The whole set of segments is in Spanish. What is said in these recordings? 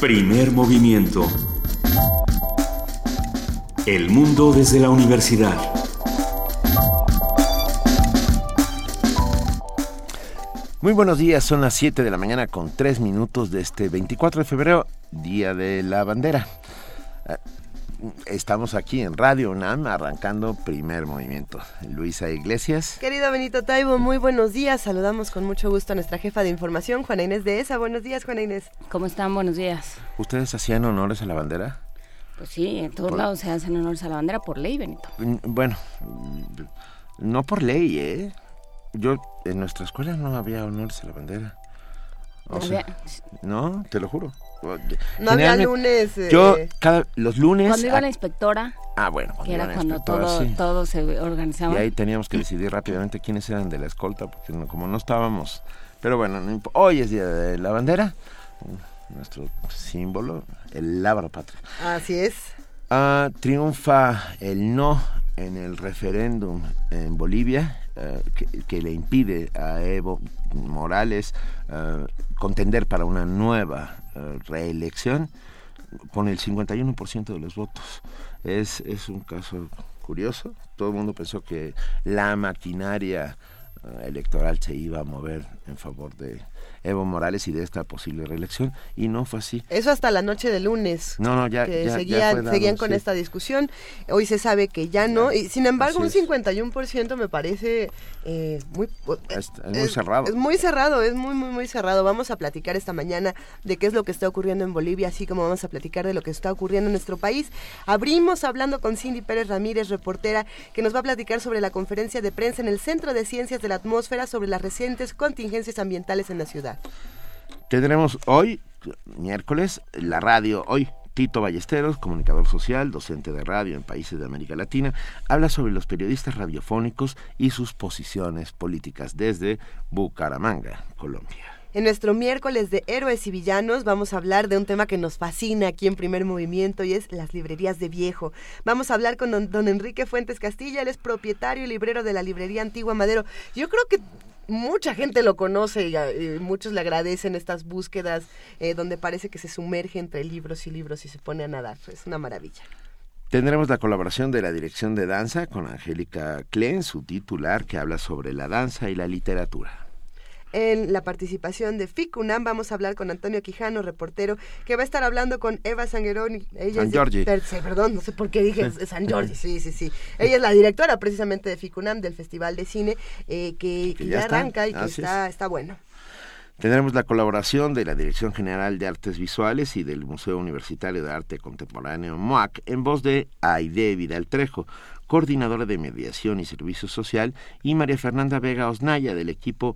Primer movimiento. El mundo desde la universidad. Muy buenos días, son las 7 de la mañana con 3 minutos de este 24 de febrero, Día de la Bandera. Estamos aquí en Radio UNAM arrancando primer movimiento. Luisa Iglesias. Querido Benito Taibo, muy buenos días. Saludamos con mucho gusto a nuestra jefa de información, Juana Inés de ESA. Buenos días, Juana Inés. ¿Cómo están? Buenos días. ¿Ustedes hacían honores a la bandera? Pues sí, en todos Por- lados se hacen honores a la bandera por ley, Benito. Mm, Bueno, no por ley, ¿eh? Yo, en nuestra escuela no había honores a la bandera. O No sea, no, te lo juro. No había lunes. eh, Yo, cada, los lunes... Cuando iba a- la inspectora, ah, bueno, cuando que iba era la cuando todo, sí. todo se organizaba. Y ahí teníamos que decidir rápidamente quiénes eran de la escolta, porque no- como no estábamos... Pero bueno, hoy es Día de la Bandera, nuestro símbolo, el lábaro patria. Así es. Ah, triunfa el no en el referéndum en Bolivia, eh, que, que le impide a Evo Morales eh, contender para una nueva eh, reelección con el 51% de los votos. Es, es un caso curioso. Todo el mundo pensó que la maquinaria eh, electoral se iba a mover en favor de Evo Morales y de esta posible reelección y no fue así. Eso hasta la noche de lunes. No, no, ya, que ya- ya seguían, con sí. esta discusión. Hoy se sabe que ya no. Y sin embargo, Así un 51% me parece eh, muy, Es- es muy cerrado. Es muy cerrado, es muy, muy, muy cerrado. Vamos a platicar esta mañana de qué es lo que está ocurriendo en Bolivia, así como vamos a platicar de lo que está ocurriendo en nuestro país. Abrimos hablando con Cindy Pérez Ramírez, reportera, que nos va a platicar sobre la conferencia de prensa en el Centro de Ciencias de la Atmósfera sobre las recientes contingencias ambientales en la ciudad. Tendremos hoy, miércoles, la radio hoy. Tito Ballesteros, comunicador social, docente de radio en países de América Latina, habla sobre los periodistas radiofónicos y sus posiciones políticas desde Bucaramanga, Colombia. En nuestro miércoles de héroes y villanos vamos a hablar de un tema que nos fascina aquí en primer movimiento y es las librerías de viejo. Vamos a hablar con don, don Enrique Fuentes Castilla, él es propietario y librero de la librería Antigua Madero. Yo creo que mucha gente lo conoce y, muchos le agradecen estas búsquedas eh, donde parece que se sumerge entre libros y libros y se pone a nadar. Es una maravilla. Tendremos la colaboración de la Dirección de Danza con Angélica Klen, su titular, que habla sobre la danza y la literatura. En la participación de FICUNAM vamos a hablar con Antonio Quijano, reportero, que va a estar hablando con Eva Sangueroni. Ella San Giorgi. perdón, no sé por qué dije San Giorgi, sí, sí, sí. Ella es la directora precisamente de FICUNAM, del Festival de Cine, eh, que, ya arranca y que así está, está bueno. Tendremos la colaboración de la Dirección General de Artes Visuales y del Museo Universitario de Arte Contemporáneo MOAC en voz de Aide Vidal Trejo, coordinadora de mediación y servicio social, y María Fernanda Vega Osnaya del equipo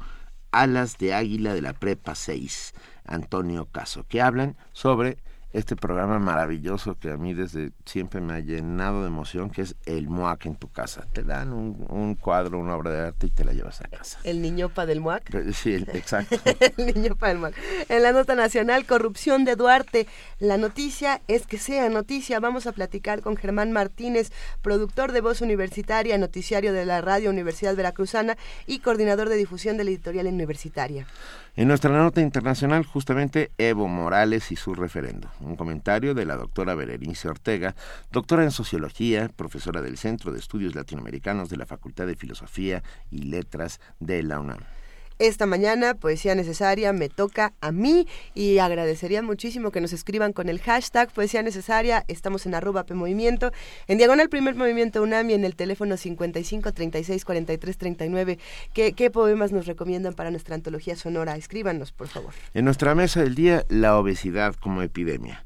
Alas de Águila de la Prepa 6, Antonio Caso, que hablan sobre este programa maravilloso que a mí desde siempre me ha llenado de emoción, que es el MOAC en tu casa. Te dan un, un cuadro, una obra de arte y te la llevas a casa. El niñopa del MUAC. Sí, el- exacto. El niño Palma. En la nota nacional, corrupción de Duarte. La noticia es que sea noticia. Vamos a platicar con Germán Martínez, productor de Voz Universitaria, noticiario de la Radio Universidad Veracruzana y coordinador de difusión de la editorial universitaria. En nuestra nota internacional, justamente Evo Morales y su referendo. Un comentario de la doctora Berenice Ortega, doctora en sociología, profesora del Centro de Estudios Latinoamericanos de la Facultad de Filosofía y Letras de la UNAM. Esta mañana, Poesía Necesaria me toca a mí y agradecería muchísimo que nos escriban con el hashtag Poesía Necesaria. Estamos en arroba PMovimiento, en diagonal primer movimiento UNAM y en el teléfono 55 36 43 39. ¿Qué, ¿Qué poemas nos recomiendan para nuestra antología sonora? Escríbanos, por favor. En nuestra mesa del día, la obesidad como epidemia.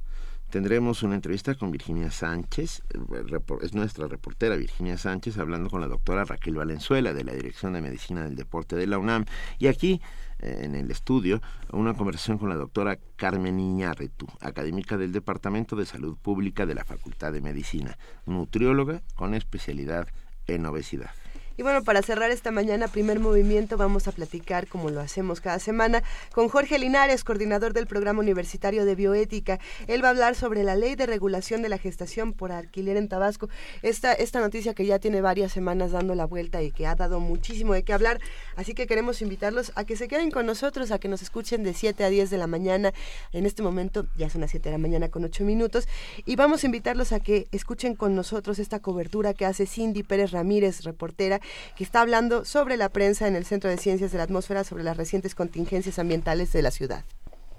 Tendremos una entrevista con Virginia Sánchez, eh, es nuestra reportera Virginia Sánchez, hablando con la doctora Raquel Valenzuela de la Dirección de Medicina del Deporte de la UNAM. Y aquí, eh, en el estudio, una conversación con la doctora Carmen Iñárritu, académica del Departamento de Salud Pública de la Facultad de Medicina, nutrióloga con especialidad en obesidad. Y bueno, para cerrar esta mañana, primer movimiento, vamos a platicar, como lo hacemos cada semana, con Jorge Linares, coordinador del programa universitario de bioética. Él va a hablar sobre la ley de regulación de la gestación por alquiler en Tabasco. Esta, esta noticia que ya tiene varias semanas dando la vuelta y que ha dado muchísimo de qué hablar. Así que queremos invitarlos a que se queden con nosotros, a que nos escuchen de 7 a 10 de la mañana. En este momento ya son las 7 de la mañana con 8 minutos. Y vamos a invitarlos a que escuchen con nosotros esta cobertura que hace Cindy Pérez Ramírez, reportera, que está hablando sobre la prensa en el Centro de Ciencias de la Atmósfera sobre las recientes contingencias ambientales de la ciudad.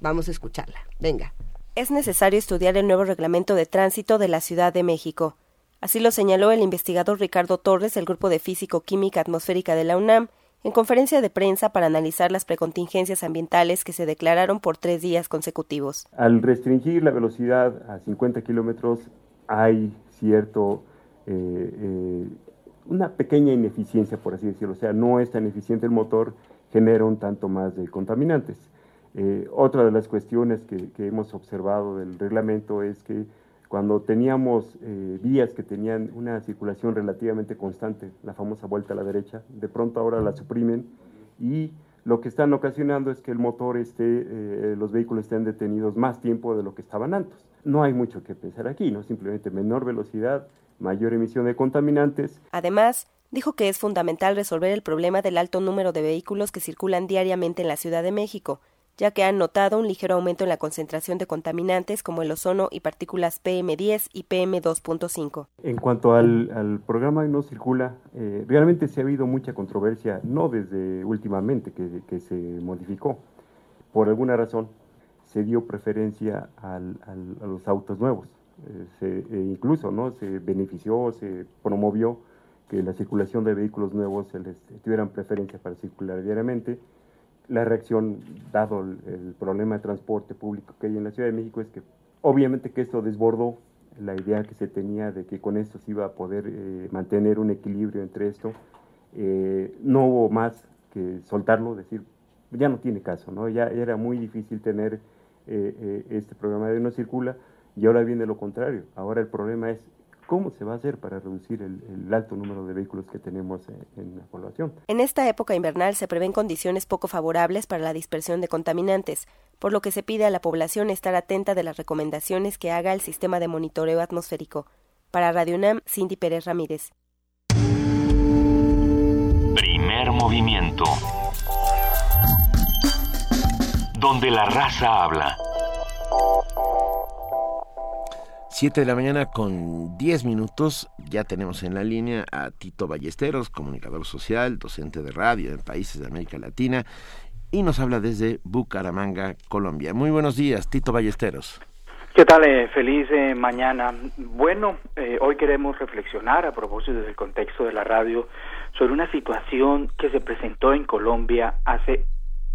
Vamos a escucharla. Venga. Es necesario estudiar el nuevo reglamento de tránsito de la Ciudad de México. Así lo señaló el investigador Ricardo Torres del Grupo de Físico-Química Atmosférica de la UNAM en conferencia de prensa para analizar las precontingencias ambientales que se declararon por tres días consecutivos. Al restringir la velocidad a 50 kilómetros hay cierto eh, eh, una pequeña ineficiencia, por así decirlo. O sea, no es tan eficiente el motor, genera un tanto más de contaminantes. Eh, otra de las cuestiones que, que, hemos observado del reglamento es que cuando teníamos eh, vías que tenían una circulación relativamente constante, la famosa vuelta a la derecha, de pronto ahora la suprimen y lo que están ocasionando es que el motor esté, eh, los vehículos estén detenidos más tiempo de lo que estaban antes. No hay mucho que pensar aquí, ¿no? Simplemente menor velocidad, mayor emisión de contaminantes. Además, dijo que es fundamental resolver el problema del alto número de vehículos que circulan diariamente en la Ciudad de México, ya que han notado un ligero aumento en la concentración de contaminantes como el ozono y partículas PM10 y PM2.5. En cuanto al, programa No Circula, eh, realmente se ha habido mucha controversia, no desde últimamente que, se modificó. Por alguna razón se dio preferencia a los autos nuevos. E incluso ¿no? se benefició, se promovió que la circulación de vehículos nuevos se les tuvieran preferencia para circular diariamente la reacción, dado el, problema de transporte público que hay en la Ciudad de México, es que obviamente que esto desbordó la idea que se tenía de que con esto se iba a poder eh, mantener un equilibrio entre esto. Eh, no hubo más que soltarlo, decir, ya no tiene caso, ¿no? Ya era muy difícil tener eh, este programa de no circula y ahora viene lo contrario. Ahora el problema es ¿Cómo se va a hacer para reducir el, alto número de vehículos que tenemos en, la población? En esta época invernal se prevén condiciones poco favorables para la dispersión de contaminantes, por lo que se pide a la población estar atenta de las recomendaciones que haga el sistema de monitoreo atmosférico. Para Radio UNAM, Cindy Pérez Ramírez. Primer movimiento. Donde la raza habla. 7 de la mañana con 10 minutos ya tenemos en la línea a Tito Ballesteros, comunicador social, docente de radio en países de América Latina y nos habla desde Bucaramanga, Colombia. Muy buenos días, Tito Ballesteros. ¿Qué tal? Eh, feliz eh, mañana. Bueno, eh, hoy queremos reflexionar a propósito del contexto de la radio sobre una situación que se presentó en Colombia hace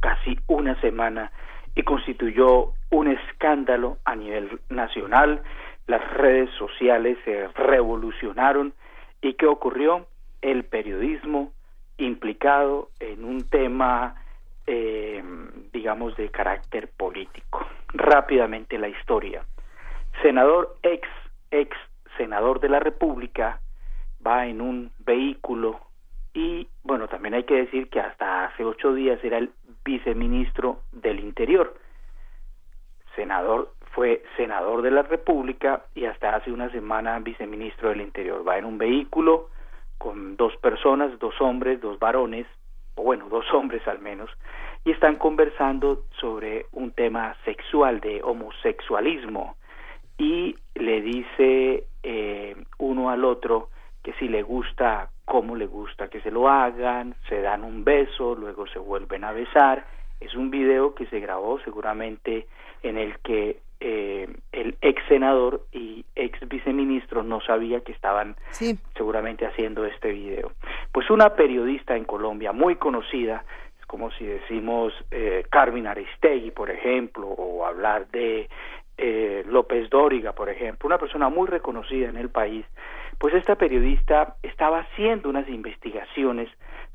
casi una semana y constituyó un escándalo a nivel nacional las redes sociales se revolucionaron y qué ocurrió el periodismo implicado en un tema eh, digamos de carácter político. Rápidamente la historia. Senador ex ex senador de la república va en un vehículo y bueno también hay que decir que hasta hace ocho días era el viceministro del interior senador fue senador de la República y hasta hace una semana viceministro del Interior. Va en un vehículo con dos personas, dos hombres, dos varones, o bueno, dos hombres al menos, y están conversando sobre un tema sexual, de homosexualismo, y le dice eh, uno al otro que si le gusta, cómo le gusta que se lo hagan, se dan un beso, luego se vuelven a besar. Es un video que se grabó seguramente en el que eh, el ex senador y ex viceministro no sabía que estaban seguramente haciendo este video. Pues una periodista en Colombia muy conocida, es como si decimos eh, Carmen Aristegui, por ejemplo, o hablar de eh, López Dóriga, por ejemplo, una persona muy reconocida en el país, pues esta periodista estaba haciendo unas investigaciones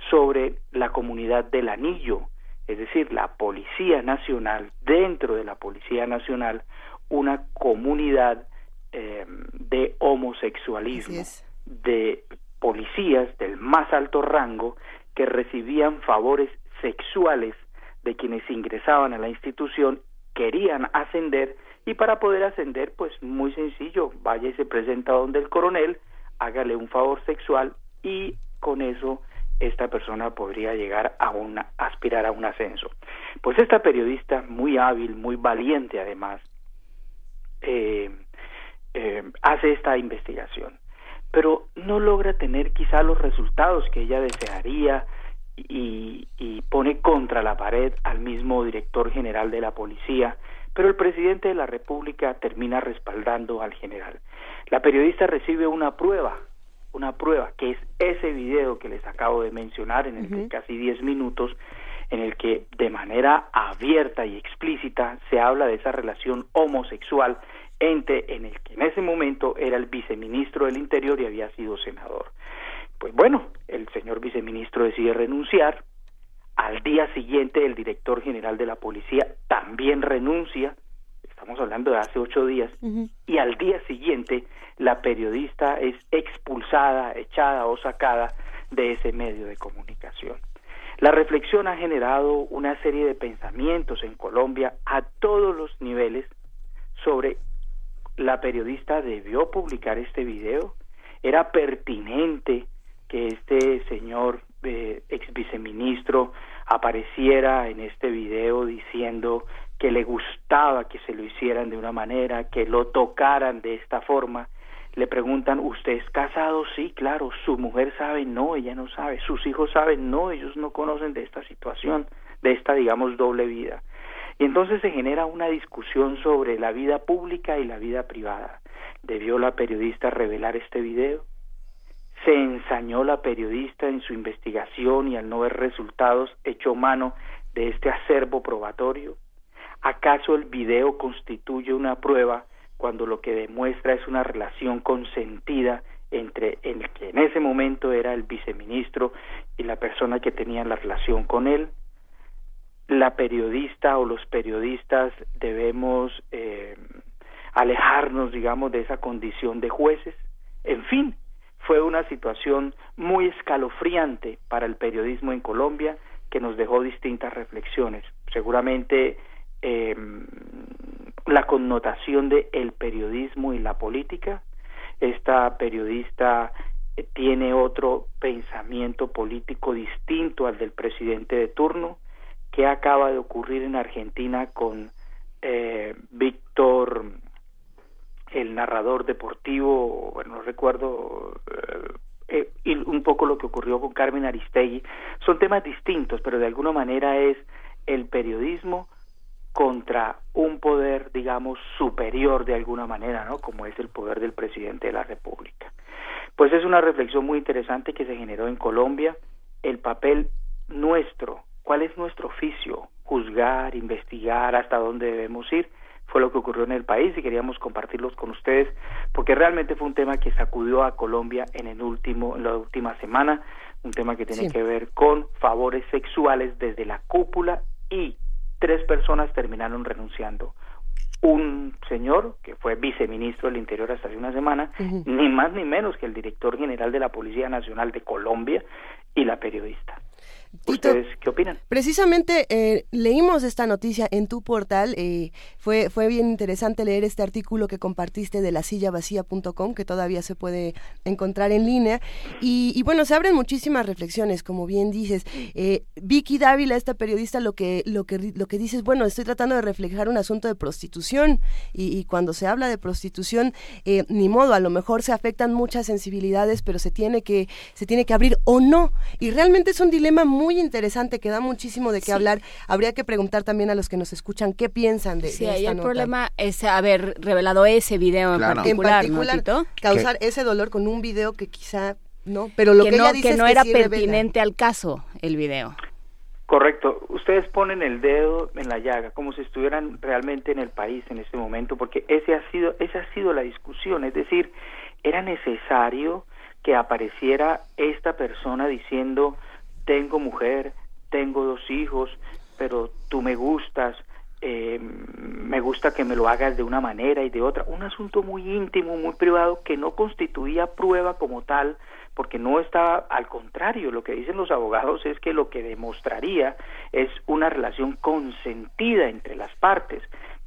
sobre la comunidad del Anillo, es decir, la Policía Nacional, dentro de la Policía Nacional, una comunidad em, de homosexualismo, de policías del más alto rango que recibían favores sexuales de quienes ingresaban a la institución, querían ascender y para poder ascender, pues muy sencillo, vaya y se presenta donde el coronel, hágale un favor sexual y con eso esta persona podría llegar a aspirar a un ascenso. Pues esta periodista, muy hábil, muy valiente además, eh, eh, hace esta investigación, pero no logra tener quizá los resultados que ella desearía y pone contra la pared al mismo director general de la policía, pero el presidente de la República termina respaldando al general. La periodista recibe una prueba una prueba, que es ese video que les acabo de mencionar, en el que casi 10 minutos, en el que de manera abierta y explícita se habla de esa relación homosexual entre en el que en ese momento era el viceministro del Interior y había sido senador. Pues bueno, el señor viceministro decide renunciar, al día siguiente el director general de la policía también renuncia, estamos hablando de hace ocho días, y al día siguiente la periodista es expulsada, echada o sacada de ese medio de comunicación. La reflexión ha generado una serie de pensamientos en Colombia a todos los niveles sobre la periodista debió publicar este video, era pertinente que este señor eh, ex viceministro apareciera en este video diciendo que le gustaba que se lo hicieran de una manera, que lo tocaran de esta forma le preguntan, ¿usted es casado? Sí, claro. ¿Su mujer sabe? No, ella no sabe. ¿Sus hijos saben? No, ellos no conocen de esta situación, de esta, digamos, doble vida. Y entonces se genera una discusión sobre la vida pública y la vida privada. ¿Debió la periodista revelar este video? ¿Se ensañó la periodista en su investigación y al no ver resultados echó mano de este acervo probatorio? ¿Acaso el video constituye una prueba cuando lo que demuestra es una relación consentida entre el que en ese momento era el viceministro y la persona que tenía la relación con él. La periodista o los periodistas debemos eh, alejarnos, digamos, de esa condición de jueces. En fin, fue una situación muy escalofriante para el periodismo en Colombia que nos dejó distintas reflexiones. Seguramente eh, la connotación de el periodismo y la política. Esta periodista eh, tiene otro pensamiento político distinto al del presidente de turno. que acaba de ocurrir en Argentina con eh, Víctor, el narrador deportivo? No recuerdo. Eh, y un poco lo que ocurrió con Carmen Aristegui. Son temas distintos, pero de alguna manera es el periodismo contra un poder, digamos, superior de alguna manera, ¿no? Como es el poder del presidente de la República. Pues es una reflexión muy interesante que se generó en Colombia, el papel nuestro, cuál es nuestro oficio, juzgar, investigar, hasta dónde debemos ir, fue lo que ocurrió en el país y queríamos compartirlos con ustedes porque realmente fue un tema que sacudió a Colombia en el último en la última semana, un tema que tiene que ver con favores sexuales desde la cúpula y tres personas terminaron renunciando. Un señor que fue viceministro del Interior hasta hace una semana, ni más ni menos que el director general de la Policía Nacional de Colombia y la periodista. ¿Ustedes qué opinan? Precisamente eh, leímos esta noticia en tu portal. Eh, fue, fue bien interesante leer este artículo que compartiste de la lasillavacía.com, que todavía se puede encontrar en línea. Y, bueno, se abren muchísimas reflexiones, como bien dices. Eh, Vicky Dávila, esta periodista, lo que, lo, que, lo que dice es, bueno, estoy tratando de reflejar un asunto de prostitución. Y, y cuando se habla de prostitución, ni modo, a lo mejor se afectan muchas sensibilidades, pero se tiene que, se tiene que abrir o no. Y realmente es un dilema muy muy interesante, que da muchísimo de qué hablar. Habría que preguntar también a los que nos escuchan qué piensan de, sí, de el problema es haber revelado ese video en particular, causar ese dolor con un video que quizá no, pero lo que, no, dice no era pertinente al caso el video. Correcto. Ustedes ponen el dedo en la llaga, como si estuvieran realmente en el país en este momento, porque ese ha sido, esa ha sido la discusión. Es decir, era necesario que apareciera esta persona diciendo tengo mujer, tengo dos hijos, pero tú me gustas, eh, me gusta que me lo hagas de una manera y de otra, un asunto muy íntimo, muy privado, que no constituía prueba como tal, porque no estaba, al contrario, lo que dicen los abogados es que lo que demostraría es una relación consentida entre las partes.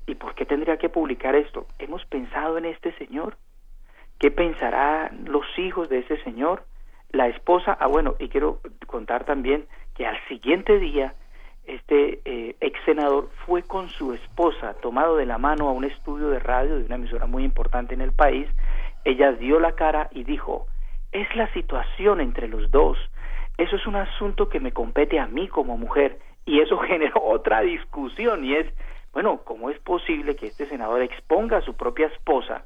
¿Y por qué tendría que publicar esto? ¿Hemos pensado en este señor? ¿Qué pensarán los hijos de ese señor? La esposa, ah bueno, y quiero contar también que al siguiente día este eh, ex senador fue con su esposa tomado de la mano a un estudio de radio de una emisora muy importante en el país. Ella dio la cara y dijo, es la situación entre los dos. Eso es un asunto que me compete a mí como mujer. Y eso generó otra discusión y es, bueno, ¿cómo es posible que este senador exponga a su propia esposa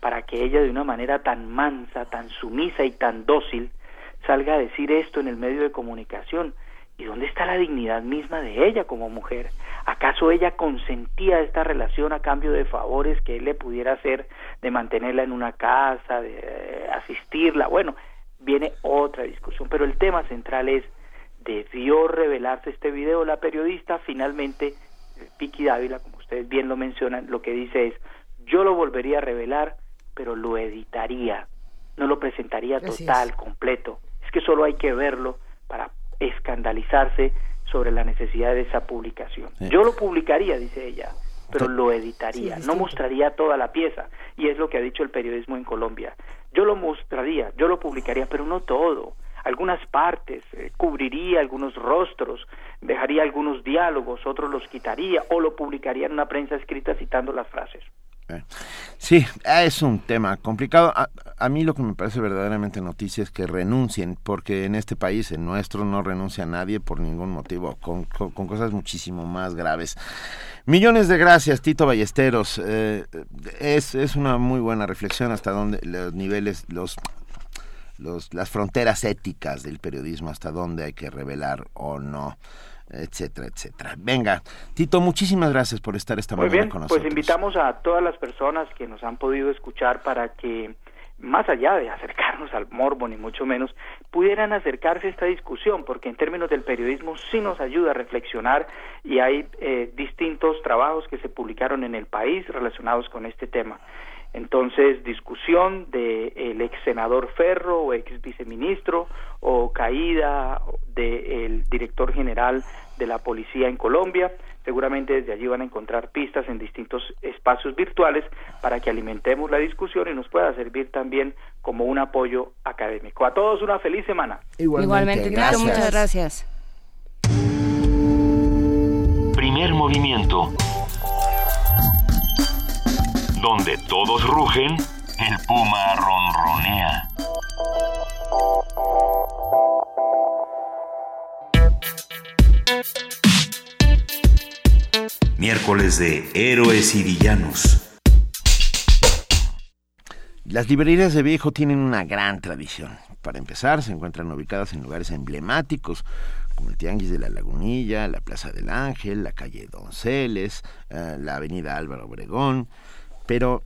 para que ella de una manera tan mansa, tan sumisa y tan dócil salga a decir esto en el medio de comunicación? ¿Y dónde está la dignidad misma de ella como mujer? ¿Acaso ella consentía esta relación a cambio de favores que él le pudiera hacer, de mantenerla en una casa, de eh, asistirla? Bueno, viene otra discusión, pero el tema central es, ¿debió revelarse este video? La periodista finalmente, Piki Dávila, como ustedes bien lo mencionan, lo que dice es, yo lo volvería a revelar, pero lo editaría, no lo presentaría total, completo. Es que solo hay que verlo para escandalizarse sobre la necesidad de esa publicación. Yo lo publicaría, dice ella, pero lo editaría, no mostraría toda la pieza, y es lo que ha dicho el periodismo en Colombia. Yo lo mostraría, yo lo publicaría, pero no todo, algunas partes, eh, cubriría algunos rostros, dejaría algunos diálogos, otros los quitaría, o lo publicaría en una prensa escrita citando las frases. Sí, es un tema complicado. A, mí lo que me parece verdaderamente noticia es que renuncien, porque en este país, en nuestro, no renuncia nadie por ningún motivo, con, cosas muchísimo más graves. Millones de gracias, Tito Ballesteros. Eh, es, es una muy buena reflexión hasta dónde los niveles, los los, las fronteras éticas del periodismo, hasta dónde hay que revelar o no etcétera, etcétera. Venga, Tito, muchísimas gracias por estar esta mañana con nosotros. Pues invitamos a todas las personas que nos han podido escuchar para que más allá de acercarnos al morbo, ni mucho menos, pudieran acercarse a esta discusión, porque en términos del periodismo sí nos ayuda a reflexionar y hay eh, distintos trabajos que se publicaron en el país relacionados con este tema. Entonces, discusión del el ex senador Ferro o ex viceministro o caída del director general de la policía en Colombia. Seguramente desde allí van a encontrar pistas en distintos espacios virtuales para que alimentemos la discusión y nos pueda servir también como un apoyo académico. A todos una feliz semana. Igualmente, muchas gracias. Primer movimiento donde todos rugen, el puma ronronea. Miércoles de Héroes y Villanos. Las librerías de viejo tienen una gran tradición. Para empezar, se encuentran ubicadas en lugares emblemáticos como el Tianguis de la Lagunilla, la Plaza del Ángel, la calle Donceles, eh, la Avenida Álvaro Obregón, pero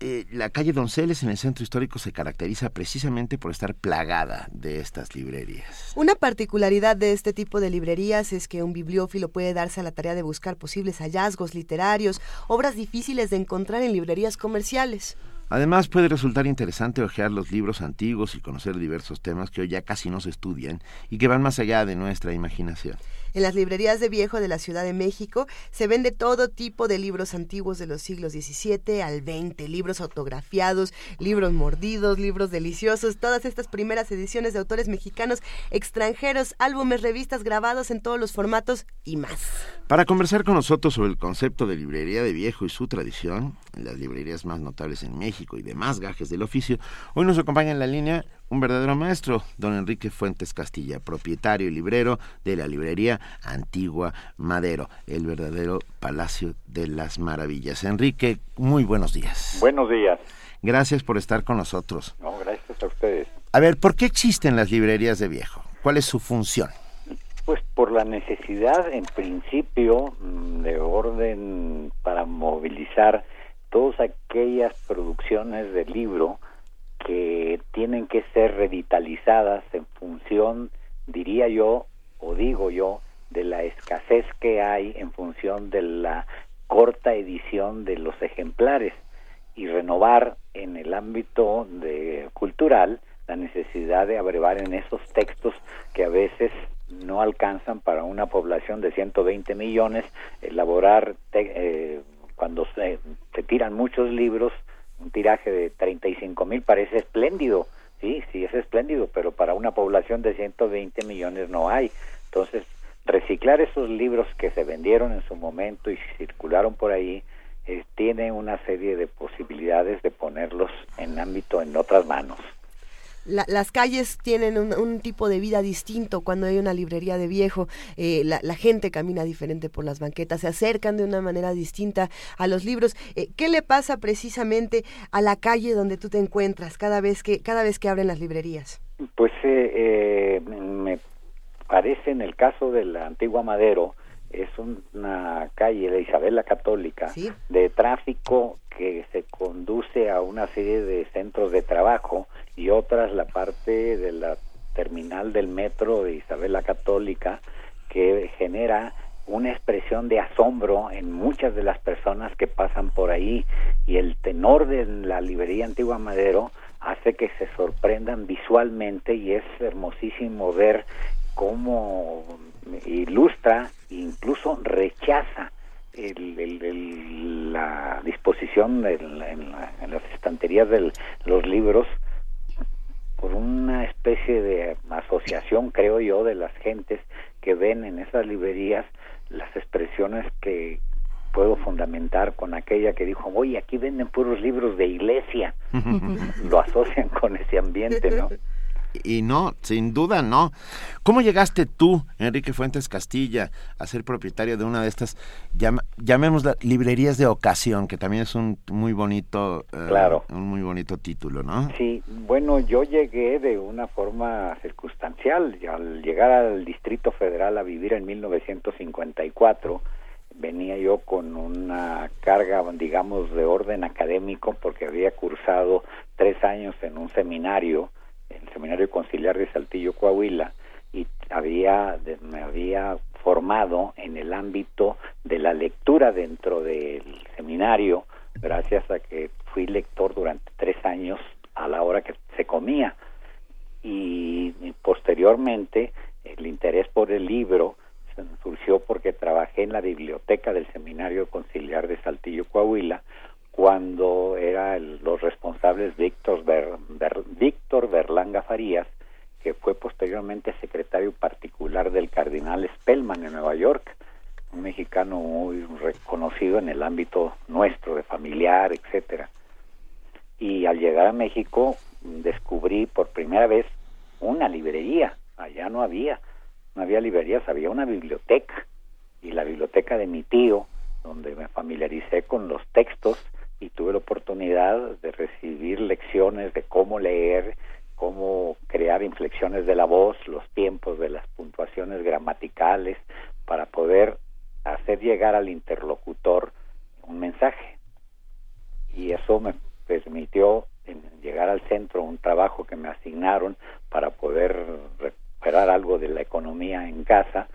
eh, la calle Donceles en el centro histórico se caracteriza precisamente por estar plagada de estas librerías. Una particularidad de este tipo de librerías es que un bibliófilo puede darse a la tarea de buscar posibles hallazgos literarios, obras difíciles de encontrar en librerías comerciales. Además, puede resultar interesante hojear los libros antiguos y conocer diversos temas que hoy ya casi no se estudian y que van más allá de nuestra imaginación. En las librerías de viejo de la Ciudad de México se vende todo tipo de libros antiguos de los siglos XVII al XX, libros autografiados, libros mordidos, libros deliciosos, todas estas primeras ediciones de autores mexicanos, extranjeros, álbumes, revistas grabados en todos los formatos y más. Para conversar con nosotros sobre el concepto de librería de viejo y su tradición, las librerías más notables en México y demás gajes del oficio, hoy nos acompaña en la línea un verdadero maestro, don Enrique Fuentes Castilla, propietario y librero de la librería Antigua Madero, el verdadero Palacio de las Maravillas. Enrique, muy buenos días. Buenos días. Gracias por estar con nosotros. No, gracias a ustedes. A ver, ¿por qué existen las librerías de viejo? ¿Cuál es su función? Pues por la necesidad, en principio, mm, de orden para movilizar todas aquellas producciones de libro que tienen que ser revitalizadas en función, diría yo, o digo yo, de la escasez que hay en función de la corta edición de los ejemplares y renovar en el ámbito de cultural la necesidad de abrevar en esos textos que a veces no alcanzan para una población de 120 millones, elaborar eh, cuando se, se, tiran muchos libros, un tiraje de 35 mil parece espléndido, sí, sí es espléndido, pero para una población de 120 millones no hay. Entonces, reciclar esos libros que se vendieron en su momento y circularon por ahí, eh, tiene una serie de posibilidades de ponerlos en ámbito en otras manos las calles tienen un, tipo de vida distinto cuando hay una librería de viejo, eh, la, gente camina diferente por las banquetas, se acercan de una manera distinta a los libros. Eh, ¿Qué le pasa precisamente a la calle donde tú te encuentras cada vez que, cada vez que abren las librerías? Pues eh, me parece en el caso de la antigua Madero, es una calle de Isabel la Católica de tráfico que se conduce a una serie de centros de trabajo y otras la parte de la terminal del metro de Isabel la Católica que genera una expresión de asombro en muchas de las personas que pasan por ahí. Y el tenor de la librería Antigua Madero hace que se sorprendan visualmente y es hermosísimo ver cómo ilustra incluso rechaza la disposición en, las estanterías de los libros por una especie de asociación, creo yo, de las gentes que ven en esas librerías las expresiones que puedo fundamentar con aquella que dijo, oye, aquí venden puros libros de iglesia. Lo asocian con ese ambiente, ¿no? Y no, sin duda no. ¿Cómo llegaste tú, Enrique Fuentes Castilla, a ser propietario de una de estas, llamémosla librerías de ocasión, que también es un muy bonito, eh, claro. un muy bonito título, ¿no? Sí, bueno, yo llegué de una forma circunstancial. Al llegar al Distrito Federal a vivir en 1954, venía yo con una carga, digamos, de orden académico, porque había cursado tres años en un seminario el Seminario Conciliar de Saltillo, Coahuila, y había, me había formado en el ámbito de la lectura dentro del seminario, gracias a que fui lector durante tres años a la hora que se comía. Y posteriormente el interés por el libro surgió porque trabajé en la biblioteca del Seminario Conciliar de Saltillo, Coahuila, cuando era los responsables Víctor, Víctor Berlanga Farías, que fue posteriormente secretario particular del cardenal Spellman en Nueva York, un mexicano muy reconocido en el ámbito nuestro, de familiar, etcétera. Y al llegar a México descubrí por primera vez una librería. Allá no había, no había librerías, había una biblioteca. Y la biblioteca de mi tío, donde me familiaricé con los textos y tuve la oportunidad de recibir lecciones de cómo leer, cómo crear inflexiones de la voz, los tiempos de las puntuaciones gramaticales, para poder hacer llegar al interlocutor un mensaje. Y eso me permitió llegar al centro, un trabajo que me asignaron para poder recuperar algo de la economía en casa,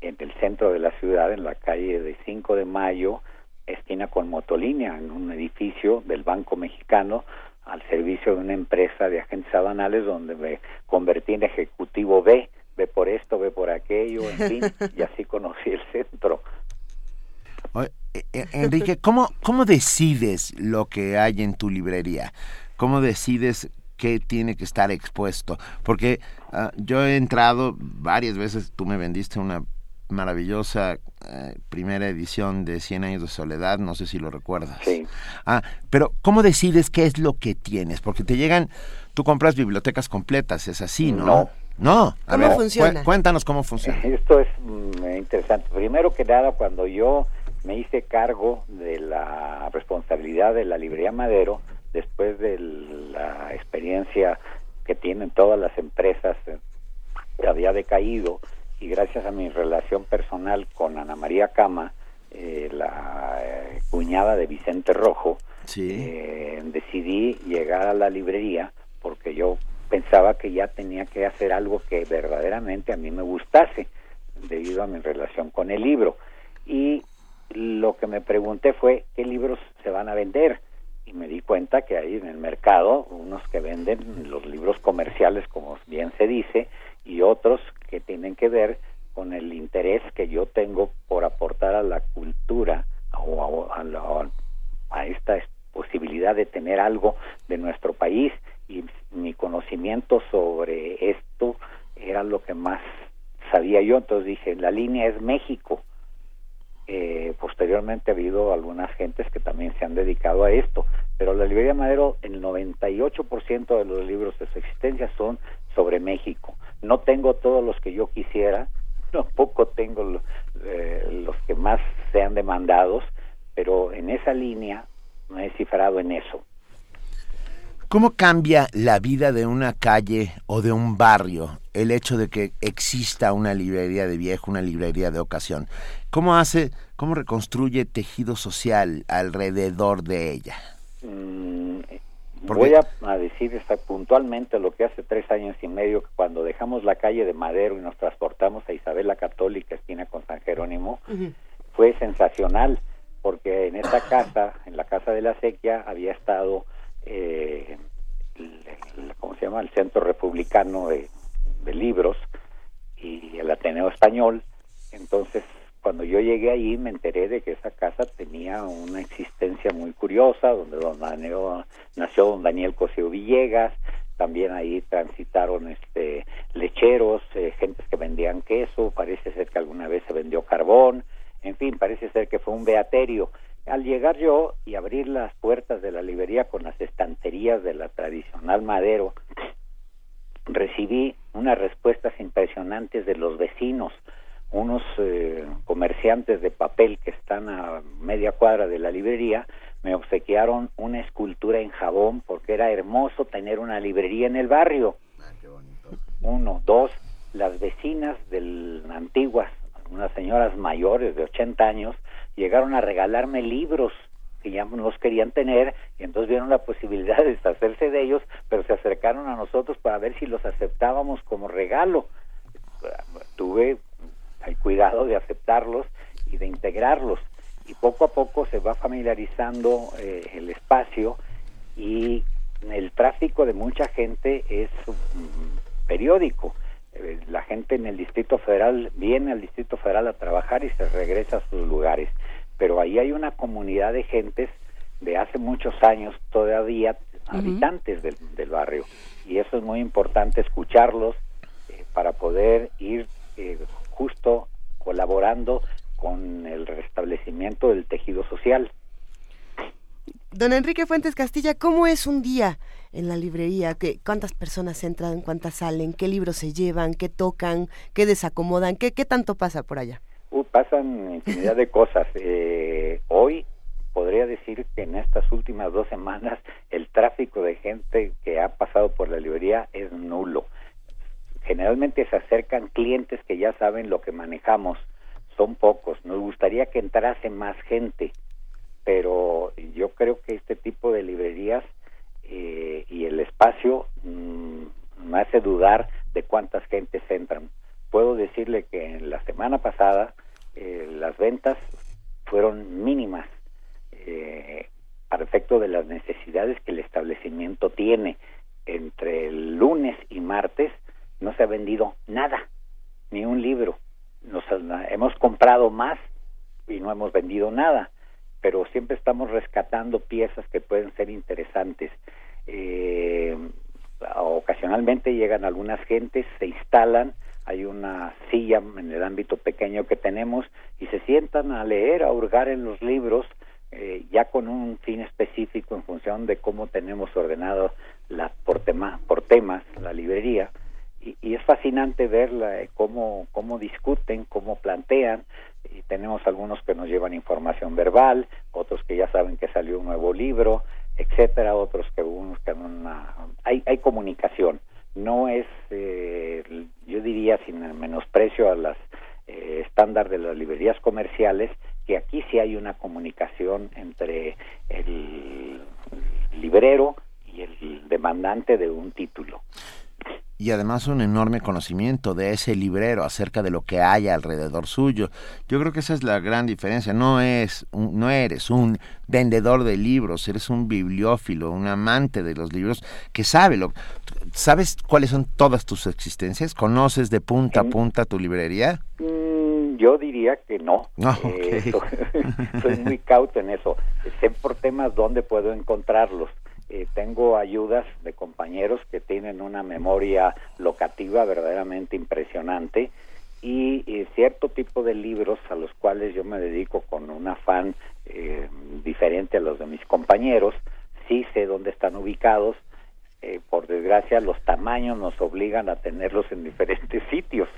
en el centro de la ciudad, en la calle de 5 de Mayo, esquina con Motolínea, en un edificio del Banco Mexicano, al servicio de una empresa de agentes aduanales donde me convertí en ejecutivo B, ve por esto, ve por aquello, en fin, y así conocí el centro. Eh, eh, Enrique, ¿cómo, ¿cómo decides lo que hay en tu librería? ¿Cómo decides qué tiene que estar expuesto? Porque ah, yo he entrado varias veces, tú me vendiste una maravillosa eh, primera edición de Cien años de soledad, no sé si lo recuerdas. Sí. Ah, pero ¿cómo decides qué es lo que tienes? Porque te llegan, tú compras bibliotecas completas, es así, ¿no? No. No, ¿cómo funciona? cuéntanos cómo funciona. Esto es mm, interesante. Primero que nada, cuando yo me hice cargo de la responsabilidad de la librería Madero, después de la experiencia que tienen todas las empresas eh, que había decaído, y gracias a mi relación personal con Ana María Cama, eh, la eh, cuñada de Vicente Rojo, eh, decidí llegar a la librería porque yo pensaba que ya tenía que hacer algo que verdaderamente a mí me gustase. debido a mi relación con el libro. Y lo que me pregunté fue qué libros se van a vender y me di cuenta que hay en el mercado unos que venden los libros comerciales como bien se dice y otros que tienen que ver con el interés que yo tengo por aportar a la cultura o a, esta posibilidad de tener algo de nuestro país. Y mi conocimiento sobre esto era lo que más sabía yo. Entonces dije la línea es México. Eh, posteriormente ha habido algunas gentes que también se han dedicado a esto, pero la librería Madero, el 98% de los libros de su existencia son sobre México. No tengo todos los que yo quisiera, tampoco tengo eh, los que más sean demandados, pero en esa línea me he cifrado en eso. ¿Cómo cambia la vida de una calle o de un barrio el hecho de que exista una librería de viejo, una librería de ocasión? ¿Cómo hace, cómo reconstruye tejido social alrededor de ella? Mm, voy a, decir puntualmente lo que hace tres años y medio, cuando dejamos la calle de Madero y nos transportamos a Isabel la Católica, esquina con San Jerónimo, fue sensacional, porque en esta casa, en la Casa de la Sequia, había estado eh, el, ¿cómo se llama? El Centro Republicano de, Libros y el Ateneo Español. Entonces, cuando yo llegué ahí me enteré de que esa casa tenía una existencia muy curiosa, donde don nació don Daniel Cosío Villegas, también ahí transitaron este lecheros, eh, gentes que vendían queso, parece ser que alguna vez se vendió carbón, en fin, parece ser que fue un beaterio. Al llegar yo y abrir las puertas de la librería con las estanterías de la tradicional Madero, recibí unas respuestas impresionantes de los vecinos, unos eh, comerciantes de papel que están a media cuadra de la librería, me obsequiaron una escultura en jabón porque era hermoso tener una librería en el barrio. Ah, Uno, dos, las vecinas de antiguas, unas señoras mayores de 80 años, llegaron a regalarme libros que ya no los querían tener y entonces vieron la posibilidad de deshacerse de ellos, pero se acercaron a nosotros para ver si los aceptábamos como regalo. Tuve el cuidado de aceptarlos y de integrarlos. Y poco a poco se va familiarizando eh, el espacio y el tráfico de mucha gente es periódico. Eh, la gente en el Distrito Federal viene al Distrito Federal a trabajar y se regresa a sus lugares. Pero ahí hay una comunidad de gentes de hace muchos años todavía habitantes del, barrio. Y eso es muy importante escucharlos eh, para poder ir eh, justo colaborando con el restablecimiento del tejido social. Don Enrique Fuentes Castilla, ¿cómo es un día en la librería? ¿Qué, ¿Cuántas personas entran, cuántas salen? ¿Qué libros se llevan? ¿Qué tocan? ¿Qué desacomodan? ¿Qué, qué tanto pasa por allá? pasan infinidad de cosas. Eh, hoy podría decir que en estas últimas dos semanas el tráfico de gente que ha pasado por la librería es nulo. Generalmente se acercan clientes que ya saben lo que manejamos, son pocos. Nos gustaría que entrase más gente, pero yo creo que este tipo de librerías eh, y el espacio mm, me hace dudar de cuántas gentes entran. Puedo decirle que en la semana pasada eh, las ventas fueron mínimas eh, para efecto de las necesidades que el establecimiento tiene. Entre el lunes y martes no se ha vendido nada, ni un libro. Nos hemos comprado más y no hemos vendido nada, pero siempre estamos rescatando piezas que pueden ser interesantes. Eh, ocasionalmente llegan algunas gentes, se instalan, hay una silla en el ámbito pequeño que tenemos y se sientan a leer, a hurgar en los libros, eh, ya con un fin específico en función de cómo tenemos ordenado la, por, tema, por temas la librería. Y, es fascinante ver eh, cómo, cómo discuten, cómo plantean. Y tenemos algunos que nos llevan información verbal, otros que ya saben que salió un nuevo libro, etcétera, otros que que una, hay, hay comunicación no es, eh, yo diría, sin menosprecio a las eh, estándar de las librerías comerciales, que aquí sí hay una comunicación entre el librero y el demandante de un título. Y además un enorme conocimiento de ese librero acerca de lo que hay alrededor suyo. Yo creo que esa es la gran diferencia. No es no eres un vendedor de libros, eres un bibliófilo, un amante de los libros que sabe lo sabes cuáles son todas tus existencias, conoces de punta a punta tu librería. Mm, yo diría que no. Ah, eh, soy muy cauto en eso. Sé por temas dónde puedo encontrarlos eh, tengo ayudas de compañeros que tienen una memoria locativa verdaderamente impresionante y eh, cierto tipo de libros a los cuales yo me dedico con un afán eh, diferente a los de mis compañeros, sí sé dónde están ubicados, por desgracia los tamaños nos obligan a tenerlos en diferentes sitios,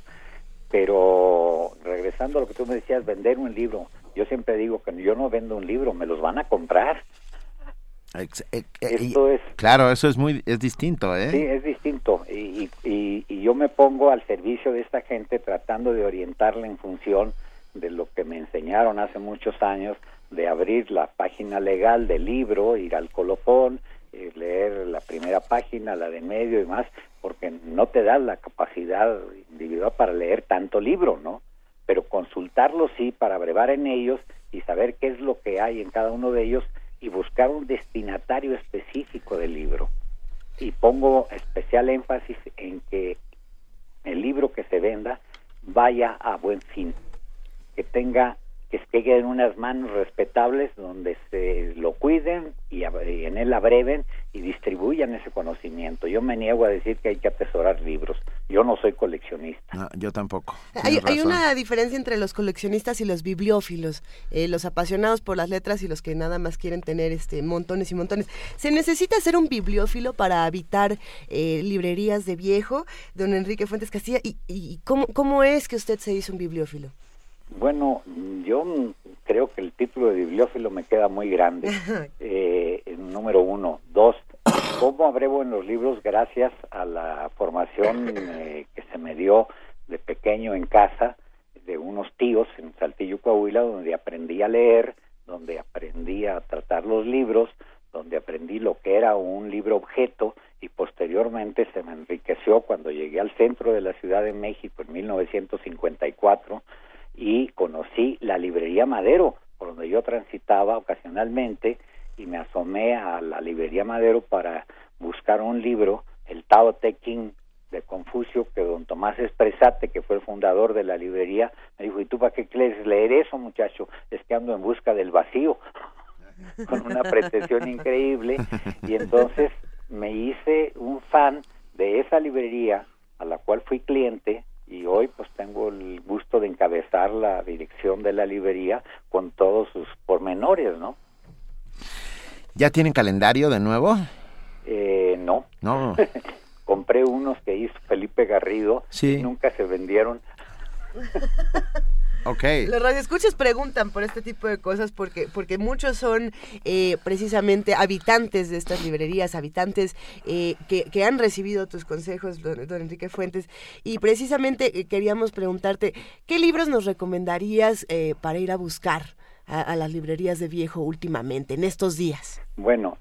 pero regresando a lo que tú me decías, vender un libro, yo siempre digo que yo no vendo un libro, me los van a comprar eh, eh, claro, eso es muy es distinto, ¿eh? Sí, es distinto. Y, y, yo me pongo al servicio de esta gente tratando de orientarla en función de lo que me enseñaron hace muchos años, de abrir la página legal del libro, ir al colofón, eh, leer la primera página, la de medio y más, porque no te da la capacidad individual para leer tanto libro, ¿no? Pero consultarlo sí, para brevar en ellos y saber qué es lo que hay en cada uno de ellos y buscar un destinatario específico del libro. Y pongo especial énfasis en que el libro que se venda vaya a buen fin, que tenga que esté en unas manos respetables donde se lo cuiden y, en él abreven y distribuyan ese conocimiento. Yo me niego a decir que hay que atesorar libros. Yo no soy coleccionista. yo tampoco. Hay, una diferencia entre los coleccionistas y los bibliófilos, eh, los apasionados por las letras y los que nada más quieren tener este montones y montones. ¿Se necesita ser un bibliófilo para habitar eh, librerías de viejo, don Enrique Fuentes Castilla? ¿Y, y cómo, cómo es que usted se hizo un bibliófilo? Bueno, yo creo que el título de bibliófilo me queda muy grande. Eh, número uno. Dos, ¿cómo abrevo en los libros gracias a la formación eh, que se me dio de pequeño en casa de unos tíos en Saltillo, Coahuila, donde aprendí a leer, donde aprendí a tratar los libros, donde aprendí lo que era un libro objeto y posteriormente se me enriqueció cuando llegué al centro de la Ciudad de México en 1954 y conocí la librería Madero, por donde yo transitaba ocasionalmente y me asomé a la librería Madero para buscar un libro, el Tao Te Ching de Confucio, que don Tomás Espresate, que fue el fundador de la librería, me dijo, ¿y tú para qué quieres leer eso, muchacho? Es que ando en busca del vacío, con una pretensión increíble, y entonces me hice un fan de esa librería a la cual fui cliente y hoy pues tengo el gusto de encabezar la dirección de la librería con todos sus pormenores, ¿no? ¿Ya tienen calendario de nuevo? Eh, no. No. Compré unos que hizo Felipe Garrido y nunca se vendieron. Los radioescuchas preguntan por este tipo de cosas porque, porque muchos son eh, precisamente habitantes de estas librerías, habitantes eh, que, han recibido tus consejos, don, Enrique Fuentes, y precisamente eh, queríamos preguntarte, ¿qué libros nos recomendarías para ir a buscar a, las librerías de viejo últimamente, en estos días? Bueno,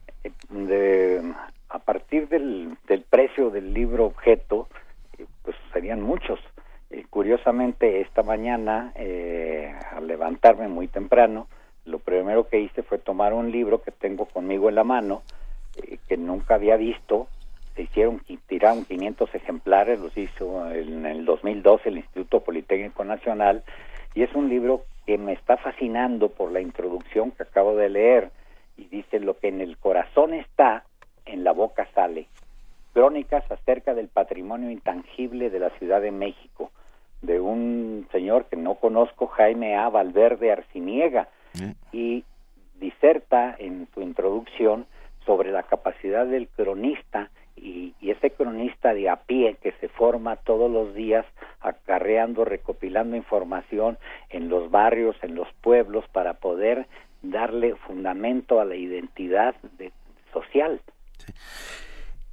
a partir del, del precio del libro objeto, pues serían muchos curiosamente, esta mañana, eh, al levantarme muy temprano, lo primero que hice fue tomar un libro que tengo conmigo en la mano, eh, que nunca había visto. Se hicieron, tiraron 500 ejemplares, los hizo en el 2012 el Instituto Politécnico Nacional, y es un libro que me está fascinando por la introducción que acabo de leer, y dice, lo que en el corazón está, en la boca sale. Crónicas acerca del patrimonio intangible de la Ciudad de México de un señor que no conozco, Jaime A. Valverde Arciniega, mm. y diserta en su introducción sobre la capacidad del cronista y, ese cronista de a pie que se forma todos los días acarreando, recopilando información en los barrios, en los pueblos, para poder darle fundamento a la identidad social.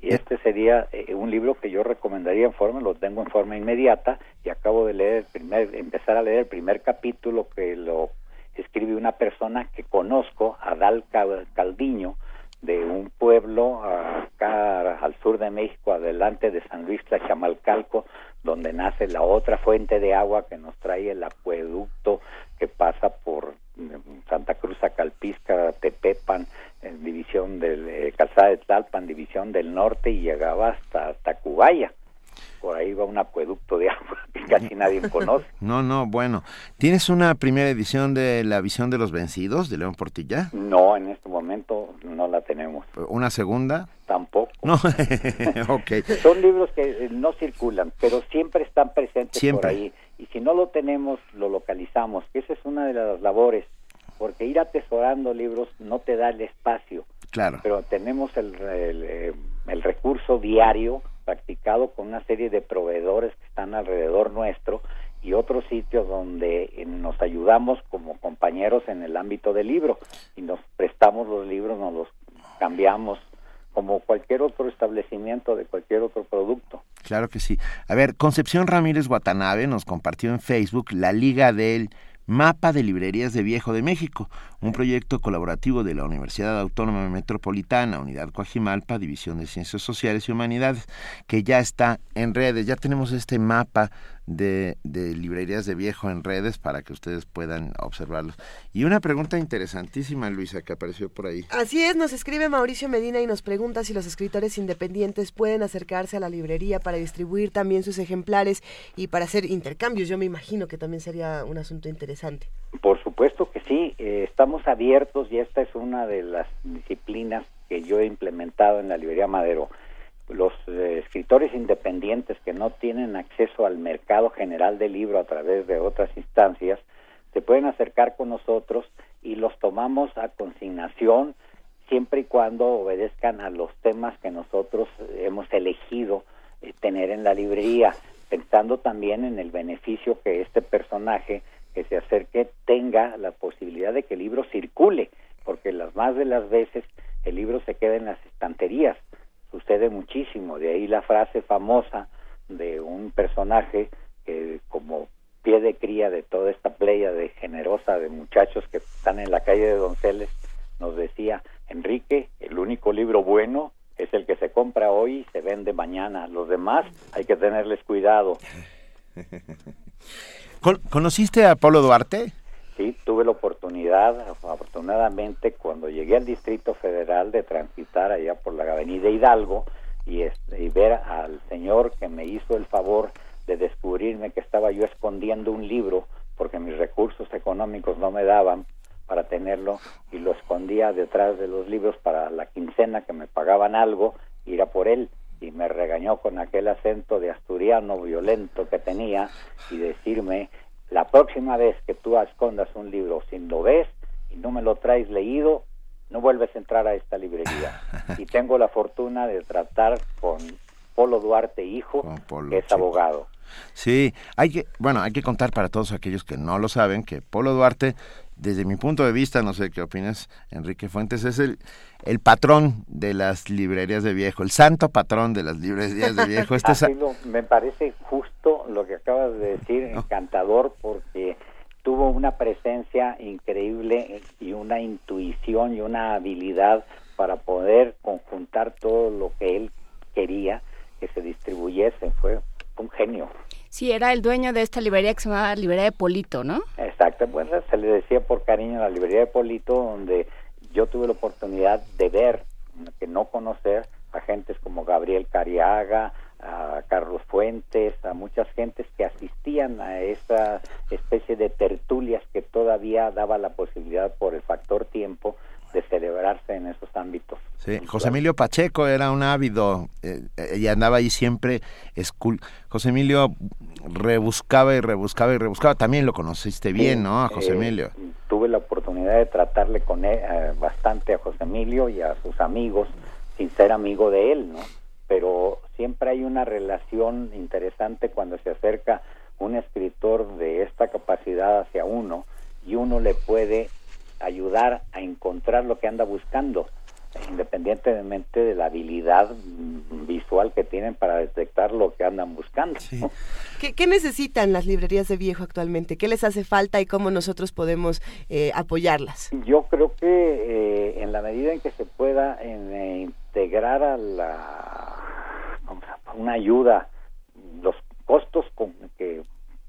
Y este sería eh, un libro que yo recomendaría en forma, lo tengo en forma inmediata y acabo de leer el primer, empezar a leer el primer capítulo que lo escribe una persona que conozco, Adal Caldiño, de un pueblo acá al sur de México, adelante de San Luis Tlachamalcalco, donde nace la otra fuente de agua que nos trae el acueducto que pasa por mm, Santa Cruz Acalpisca, Tepepan, división del eh, Calzada de Tlalpan, división del norte y llegaba hasta Tacubaya por ahí va un acueducto de agua que casi nadie conoce. No, no, bueno. ¿Tienes una primera edición de La visión de los vencidos de León Portilla? No, en este momento no la tenemos. ¿Una segunda? Tampoco. No, ok. Son libros que eh, no circulan, pero siempre están presentes por ahí. Y si no lo tenemos, lo localizamos, que esa es una de las labores, porque ir atesorando libros no te da el espacio. Claro. Pero tenemos el, el, eh, el recurso diario practicado con una serie de proveedores que están alrededor nuestro y otros sitios donde eh, nos ayudamos como compañeros en el ámbito del libro y nos prestamos los libros, nos los cambiamos como cualquier otro establecimiento de cualquier otro producto. Claro que sí. A ver, Concepción Ramírez Watanabe nos compartió en Facebook la liga del Mapa de Librerías de Viejo de México, un proyecto colaborativo de la Universidad Autónoma Metropolitana, Unidad Coajimalpa, División de Ciencias Sociales y Humanidades, que ya está en redes. Ya tenemos este mapa de, librerías de viejo en redes para que ustedes puedan observarlos. Y una pregunta interesantísima, Luisa, que apareció por ahí. Así es, nos escribe Mauricio Medina y nos pregunta si los escritores independientes pueden acercarse a la librería para distribuir también sus ejemplares y para hacer intercambios. Yo me imagino que también sería un asunto interesante. Por supuesto que sí, eh, estamos abiertos y esta es una de las disciplinas que yo he implementado en la librería Madero los eh, escritores independientes que no tienen acceso al mercado general del libro a través de otras instancias, se pueden acercar con nosotros y los tomamos a consignación siempre y cuando obedezcan a los temas que nosotros hemos elegido eh, tener en la librería, pensando también en el beneficio que este personaje que se acerque tenga la posibilidad de que el libro circule, porque las más de las veces el libro se queda en las estanterías sucede muchísimo. De ahí la frase famosa de un personaje que como pie de cría de toda esta playa de generosa de muchachos que están en la calle de Donceles, nos decía, Enrique, el único libro bueno es el que se compra hoy y se vende mañana. Los demás hay que tenerles cuidado. ¿Conociste a Pablo Duarte? Sí, tuve la oportunidad, afortunadamente, cuando llegué al Distrito Federal de transitar allá por la Avenida Hidalgo y, y ver al señor que me hizo el favor de descubrirme que estaba yo escondiendo un libro porque mis recursos económicos no me daban para tenerlo y lo escondía detrás de los libros para la quincena que me pagaban algo, ir a por él. Y me regañó con aquel acento de asturiano violento que tenía y decirme la próxima vez que tú escondas un libro sin lo ves y no me lo traes leído, no vuelves a entrar a esta librería. y tengo la fortuna de tratar con Polo Duarte, hijo, que es abogado. Sí, hay que, bueno, hay que contar para todos aquellos que no lo saben que Polo Duarte desde mi punto de vista, no sé qué opinas, Enrique Fuentes, es el, el patrón de las librerías de viejo, el santo patrón de las librerías de viejo. Este me parece justo lo que acabas de decir, encantador, porque tuvo una presencia increíble y una intuición y una habilidad para poder conjuntar todo lo que él quería que se distribuyese. Fue un genio. Sí, era el dueño de esta librería que se llamaba Librería de Polito, ¿no? Exacto, bueno, se le decía por cariño la Librería de Polito, donde yo tuve la oportunidad de ver, que no conocer, a gentes como Gabriel Cariaga, a Carlos Fuentes, a muchas gentes que asistían a esa especie de tertulias que todavía daba la posibilidad por el factor tiempo de celebrarse en esos ámbitos. Sí, José Emilio Pacheco era un ávido eh, y andaba ahí siempre. José Emilio rebuscaba y rebuscaba y rebuscaba. También lo conociste bien, ¿no? A José eh, Emilio. Tuve la oportunidad de tratarle con él eh, bastante a José Emilio y a sus amigos, sin ser amigo de él, ¿no? Pero siempre hay una relación interesante cuando se acerca un escritor de esta capacidad hacia uno y uno le puede ayudar a encontrar lo que anda buscando. independientemente de la habilidad visual que tienen para detectar lo que andan buscando. ¿Qué, necesitan las librerías de viejo actualmente? ¿Qué les hace falta y cómo nosotros podemos eh, apoyarlas? Yo creo que eh, en la medida en que se pueda eh, integrar a la una ayuda, los costos con que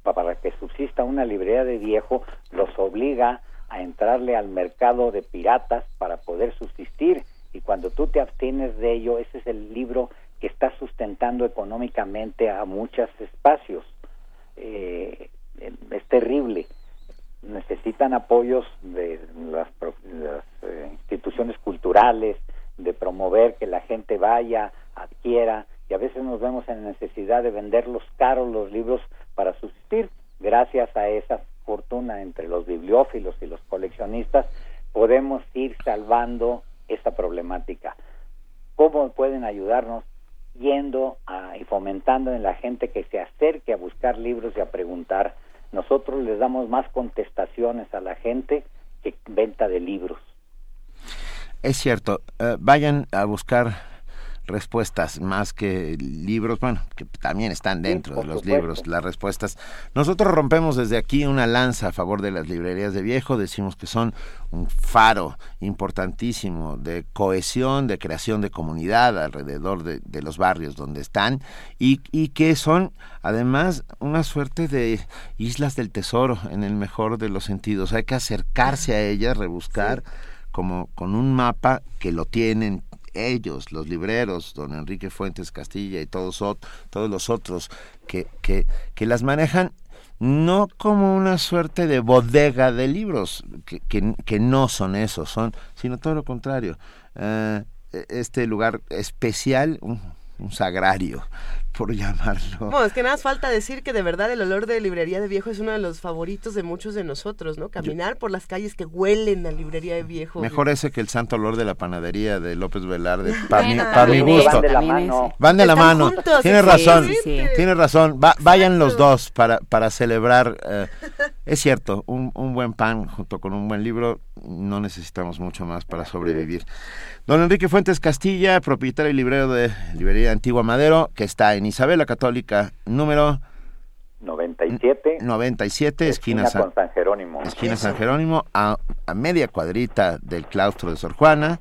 para que subsista una librería de viejo los obliga a entrarle al mercado de piratas para poder subsistir y cuando tú te abstienes de ello, ese es el libro que está sustentando económicamente a muchos espacios. Eh, es terrible. Necesitan apoyos de las, eh, instituciones culturales, de promover que la gente vaya, adquiera, y a veces nos vemos en necesidad de venderlos caros los libros para subsistir. Gracias a esa fortuna entre los bibliófilos y los coleccionistas, podemos ir salvando esta problemática. ¿Cómo pueden ayudarnos? Yendo y fomentando en la gente que se acerque a buscar libros y a preguntar. Nosotros les damos más contestaciones a la gente que venta de libros. Es cierto, eh, vayan a buscar respuestas más que libros, bueno, que también están dentro de los libros, las respuestas. Nosotros rompemos desde aquí una lanza a favor de las librerías de viejo, decimos que son un faro importantísimo de cohesión, de creación de comunidad alrededor de, de los barrios donde están y, y que son además una suerte de islas del tesoro en el mejor de los sentidos. Hay que acercarse a ellas, rebuscar. como con un mapa que lo tienen ellos, los libreros, don Enrique Fuentes Castilla y todos, todos los otros que, que, que las manejan no como una suerte de bodega de libros, que, que, no son esos, son, sino todo lo contrario. Eh, este lugar especial, un sagrario, por llamarlo. Bueno, es que nada más falta decir que de verdad el olor de librería de viejo es uno de los favoritos de muchos de nosotros, ¿no? Caminar por las calles que huelen a librería de viejo. Mejor ese que el santo olor de la panadería de López Velarde, para mi, gusto. Van de la mano. Van de la mano. Tienes razón, tienes razón. vayan los dos para, para celebrar. Eh, es cierto, un, un buen pan junto con un buen libro, no necesitamos mucho más para sobrevivir. Don Enrique Fuentes Castilla, propietario y librero de Librería Antigua Madero, que está en Isabela Católica, número 97. 97, esquina, San, Jerónimo. Esquina San Jerónimo, a, media cuadrita del claustro de Sor Juana.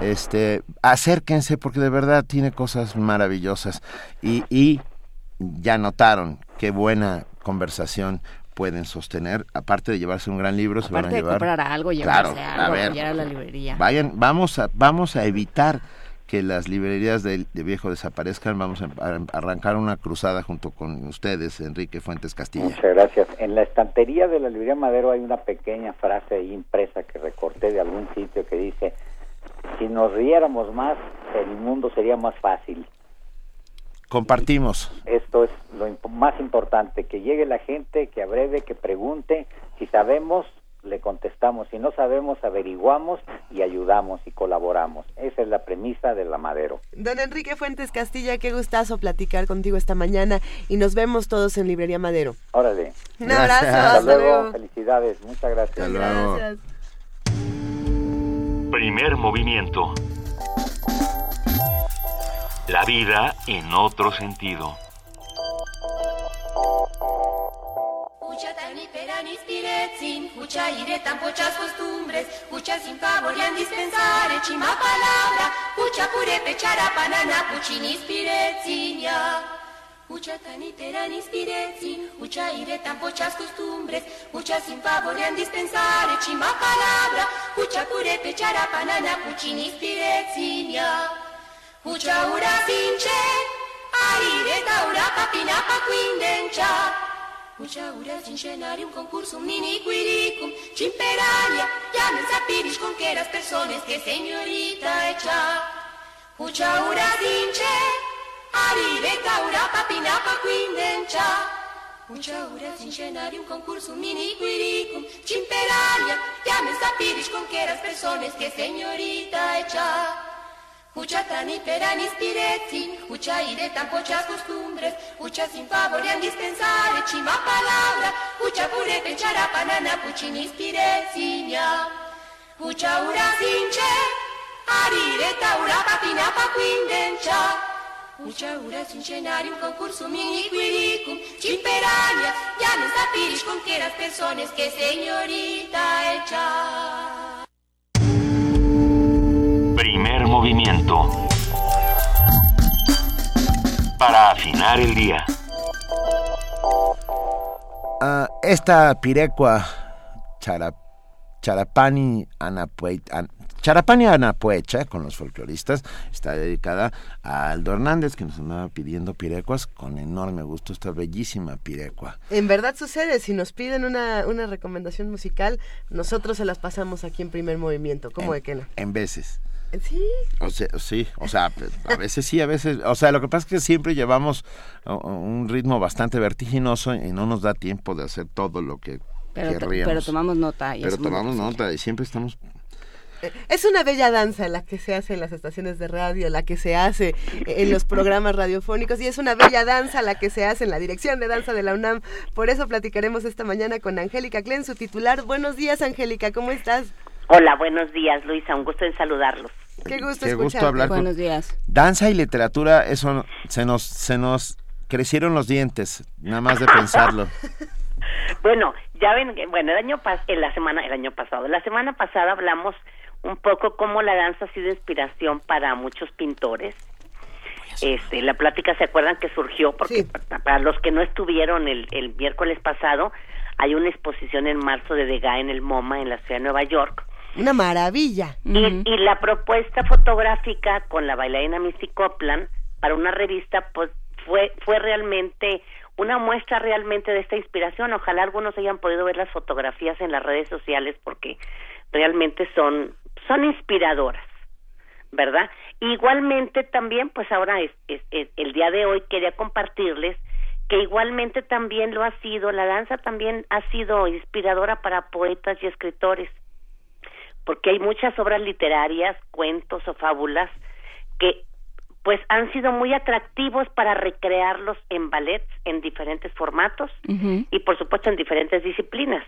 Este, acérquense porque de verdad tiene cosas maravillosas. Y, y ya notaron qué buena conversación pueden sostener, aparte de llevarse un gran libro, se van a llevar. de comprar algo, llevarse algo, a, a la librería. Vayan, vamos a, vamos a evitar que las librerías de, viejo desaparezcan. Vamos a, arrancar una cruzada junto con ustedes, Enrique Fuentes Castilla. Muchas gracias. En la estantería de la librería Madero hay una pequeña frase impresa que recorté de algún sitio que dice: si nos riéramos más, el mundo sería más fácil. Compartimos. Esto es lo más importante, que llegue la gente, que abreve, que pregunte. Si sabemos, le contestamos. Si no sabemos, averiguamos y ayudamos y colaboramos. Esa es la premisa de la Madero. Don Enrique Fuentes Castilla, qué gustazo platicar contigo esta mañana y nos vemos todos en Librería Madero. Órale. Un abrazo. Hasta, luego. Felicidades. Muchas gracias. Gracias. Primer movimiento. La vida en otro sentido. Escucha ni peran inspirețin, cucea iretan pocea costumbres, cucea sin favorian dispensare, cima palabra, cucea pure pe ceara panana, cucin inspirețin ea. Ucea tanitera în inspireții, ucea iretan poceas costumbres, ucea sin favorean dispensare, cima palabra, ucea pure pechara panana, cucin inspireții ea. Ucea ura sincer, arire daura papina pa quindencea, Uchaura sincenari un concurso un mini quiricum, cimperania, chiamen sapirish con que señorita echa. Uchaura sinche, arire taura papina pa quindencia. Uchaura sincenari un concurso un mini quiricum, cimperania, chiamen sapirish con que las personas que señorita echa. Ucha tan perani spiretti, ucha tan pochas costumbres, ucha sin favorian dispensare, cima palabra, ucha pure penchara panana puccini spiretti, Ucha ura sinche, arireta urapa pinapa quindencha. Mucha ura un concurso miniquiricum, chimperania, ya no zapirish con que las personas que señorita echa. Movimiento. Para afinar el día. Uh, esta pirecua charap, Charapani Anapuecha, Charapani Anapuecha, con los folcloristas, está dedicada a Aldo Hernández, que nos andaba pidiendo pirecuas con enorme gusto, esta bellísima pirecua. En verdad sucede, si nos piden una, una recomendación musical, nosotros se las pasamos aquí en primer movimiento, ¿cómo de que no? En veces. Sí. O sea, sí, o sea, a veces sí, a veces, o sea, lo que pasa es que siempre llevamos un ritmo bastante vertiginoso y no nos da tiempo de hacer todo lo que pero, pero tomamos nota. pero tomamos nota y siempre estamos eh, es una bella danza la que se hace en las estaciones de radio, la que se hace en los programas radiofónicos y es una bella danza la que se hace en la dirección de danza de la UNAM. Por eso platicaremos esta mañana con Angélica Klen, su titular. Buenos días, Angélica, ¿cómo estás? Hola, buenos días, Luisa. Un gusto en saludarlos. Qué gusto, Qué gusto hablar. Buenos días. Danza y literatura, eso se nos, se nos crecieron los dientes, nada más de pensarlo. bueno, ya ven, bueno, el año en la semana, el año pasado, la semana pasada hablamos un poco cómo la danza ha sido inspiración para muchos pintores. Este, la plática, ¿se acuerdan que surgió? Porque para los que no estuvieron el, el miércoles pasado, hay una exposición en marzo de Degas en el MoMA en la ciudad de Nueva York una maravilla. Y, la propuesta fotográfica con la bailarina Missy Copland para una revista, pues fue, fue realmente una muestra realmente de esta inspiración. Ojalá algunos hayan podido ver las fotografías en las redes sociales porque realmente son, son inspiradoras, ¿verdad? Igualmente también, pues ahora es, el día de hoy quería compartirles que igualmente también lo ha sido, la danza también ha sido inspiradora para poetas y escritores porque hay muchas obras literarias, cuentos o fábulas que pues han sido muy atractivos para recrearlos en ballets en diferentes formatos y por supuesto en diferentes disciplinas.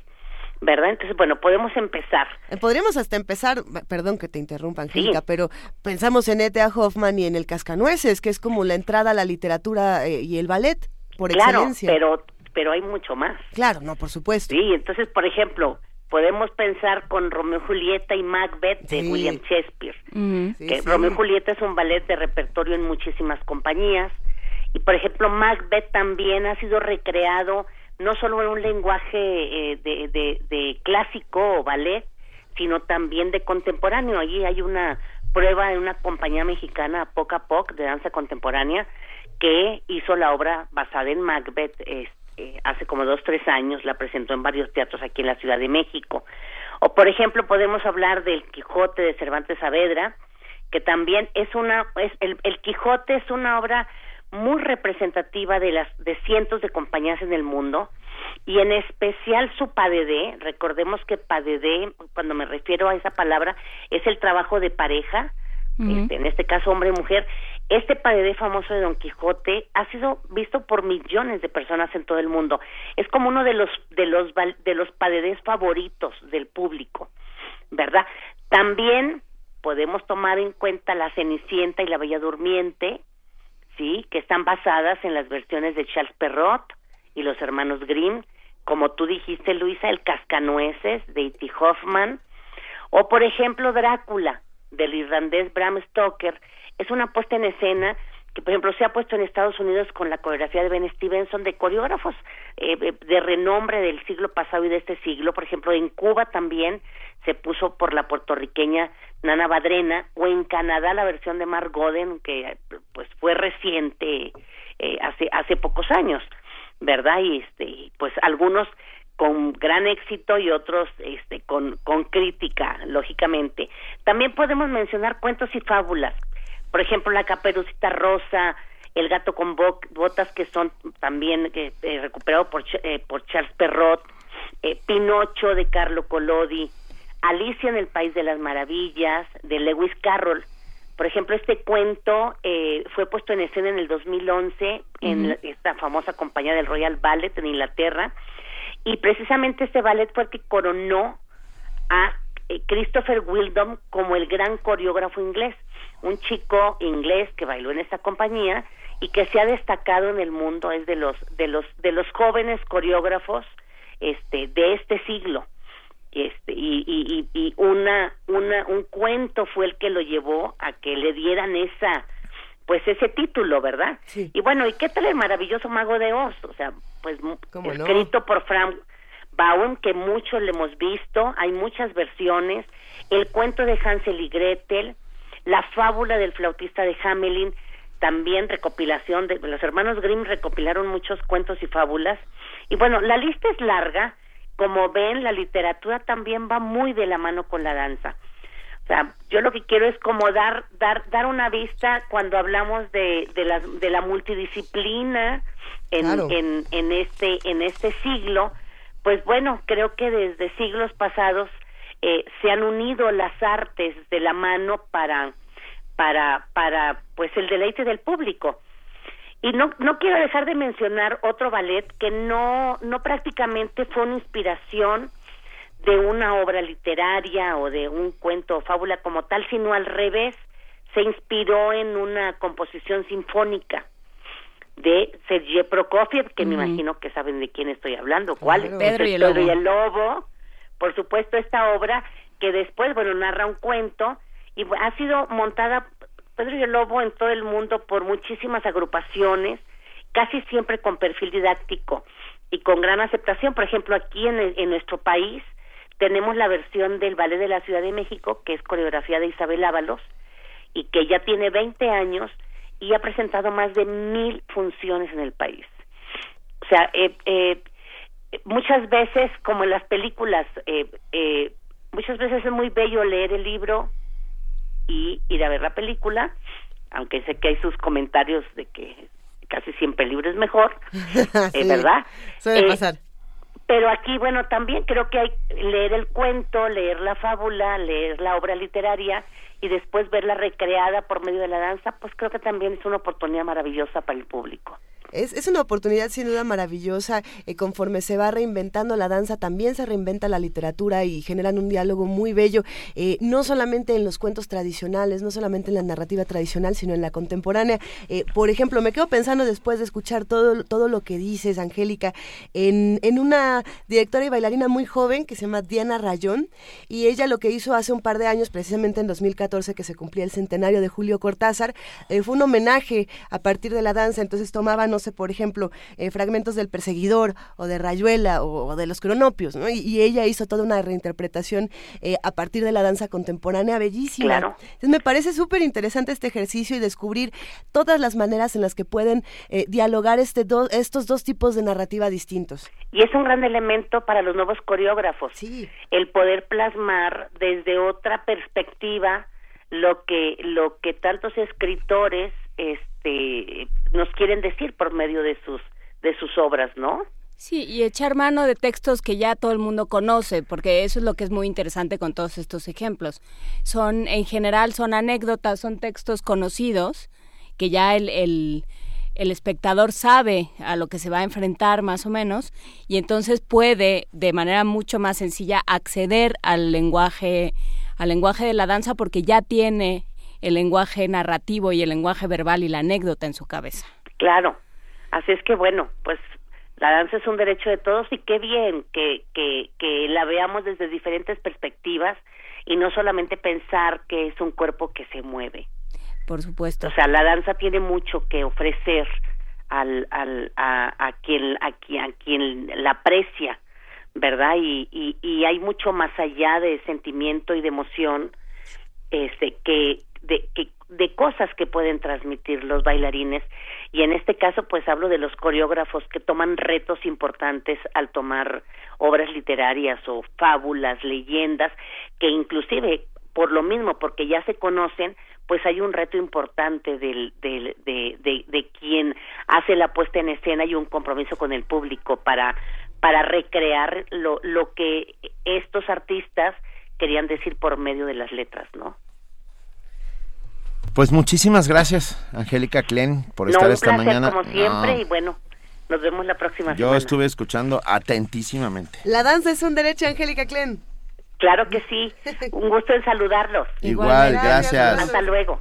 ¿verdad? Entonces, bueno, podemos empezar. Eh, podríamos hasta empezar, perdón que te interrumpa, Angélica, pero pensamos en E.T.A. Hoffman y en El Cascanueces, que es como la entrada a la literatura eh, y el ballet, por excelencia. Claro, pero, pero hay mucho más. Claro, no, por supuesto. Sí, entonces, por ejemplo, podemos pensar con Romeo y Julieta y Macbeth de William Shakespeare. que Romeo y Julieta es un ballet de repertorio en muchísimas compañías. Y por ejemplo, Macbeth también ha sido recreado no solo en un lenguaje eh, de, de, clásico o ballet, sino también de contemporáneo. Allí hay una prueba en una compañía mexicana, Poc a Poc, de danza contemporánea, que hizo la obra basada en Macbeth. Este, eh, hace como dos, tres años, la presentó en varios teatros aquí en la Ciudad de México. O, por ejemplo, podemos hablar del Quijote de Cervantes Saavedra, que también es una, es, el, el Quijote es una obra muy representativa de las de cientos de compañías en el mundo y en especial su padedé, recordemos que padedé, cuando me refiero a esa palabra, es el trabajo de pareja, este, en este caso hombre y mujer, este padedé famoso de Don Quijote ha sido visto por millones de personas en todo el mundo. Es como uno de los de los de los padedés favoritos del público, ¿verdad? También podemos tomar en cuenta la Cenicienta y la Bella Durmiente, sí, que están basadas en las versiones de Charles Perrault y los hermanos Grimm, como tú dijiste, Luisa, el Cascanueces de E.T. Hoffman, o por ejemplo Drácula del irlandés Bram Stoker, es una puesta en escena que por ejemplo se ha puesto en Estados Unidos con la coreografía de Ben Stevenson de coreógrafos eh, eh, de renombre del siglo pasado y de este siglo, por ejemplo en Cuba también se puso por la puertorriqueña Nana Badrena o en Canadá la versión de Mark Goden que pues fue reciente eh, hace hace pocos años, ¿verdad? Y este pues algunos con gran éxito y otros este con con crítica lógicamente. También podemos mencionar cuentos y fábulas por ejemplo, la caperucita rosa, el gato con botas que son también eh, recuperados por, eh, por Charles Perrot, eh, Pinocho de Carlo Collodi, Alicia en el País de las Maravillas de Lewis Carroll. Por ejemplo, este cuento eh, fue puesto en escena en el 2011 en esta famosa compañía del Royal Ballet en Inglaterra y precisamente este ballet fue el que coronó a eh, Christopher Wildom como el gran coreógrafo inglés, un chico inglés que bailó en esta compañía y que se ha destacado en el mundo es de los de los de los jóvenes coreógrafos este de este siglo. Este y, y, y una una un cuento fue el que lo llevó a que le dieran esa pues ese título verdad y bueno y qué tal el maravilloso mago de Oz o sea pues escrito por Frank Baum que muchos le hemos visto hay muchas versiones el cuento de Hansel y Gretel la fábula del flautista de Hamelin también recopilación de los hermanos Grimm recopilaron muchos cuentos y fábulas y bueno la lista es larga como ven la literatura también va muy de la mano con la danza. O sea yo lo que quiero es como dar dar dar una vista cuando hablamos de de la de la multidisciplina en en en este en este siglo pues bueno creo que desde siglos pasados eh, se han unido las artes de la mano para para para pues el deleite del público. Y no no quiero dejar de mencionar otro ballet que no no prácticamente fue una inspiración de una obra literaria o de un cuento o fábula como tal sino al revés se inspiró en una composición sinfónica de Sergei Prokofiev, que me imagino que saben de quién estoy hablando, cuál es Pedro, y el, Pedro y el Lobo. Por supuesto, esta obra que después, bueno, narra un cuento y ha sido montada Pedro y el Lobo en todo el mundo por muchísimas agrupaciones, casi siempre con perfil didáctico y con gran aceptación. Por ejemplo, aquí en, en nuestro país tenemos la versión del Ballet de la Ciudad de México, que es coreografía de Isabel Ábalos, y que ya tiene 20 años y ha presentado más de mil funciones en el país. O sea, eh, eh, muchas veces, como en las películas, eh, eh, muchas veces es muy bello leer el libro y ir a ver la película, aunque sé que hay sus comentarios de que casi siempre el libro es mejor, es ¿verdad? Suele pasar. Pero aquí, bueno, también creo que hay leer el cuento, leer la fábula, leer la obra literaria y después verla recreada por medio de la danza, pues creo que también es una oportunidad maravillosa para el público. Es, es una oportunidad sin duda maravillosa. Eh, conforme se va reinventando la danza, también se reinventa la literatura y generan un diálogo muy bello, eh, no solamente en los cuentos tradicionales, no solamente en la narrativa tradicional, sino en la contemporánea. Eh, por ejemplo, me quedo pensando después de escuchar todo, todo lo que dices, Angélica, en, en una directora y bailarina muy joven que se llama Diana Rayón, y ella lo que hizo hace un par de años, precisamente en 2014, que se cumplía el centenario de Julio Cortázar, fue un homenaje a partir de la danza, entonces tomaba, por ejemplo, eh, fragmentos del Perseguidor o de Rayuela o, de los Cronopios, ¿no? Y, ella hizo toda una reinterpretación eh, a partir de la danza contemporánea bellísima. Entonces me parece súper interesante este ejercicio y descubrir todas las maneras en las que pueden eh, dialogar este estos dos tipos de narrativa distintos. Y es un gran elemento para los nuevos coreógrafos. Sí. El poder plasmar desde otra perspectiva lo que lo que tantos escritores este nos quieren decir por medio de sus de sus obras, ¿no? Sí, y echar mano de textos que ya todo el mundo conoce, porque eso es lo que es muy interesante con todos estos ejemplos. Son, en general, son anécdotas, son textos conocidos, que ya el, el, el espectador sabe a lo que se va a enfrentar más o menos, y entonces puede, de manera mucho más sencilla, acceder al lenguaje, al lenguaje de la danza, porque ya tiene el lenguaje narrativo y el lenguaje verbal y la anécdota en su cabeza. Claro, así es que bueno, pues la danza es un derecho de todos y qué bien que, que, que la veamos desde diferentes perspectivas y no solamente pensar que es un cuerpo que se mueve. Por supuesto. O sea, la danza tiene mucho que ofrecer al, al, a, a, quien, a, quien, a quien la aprecia, ¿verdad? Y, y, y hay mucho más allá de sentimiento y de emoción este, que, de, que, de cosas que pueden transmitir los bailarines y en este caso pues hablo de los coreógrafos que toman retos importantes al tomar obras literarias o fábulas, leyendas que inclusive por lo mismo porque ya se conocen pues hay un reto importante del, del, de, de, de quien hace la puesta en escena y un compromiso con el público para para recrear lo, lo que estos artistas querían decir por medio de las letras, ¿no? Pues muchísimas gracias, Angélica Klen, por estar esta mañana. Como siempre, y bueno, nos vemos la próxima Yo estuve escuchando atentísimamente. La danza es un derecho, Angélica Klen. Claro que sí. Un gusto en saludarlos. Igual, gracias. Hasta luego.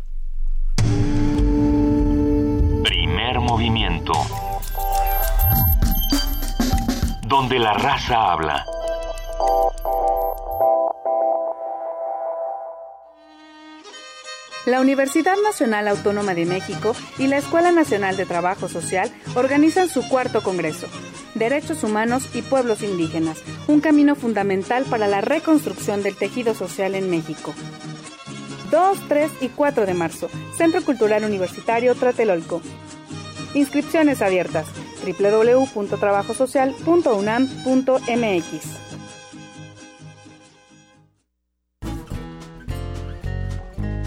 Primer movimiento. Donde la raza habla. La Universidad Nacional Autónoma de México y la Escuela Nacional de Trabajo Social organizan su cuarto Congreso, Derechos Humanos y Pueblos Indígenas, un camino fundamental para la reconstrucción del tejido social en México. 2, 3 y 4 de marzo, Centro Cultural Universitario Tratelolco. Inscripciones abiertas www.trabajosocial.unam.mx.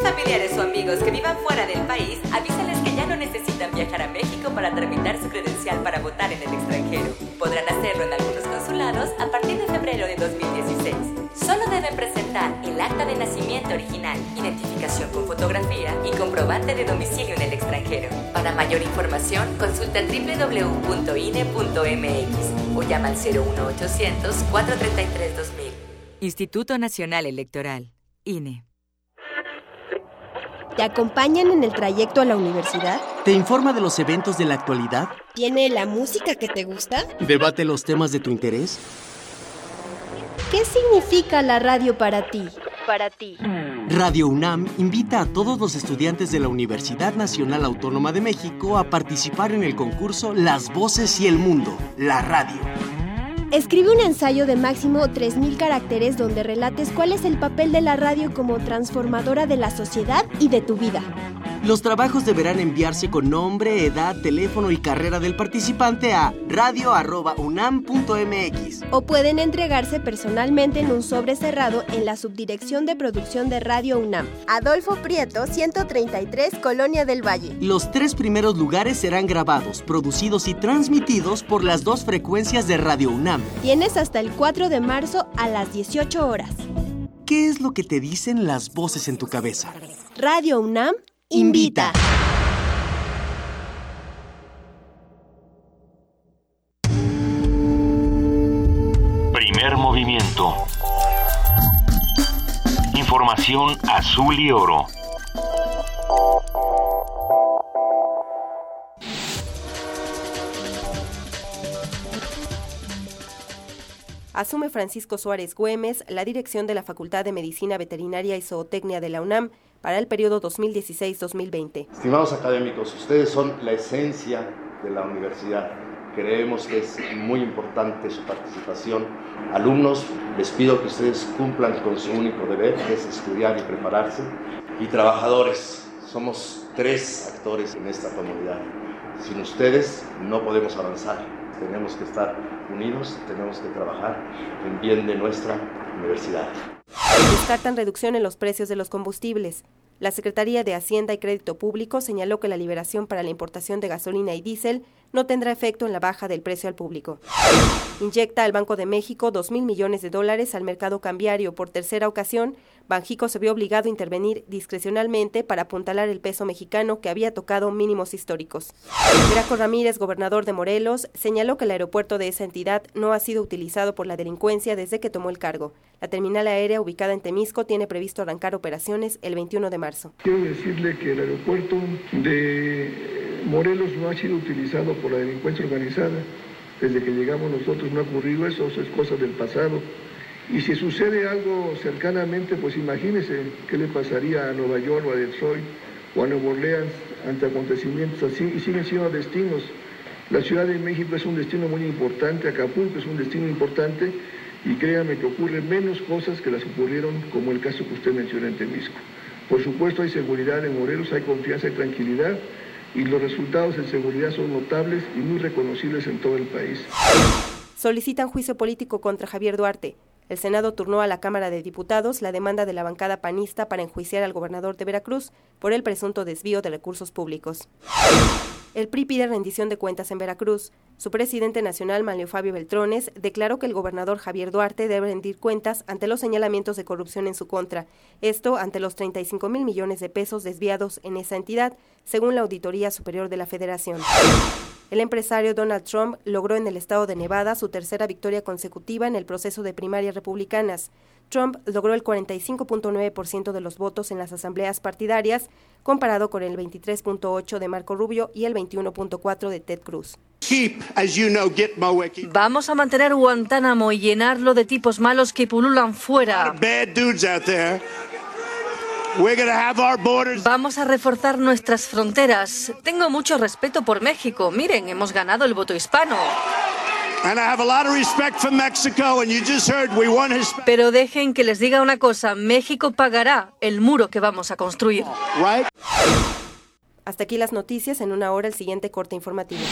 Familiares o amigos que vivan fuera del país, avísales que ya no necesitan viajar a México para tramitar su credencial para votar en el extranjero. Podrán hacerlo en algunos consulados a partir de febrero de 2016. Solo deben presentar el acta de nacimiento original, identificación con fotografía y comprobante de domicilio en el extranjero. Para mayor información, consulta www.ine.mx o llama al 01800 433 2000. Instituto Nacional Electoral, INE. ¿Te acompañan en el trayecto a la universidad? ¿Te informa de los eventos de la actualidad? ¿Tiene la música que te gusta? ¿Debate los temas de tu interés? ¿Qué significa la radio para ti? Para ti. Radio UNAM invita a todos los estudiantes de la Universidad Nacional Autónoma de México a participar en el concurso Las Voces y el Mundo, la radio. Escribe un ensayo de máximo 3.000 caracteres donde relates cuál es el papel de la radio como transformadora de la sociedad y de tu vida. Los trabajos deberán enviarse con nombre, edad, teléfono y carrera del participante a radio.unam.mx. O pueden entregarse personalmente en un sobre cerrado en la Subdirección de Producción de Radio UNAM. Adolfo Prieto, 133, Colonia del Valle. Los tres primeros lugares serán grabados, producidos y transmitidos por las dos frecuencias de Radio UNAM. Tienes hasta el 4 de marzo a las 18 horas. ¿Qué es lo que te dicen las voces en tu cabeza? Radio UNAM invita. Primer movimiento. Información azul y oro. Asume Francisco Suárez Güemes la dirección de la Facultad de Medicina Veterinaria y Zootecnia de la UNAM para el periodo 2016-2020. Estimados académicos, ustedes son la esencia de la universidad. Creemos que es muy importante su participación. Alumnos, les pido que ustedes cumplan con su único deber, que es estudiar y prepararse. Y trabajadores, somos tres actores en esta comunidad. Sin ustedes no podemos avanzar. Tenemos que estar unidos, tenemos que trabajar en bien de nuestra universidad. Descartan reducción en los precios de los combustibles. La Secretaría de Hacienda y Crédito Público señaló que la liberación para la importación de gasolina y diésel no tendrá efecto en la baja del precio al público. Inyecta al Banco de México 2 mil millones de dólares al mercado cambiario por tercera ocasión. Banjico se vio obligado a intervenir discrecionalmente para apuntalar el peso mexicano que había tocado mínimos históricos. Graco Ramírez, gobernador de Morelos, señaló que el aeropuerto de esa entidad no ha sido utilizado por la delincuencia desde que tomó el cargo. La terminal aérea ubicada en Temisco tiene previsto arrancar operaciones el 21 de marzo. Quiero decirle que el aeropuerto de Morelos no ha sido utilizado por la delincuencia organizada. Desde que llegamos nosotros no ha ocurrido eso, eso es cosa del pasado. Y si sucede algo cercanamente, pues imagínese qué le pasaría a Nueva York o a Detroit o a Nueva Orleans ante acontecimientos así y siguen siendo destinos. La Ciudad de México es un destino muy importante, Acapulco es un destino importante y créanme que ocurren menos cosas que las ocurrieron como el caso que usted menciona en Temisco. Por supuesto hay seguridad en Morelos, hay confianza y tranquilidad y los resultados en seguridad son notables y muy reconocibles en todo el país. Solicitan juicio político contra Javier Duarte. El Senado turnó a la Cámara de Diputados la demanda de la bancada panista para enjuiciar al gobernador de Veracruz por el presunto desvío de recursos públicos. El PRI pide rendición de cuentas en Veracruz. Su presidente nacional, Manlio Fabio Beltrones, declaró que el gobernador Javier Duarte debe rendir cuentas ante los señalamientos de corrupción en su contra. Esto ante los 35 mil millones de pesos desviados en esa entidad, según la Auditoría Superior de la Federación. El empresario Donald Trump logró en el estado de Nevada su tercera victoria consecutiva en el proceso de primarias republicanas. Trump logró el 45.9% de los votos en las asambleas partidarias, comparado con el 23.8% de Marco Rubio y el 21.4% de Ted Cruz. Vamos a mantener Guantánamo y llenarlo de tipos malos que pululan fuera. Vamos a reforzar nuestras fronteras. Tengo mucho respeto por México. Miren, hemos ganado el voto hispano. Pero dejen que les diga una cosa, México pagará el muro que vamos a construir. Hasta aquí las noticias, en una hora el siguiente corte informativo.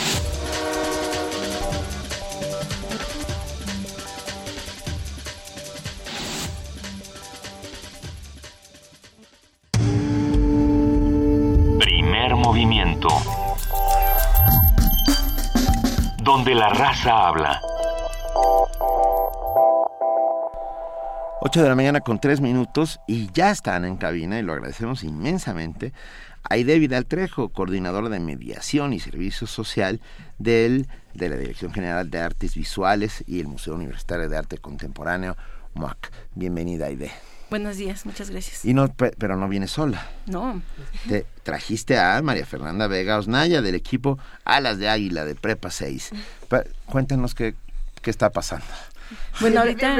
Movimiento. Donde la raza habla. 8 de la mañana con 3 minutos y ya están en cabina y lo agradecemos inmensamente. Aide Vidal Trejo, coordinadora de mediación y servicio social del, de la Dirección General de Artes Visuales y el Museo Universitario de Arte Contemporáneo, MUAC. Bienvenida, Aide. Buenos días, muchas gracias. Y no, pero no viene sola. No. Te trajiste a María Fernanda Vega Osnaya del equipo Alas de Águila de Prepa 6. Cuéntanos qué, qué está pasando. Bueno, ahorita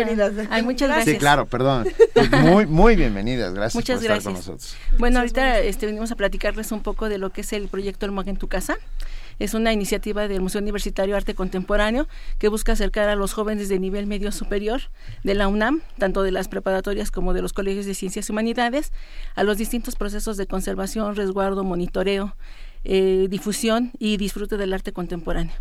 hay muchas gracias. Sí, claro, perdón. Pues muy, muy bienvenidas. Gracias muchas por gracias. estar con nosotros. Bueno, ahorita este, venimos a platicarles un poco de lo que es el proyecto El MOAC en tu casa. Es una iniciativa del Museo Universitario Arte Contemporáneo que busca acercar a los jóvenes de nivel medio superior de la UNAM, tanto de las preparatorias como de los colegios de ciencias y humanidades, a los distintos procesos de conservación, resguardo, monitoreo, eh, difusión y disfrute del arte contemporáneo.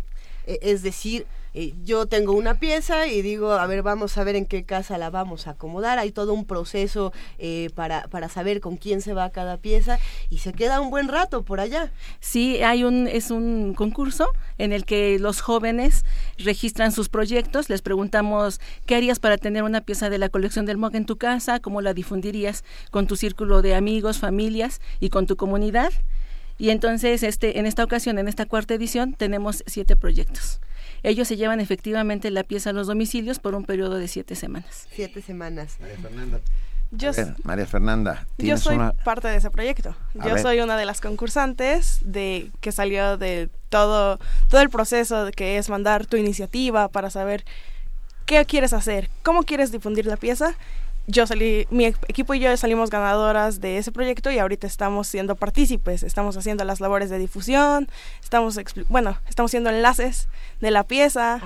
E, Es decir, eh, yo tengo una pieza y digo, a ver, vamos a ver en qué casa la vamos a acomodar. Hay todo un proceso eh, para, para saber con quién se va cada pieza y se queda un buen rato por allá. Sí, hay un, es un concurso en el que los jóvenes registran sus proyectos, les preguntamos qué harías para tener una pieza de la colección del MOC en tu casa, cómo la difundirías con tu círculo de amigos, familias y con tu comunidad. Y entonces, este, en esta ocasión, en esta cuarta edición, tenemos siete proyectos. Ellos se llevan efectivamente la pieza a los domicilios por un periodo de siete semanas. Siete semanas. María Fernanda. Yo, ver, María Fernanda, yo tienes soy una... parte de ese proyecto. A Yo ver. soy una de las concursantes de que salió de todo todo el proceso de que es mandar tu iniciativa para saber qué quieres hacer, cómo quieres difundir la pieza. Yo salí, mi e- equipo y yo salimos ganadoras de ese proyecto y ahorita estamos siendo partícipes, estamos haciendo las labores de difusión, estamos expli- bueno, estamos haciendo enlaces de la pieza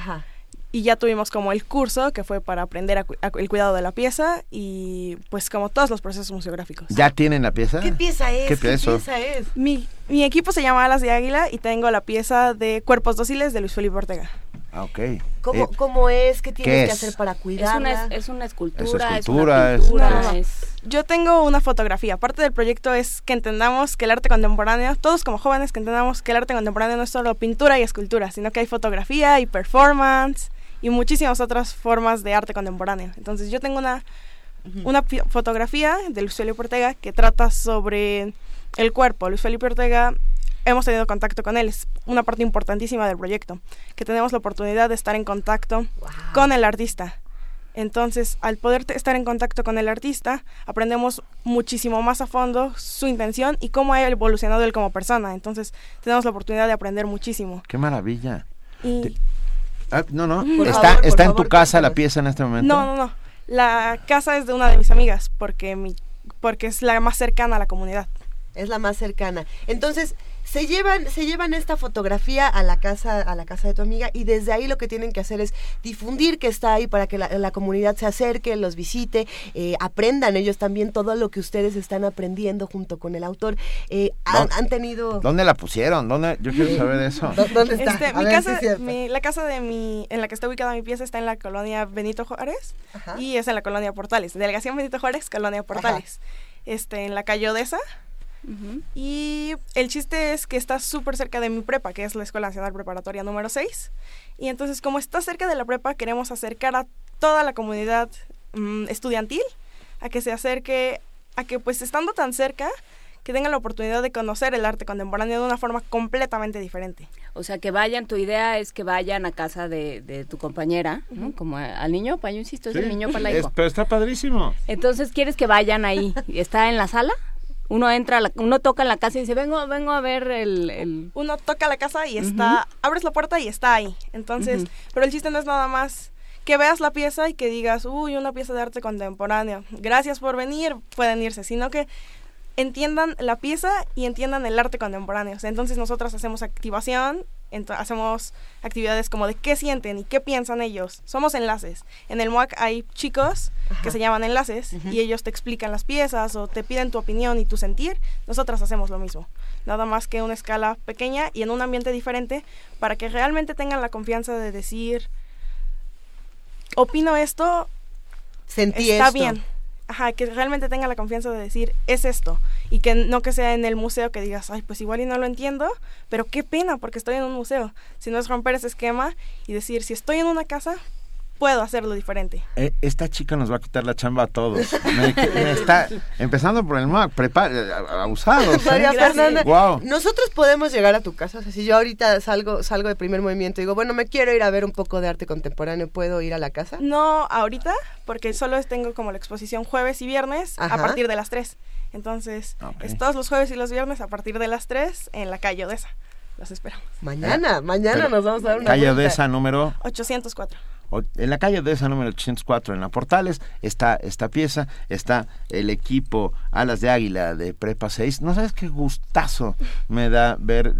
y ya tuvimos como el curso que fue para aprender a cu- a- el cuidado de la pieza y pues como todos los procesos museográficos. ¿Ya tienen la pieza? ¿Qué pieza es? ¿Qué pieza? es? Mi, mi equipo se llama Alas de Águila y tengo la pieza de Cuerpos Dóciles de Luis Felipe Ortega. Ah, ok. ¿Cómo, Eh, ¿Cómo es? ¿Qué tienes ¿qué que es? hacer para cuidarla? es una escultura, Es escultura, es- No, no, no. Yo tengo una fotografía. Parte del proyecto es que entendamos que el arte contemporáneo, todos como jóvenes, que entendamos que el arte contemporáneo no es solo pintura y escultura, sino que hay fotografía y performance y muchísimas otras formas de arte contemporáneo. Entonces yo tengo una, una fotografía de Luis Felipe Ortega que trata sobre el cuerpo. Luis Felipe Ortega, hemos tenido contacto con él, es una parte importantísima del proyecto, que tenemos la oportunidad de estar en contacto con el artista. Entonces, al poder estar en contacto con el artista, aprendemos muchísimo más a fondo su intención y cómo ha evolucionado él como persona. Entonces, tenemos la oportunidad de aprender muchísimo. Qué maravilla. Y Ah, no, no. Por ¿Está, favor, está en tu casa la pieza en este momento? no, no, no. La casa es de una de mis amigas porque mi porque es la más cercana a la comunidad. Es la más cercana. Entonces, se llevan, se llevan esta fotografía a la casa, a la casa de tu amiga y desde ahí lo que tienen que hacer es difundir que está ahí para que la, comunidad se acerque, los visite, eh, aprendan ellos también todo lo que ustedes están aprendiendo junto con el autor. Eh, han, tenido. ¿Dónde la pusieron? ¿Dónde? Yo quiero saber de eso. ¿Dónde está? Este, mi casa, la casa de mi, en la que está ubicada mi pieza está en la colonia Benito Juárez y es en la colonia Portales. Delegación Benito Juárez, colonia Portales. Este, en la calle Odessa. Y el chiste es que está súper cerca de mi prepa, que es la Escuela Nacional Preparatoria número 6. Y entonces, como está cerca de la prepa, queremos acercar a toda la comunidad mm, estudiantil a que se acerque, a que pues estando tan cerca, que tengan la oportunidad de conocer el arte contemporáneo de una forma completamente diferente. O sea, que vayan, tu idea es que vayan a casa de, tu compañera, Como al niño, para yo insisto, es el niño para la Pero está padrísimo. Entonces, ¿quieres que vayan ahí? ¿Está en la sala? Uno entra, uno toca en la casa y dice, vengo, vengo a ver el... Uno toca la casa y está, abres la puerta y está ahí. Entonces, pero el chiste no es nada más que veas la pieza y que digas, uy, una pieza de arte contemporáneo, gracias por venir, pueden irse, sino que entiendan la pieza y entiendan el arte contemporáneo. Entonces nosotros hacemos activación hacemos actividades como de qué sienten y qué piensan ellos. Somos enlaces. En el MOAC hay chicos que se llaman enlaces y ellos te explican las piezas o te piden tu opinión y tu sentir. Nosotras hacemos lo mismo. Nada más que una escala pequeña y en un ambiente diferente para que realmente tengan la confianza de decir, opino esto, Sentí está bien ajá, que realmente tenga la confianza de decir, es esto, y que no que sea en el museo que digas, ay, pues igual y no lo entiendo, pero qué pena porque estoy en un museo, sino es romper ese esquema y decir, si estoy en una casa, puedo hacerlo diferente. Eh, esta chica nos va a quitar la chamba a todos. está empezando por el MAC, abusados. María Fernanda, wow. nosotros podemos llegar a tu casa. O sea, si yo ahorita salgo, salgo de primer movimiento y digo, bueno, me quiero ir a ver un poco de arte contemporáneo, ¿puedo ir a la casa? No, ahorita, porque solo tengo como la exposición jueves y viernes a partir de las 3. Entonces, es todos los jueves y los viernes a partir de las 3 en la calle Odessa. Los esperamos. Mañana, mañana nos vamos a dar una Calle Odessa número 804. En la calle de esa número 804, en la Portales, está esta pieza, está el equipo Alas de Águila de Prepa 6. No sabes qué gustazo me da ver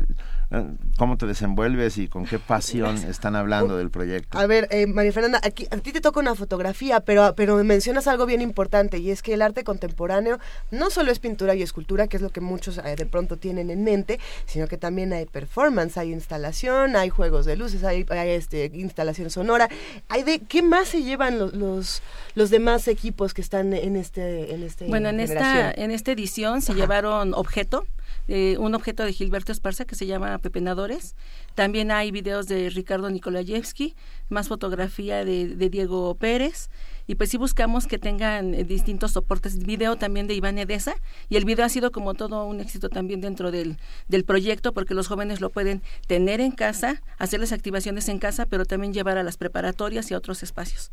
cómo te desenvuelves y con qué pasión están hablando del proyecto. A ver, eh, María Fernanda, aquí, a ti te toca una fotografía, pero, pero mencionas algo bien importante y es que el arte contemporáneo no solo es pintura y escultura, que es lo que muchos eh, de pronto tienen en mente, sino que también hay performance, hay instalación, hay juegos de luces, hay, este, instalación sonora. Hay de, ¿Qué más se llevan los, los, demás equipos que están en este en este Bueno, en esta, en esta edición se llevaron objeto, eh, un objeto de Gilberto Esparza que se llama Pepenadores. También hay videos de Ricardo Nikolayevsky, más fotografía de, Diego Pérez. Y pues sí buscamos que tengan eh, distintos soportes. Video también de Iván Edesa. Y el video ha sido como todo un éxito también dentro del, del proyecto porque los jóvenes lo pueden tener en casa, hacer las activaciones en casa, pero también llevar a las preparatorias y a otros espacios.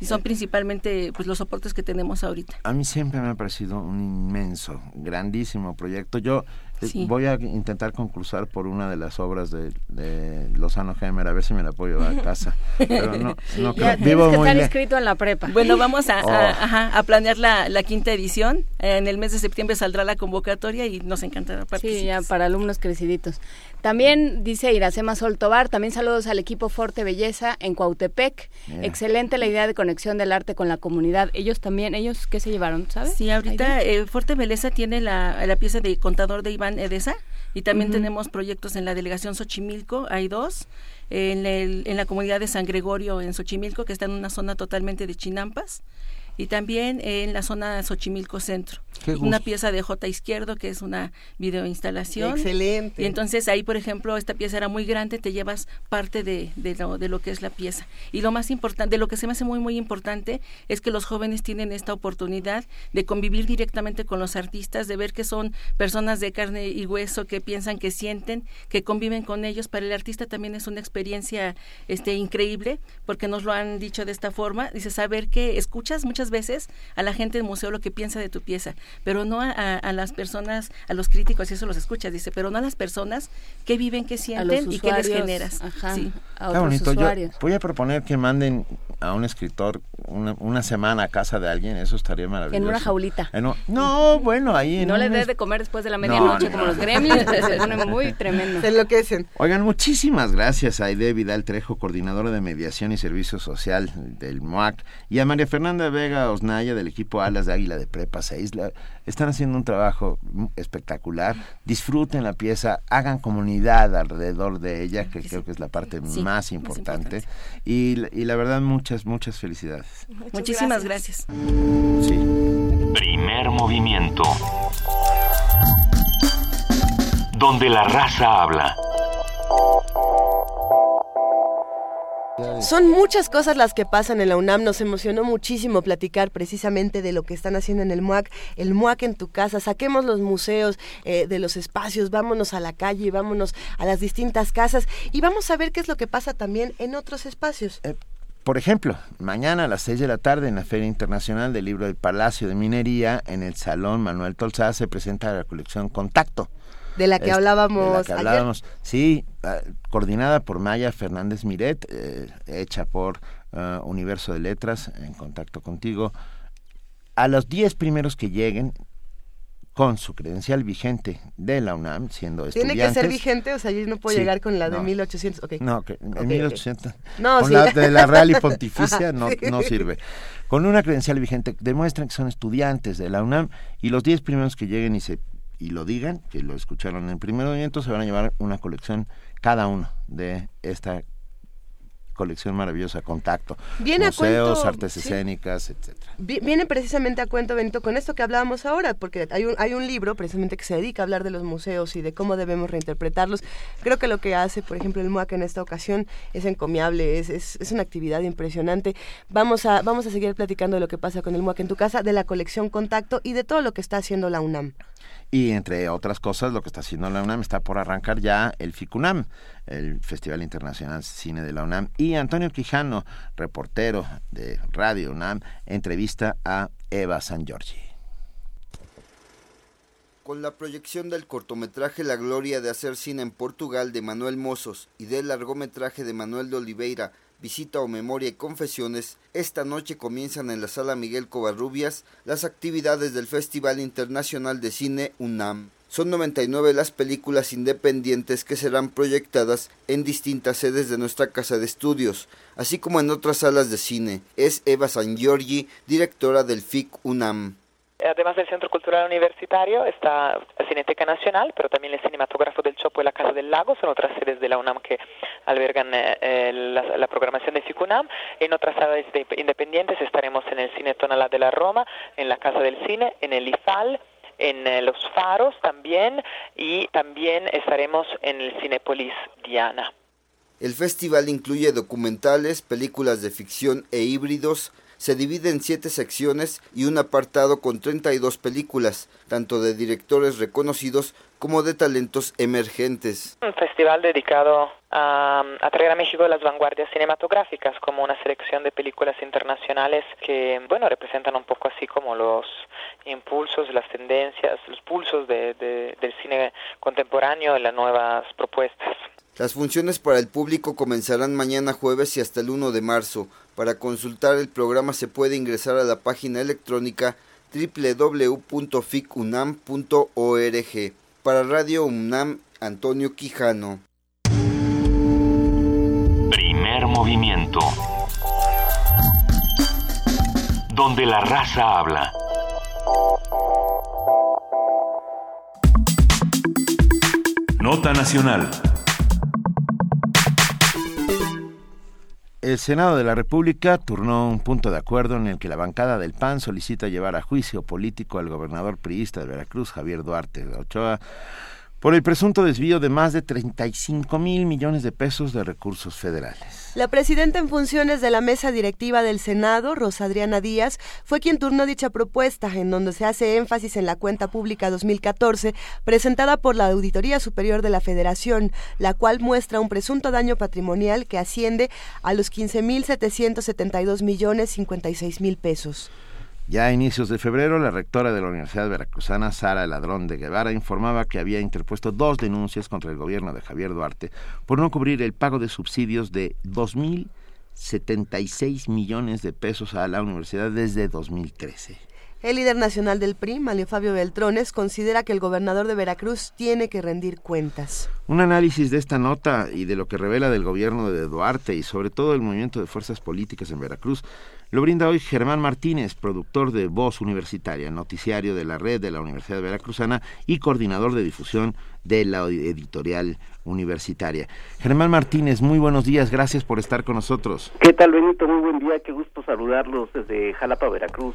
Y son principalmente pues los soportes que tenemos ahorita. A mí siempre me ha parecido un inmenso, grandísimo proyecto. Yo Voy a intentar concursar por una de las obras de, de Lozano Gemer, a ver si me la puedo llevar a casa. Pero no, no creo. Vivo que estar inscrito en la prepa. Bueno, vamos a, a, oh. planear la, la, quinta edición. En el mes de septiembre saldrá la convocatoria y nos encantará participar. Sí, ya para alumnos creciditos. También dice Iracema Soltobar, también saludos al equipo Forte Belleza en Cuautepec. Excelente la idea de conexión del arte con la comunidad. Ellos también, ellos qué se llevaron, ¿sabes? Sí, ahorita eh, Forte Belleza tiene la, la pieza de contador de Iván Edesa y también tenemos proyectos en la delegación Xochimilco, hay dos, en, en la comunidad de San Gregorio en Xochimilco, que está en una zona totalmente de chinampas y también en la zona de Xochimilco Centro. Una pieza de J Izquierdo, que es una videoinstalación. Excelente. Y entonces ahí, por ejemplo, esta pieza era muy grande, te llevas parte de, de, lo, de lo que es la pieza. Y lo más importante, de lo que se me hace muy, muy importante, es que los jóvenes tienen esta oportunidad de convivir directamente con los artistas, de ver que son personas de carne y hueso, que piensan, que sienten, que conviven con ellos. Para el artista también es una experiencia este, increíble, porque nos lo han dicho de esta forma. Dice, saber que escuchas muchas muchas veces a la gente del museo lo que piensa de tu pieza, pero no a, las personas, a los críticos, y eso los escuchas, dice, pero no a las personas que viven, que sienten y que les generas. Ajá, sí. a otros bonito. Usuarios. voy a proponer que manden a un escritor una, semana a casa de alguien, eso estaría maravilloso. En una jaulita. no, bueno, ahí No le dé de comer después de la medianoche como los gremios, es muy tremendo. Se enloquecen. Oigan, muchísimas gracias a Aide Vidal Trejo, coordinadora de mediación y servicio social del MOAC, y a María Fernanda Vega Osnaya del equipo Alas de Águila de Prepa 6. están haciendo un trabajo espectacular. Disfruten la pieza, hagan comunidad alrededor de ella, que creo que es la parte más importante. Y, y la verdad, muchas, muchas felicidades. Muchísimas gracias. Primer movimiento. Donde la raza habla. Son muchas cosas las que pasan en la UNAM. Nos emocionó muchísimo platicar precisamente de lo que están haciendo en el MUAC. El MUAC en tu casa. Saquemos los museos eh, de los espacios, vámonos a la calle, vámonos a las distintas casas y vamos a ver qué es lo que pasa también en otros espacios. Eh, por ejemplo, mañana a las 6 de la tarde en la Feria Internacional del Libro del Palacio de Minería, en el Salón Manuel Tolzá, se presenta la colección Contacto. De la que hablábamos. De la que hablábamos, sí, ah, coordinada por Maya Fernández Miret, eh, hecha por ah, Universo de Letras, en contacto contigo. A los 10 primeros que lleguen, con su credencial vigente de la UNAM, siendo estudiantes. ¿Tiene que ser vigente? O sea, yo no puedo llegar con la de 1800. Okay. No, que en 1800. No, con la de la Real y Pontificia no, no sirve. Con una credencial vigente demuestran que son estudiantes de la UNAM y los 10 primeros que lleguen y se y lo digan, que lo escucharon en el primer movimiento, se van a llevar una colección cada uno de esta colección maravillosa, Contacto. Viene Museos, artes escénicas, etcétera. Viene precisamente a cuento, Benito, con esto que hablábamos ahora, porque hay un, hay un libro precisamente que se dedica a hablar de los museos y de cómo debemos reinterpretarlos. Creo que lo que hace, por ejemplo, el MUAC en esta ocasión es encomiable, es, es, es una actividad impresionante. Vamos a, vamos a seguir platicando de lo que pasa con el MUAC en tu casa, de la colección Contacto y de todo lo que está haciendo la UNAM. Y entre otras cosas, lo que está haciendo la UNAM está por arrancar ya el FICUNAM, el Festival Internacional Cine de la UNAM. Y Antonio Quijano, reportero de Radio UNAM, entrevista a Eva San Giorgi. Con la proyección del cortometraje La Gloria de Hacer Cine en Portugal de Manuel Mozos y del largometraje de Manuel de Oliveira Visita o Memoria y Confesiones, esta noche comienzan en la Sala Miguel Covarrubias las actividades del Festival Internacional de Cine UNAM. Son 99 las películas independientes que serán proyectadas en distintas sedes de nuestra casa de estudios, así como en otras salas de cine. Es Eva San Giorgi, directora del FIC UNAM. Además del Centro Cultural Universitario está la Cineteca Nacional, pero también el Cinematógrafo del Chopo y la Casa del Lago, son otras sedes de la UNAM que albergan eh, eh, la, programación de FICUNAM. En otras salas independientes estaremos en el Cine Tonalá de la Roma, en la Casa del Cine, en el IFAL, en eh, Los Faros también y también estaremos en el Cinepolis Diana. El festival incluye documentales, películas de ficción e híbridos, se divide en siete secciones y un apartado con 32 películas, tanto de directores reconocidos como de talentos emergentes. Un festival dedicado a, traer a México las vanguardias cinematográficas, como una selección de películas internacionales que, bueno, representan un poco así como los impulsos, las tendencias, los pulsos del cine contemporáneo y las nuevas propuestas. Las funciones para el público comenzarán mañana jueves y hasta el 1 de marzo. Para consultar el programa se puede ingresar a la página electrónica www.ficunam.org. Para Radio UNAM, Antonio Quijano. Primer movimiento. Donde la raza habla. Nota Nacional. El Senado de la República turnó un punto de acuerdo en el que la bancada del PAN solicita llevar a juicio político al gobernador priista de Veracruz, Javier Duarte de Ochoa, por el presunto desvío de más de 35 mil millones de pesos de recursos federales. La presidenta en funciones de la mesa directiva del Senado, Rosa Adriana Díaz, fue quien turnó dicha propuesta, en donde se hace énfasis en la cuenta pública 2014 presentada por la Auditoría Superior de la Federación, la cual muestra un presunto daño patrimonial que asciende a los 15.772 millones 56 mil pesos. Ya a inicios de febrero, la rectora de la Universidad Veracruzana, Sara Ladrón de Guevara, informaba que había interpuesto dos denuncias contra el gobierno de Javier Duarte por no cubrir el pago de subsidios de 2.076 millones de pesos a la universidad desde 2013. El líder nacional del PRI, Mario Fabio Beltrones, considera que el gobernador de Veracruz tiene que rendir cuentas. Un análisis de esta nota y de lo que revela del gobierno de Duarte y sobre todo el movimiento de fuerzas políticas en Veracruz lo brinda hoy Germán Martínez, productor de Voz Universitaria, noticiario de la red de la Universidad Veracruzana y coordinador de difusión de la editorial universitaria. Germán Martínez, muy buenos días, gracias por estar con nosotros. ¿Qué tal, Benito? Muy buen día, qué gusto saludarlos desde Jalapa, Veracruz.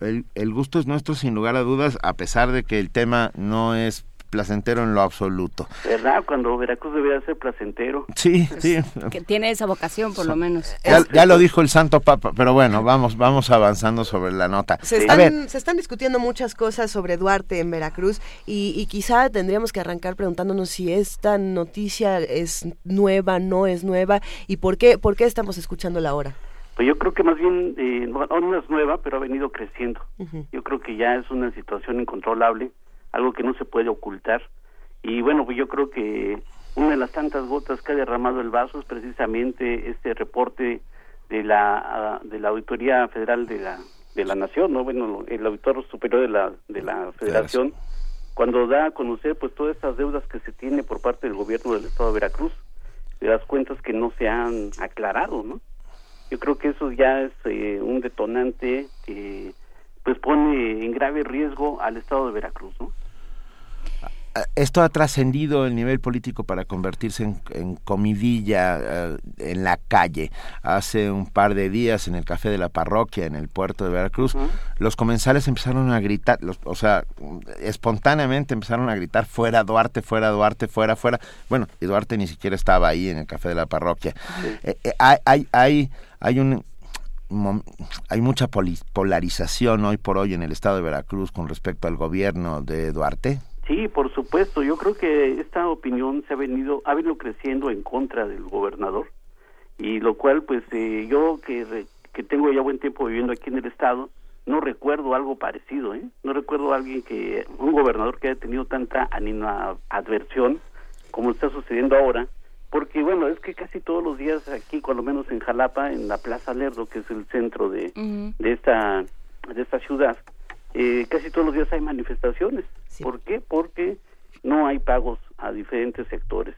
El, el, gusto es nuestro, sin lugar a dudas, a pesar de que el tema no es placentero en lo absoluto. ¿Verdad? Cuando Veracruz debería ser placentero. Sí, sí. Que tiene esa vocación, por lo menos. Ya, ya, lo dijo el Santo Papa, pero bueno, vamos, vamos avanzando sobre la nota. Se están, se están discutiendo muchas cosas sobre Duarte en Veracruz y, y, quizá tendríamos que arrancar preguntándonos si esta noticia es nueva, no es nueva y por qué, por qué estamos escuchándola ahora. Pues yo creo que más bien eh, no, no, es nueva, pero ha venido creciendo. Uh -huh. Yo creo que ya es una situación incontrolable, algo que no se puede ocultar. Y bueno, pues yo creo que una de las tantas gotas que ha derramado el vaso es precisamente este reporte de la de la auditoría federal de la de la nación, no bueno el auditor superior de la de la Federación cuando da a conocer pues todas estas deudas que se tiene por parte del gobierno del Estado de Veracruz, de las cuentas que no se han aclarado, ¿no? yo creo que eso ya es eh, un detonante que pues pone en grave riesgo al estado de Veracruz ¿no? Esto ha trascendido el nivel político para convertirse en, en comidilla uh, en la calle. Hace un par de días en el café de la parroquia, en el puerto de Veracruz, uh -huh. los comensales empezaron a gritar, los, o sea, espontáneamente empezaron a gritar fuera Duarte, fuera Duarte, fuera, fuera. Bueno, y Duarte ni siquiera estaba ahí en el café de la parroquia. -huh. eh, eh, hay, hay, hay, hay un hay mucha polarización hoy por hoy en el estado de Veracruz con respecto al gobierno de Duarte. Sí, por supuesto. Yo creo que esta opinión se ha venido ha venido creciendo en contra del gobernador y lo cual, pues, eh, yo que que tengo ya buen tiempo viviendo aquí en el estado no recuerdo algo parecido, ¿eh? No recuerdo a alguien que un gobernador que haya tenido tanta adversión como está sucediendo ahora, porque bueno, es que casi todos los días aquí, por lo menos en Jalapa, en la Plaza Lerdo, que es el centro de, uh -huh. de esta de esta ciudad, eh, casi todos los días hay manifestaciones. Sí. ¿Por qué? Porque no hay pagos a diferentes sectores.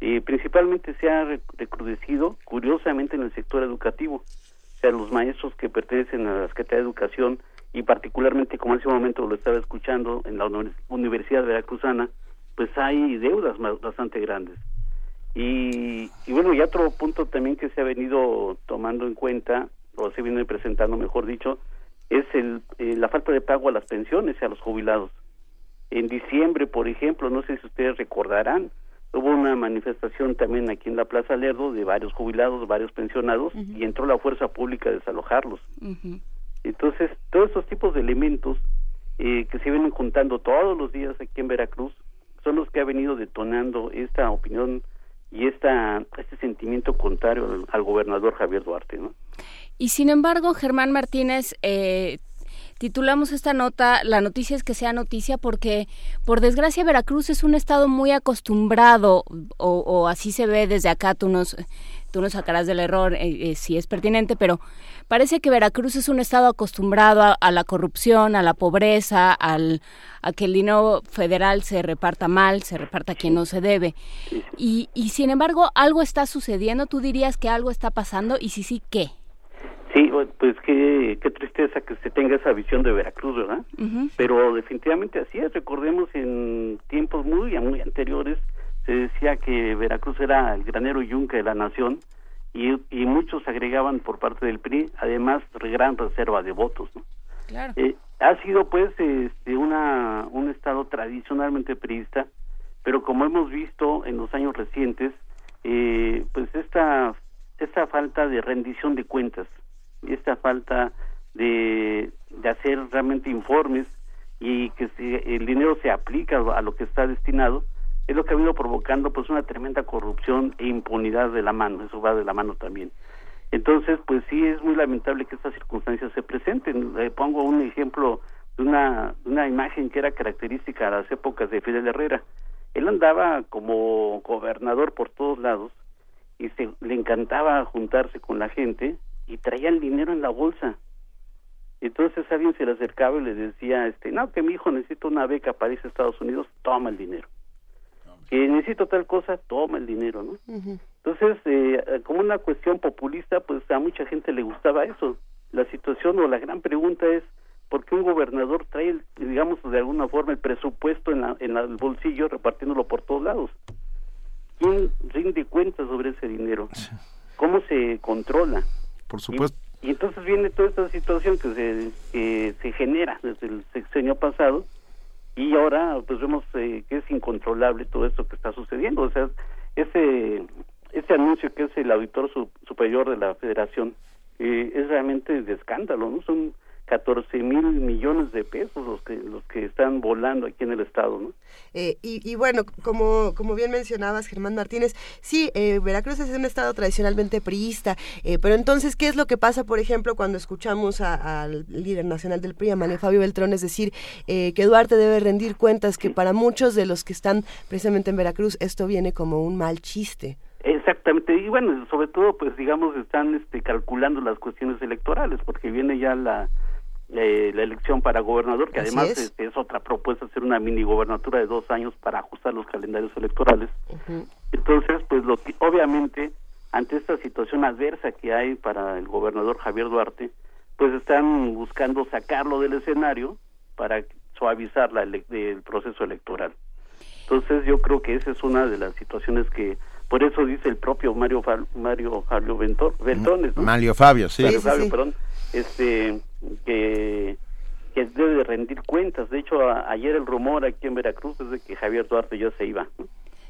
Eh, principalmente se ha recrudecido, curiosamente, en el sector educativo. O sea, los maestros que pertenecen a la Secretaría de Educación y particularmente, como en ese momento lo estaba escuchando, en la Universidad Veracruzana, pues hay deudas bastante grandes. Y, y bueno, y otro punto también que se ha venido tomando en cuenta, o se viene presentando, mejor dicho, es el, eh, la falta de pago a las pensiones y a los jubilados. En diciembre, por ejemplo, no sé si ustedes recordarán, hubo una manifestación también aquí en la Plaza Lerdo de varios jubilados, varios pensionados, uh -huh. y entró la fuerza pública a desalojarlos. Uh -huh. Entonces, todos estos tipos de elementos eh, que se vienen juntando todos los días aquí en Veracruz son los que ha venido detonando esta opinión y esta, este sentimiento contrario al, al gobernador Javier Duarte, ¿no? Y sin embargo, Germán Martínez, eh, titulamos esta nota, la noticia es que sea noticia porque, por desgracia, Veracruz es un estado muy acostumbrado, o, o así se ve desde acá, tú nos, tú nos sacarás del error eh, eh, si es pertinente, pero parece que Veracruz es un estado acostumbrado a, la corrupción, a la pobreza, al, a que el dinero federal se reparta mal, se reparta quien no se debe. Y, y sin embargo, algo está sucediendo, tú dirías que algo está pasando, y si sí, ¿qué? Pues qué, qué tristeza que se tenga esa visión de Veracruz, ¿verdad? Uh -huh. Pero definitivamente así es. Recordemos en tiempos muy, muy anteriores se decía que Veracruz era el granero yunque de la nación y, y muchos agregaban por parte del PRI, además, gran reserva de votos, ¿no? Claro. Eh, ha sido pues este, una, un estado tradicionalmente priista, pero como hemos visto en los años recientes, eh, pues esta, esta falta de rendición de cuentas, esta falta de, de hacer realmente informes y que se, el dinero se aplica a lo que está destinado, es lo que ha venido provocando pues una tremenda corrupción e impunidad de la mano, eso va de la mano también. Entonces, pues sí es muy lamentable que estas circunstancias se presenten. Le pongo un ejemplo de una, una imagen que era característica a las épocas de Fidel Herrera. Él andaba como gobernador por todos lados y se, le encantaba juntarse con la gente y traía el dinero en la bolsa. Entonces alguien se le acercaba y le decía, este, no, que mi hijo necesita una beca para irse a Estados Unidos, toma el dinero. Que necesito tal cosa, toma el dinero, ¿no? Entonces, eh, como una cuestión populista, pues a mucha gente le gustaba eso. La situación o la gran pregunta es, ¿por qué un gobernador trae, digamos, de alguna forma el presupuesto en, la, en el bolsillo repartiéndolo por todos lados? ¿Quién rinde cuentas sobre ese dinero? ¿Cómo se controla? Por supuesto. Y, entonces viene toda esta situación que se, que se genera desde el sexenio pasado y ahora pues vemos eh, que es incontrolable todo esto que está sucediendo. O sea, ese, ese anuncio que es el auditor superior de la federación eh, es realmente de escándalo, ¿no? Son 14 mil millones de pesos los que los que están volando aquí en el estado, ¿no? Eh, y, bueno, como, como bien mencionabas, Germán Martínez, sí, eh, Veracruz es un estado tradicionalmente priista, eh, pero entonces, ¿qué es lo que pasa, por ejemplo, cuando escuchamos al líder nacional del PRI, a Manuel Fabio Beltrón, es decir, que Duarte debe rendir cuentas, que para muchos de los que están precisamente en Veracruz esto viene como un mal chiste? Exactamente, y bueno, sobre todo, pues digamos, están este, calculando las cuestiones electorales, porque viene ya la eh, la elección para gobernador, que además es. es. otra propuesta, hacer una mini gobernatura de dos años para ajustar los calendarios electorales. Entonces, pues lo que, obviamente, ante esta situación adversa que hay para el gobernador Javier Duarte, pues están buscando sacarlo del escenario para suavizar la el proceso electoral. Entonces, yo creo que esa es una de las situaciones que por eso dice el propio Mario Mario Fabio Ventor, Mario Fabio, sí. Mario Fabio, perdón, este que, que debe de rendir cuentas. De hecho, ayer el rumor aquí en Veracruz es de que Javier Duarte ya se iba.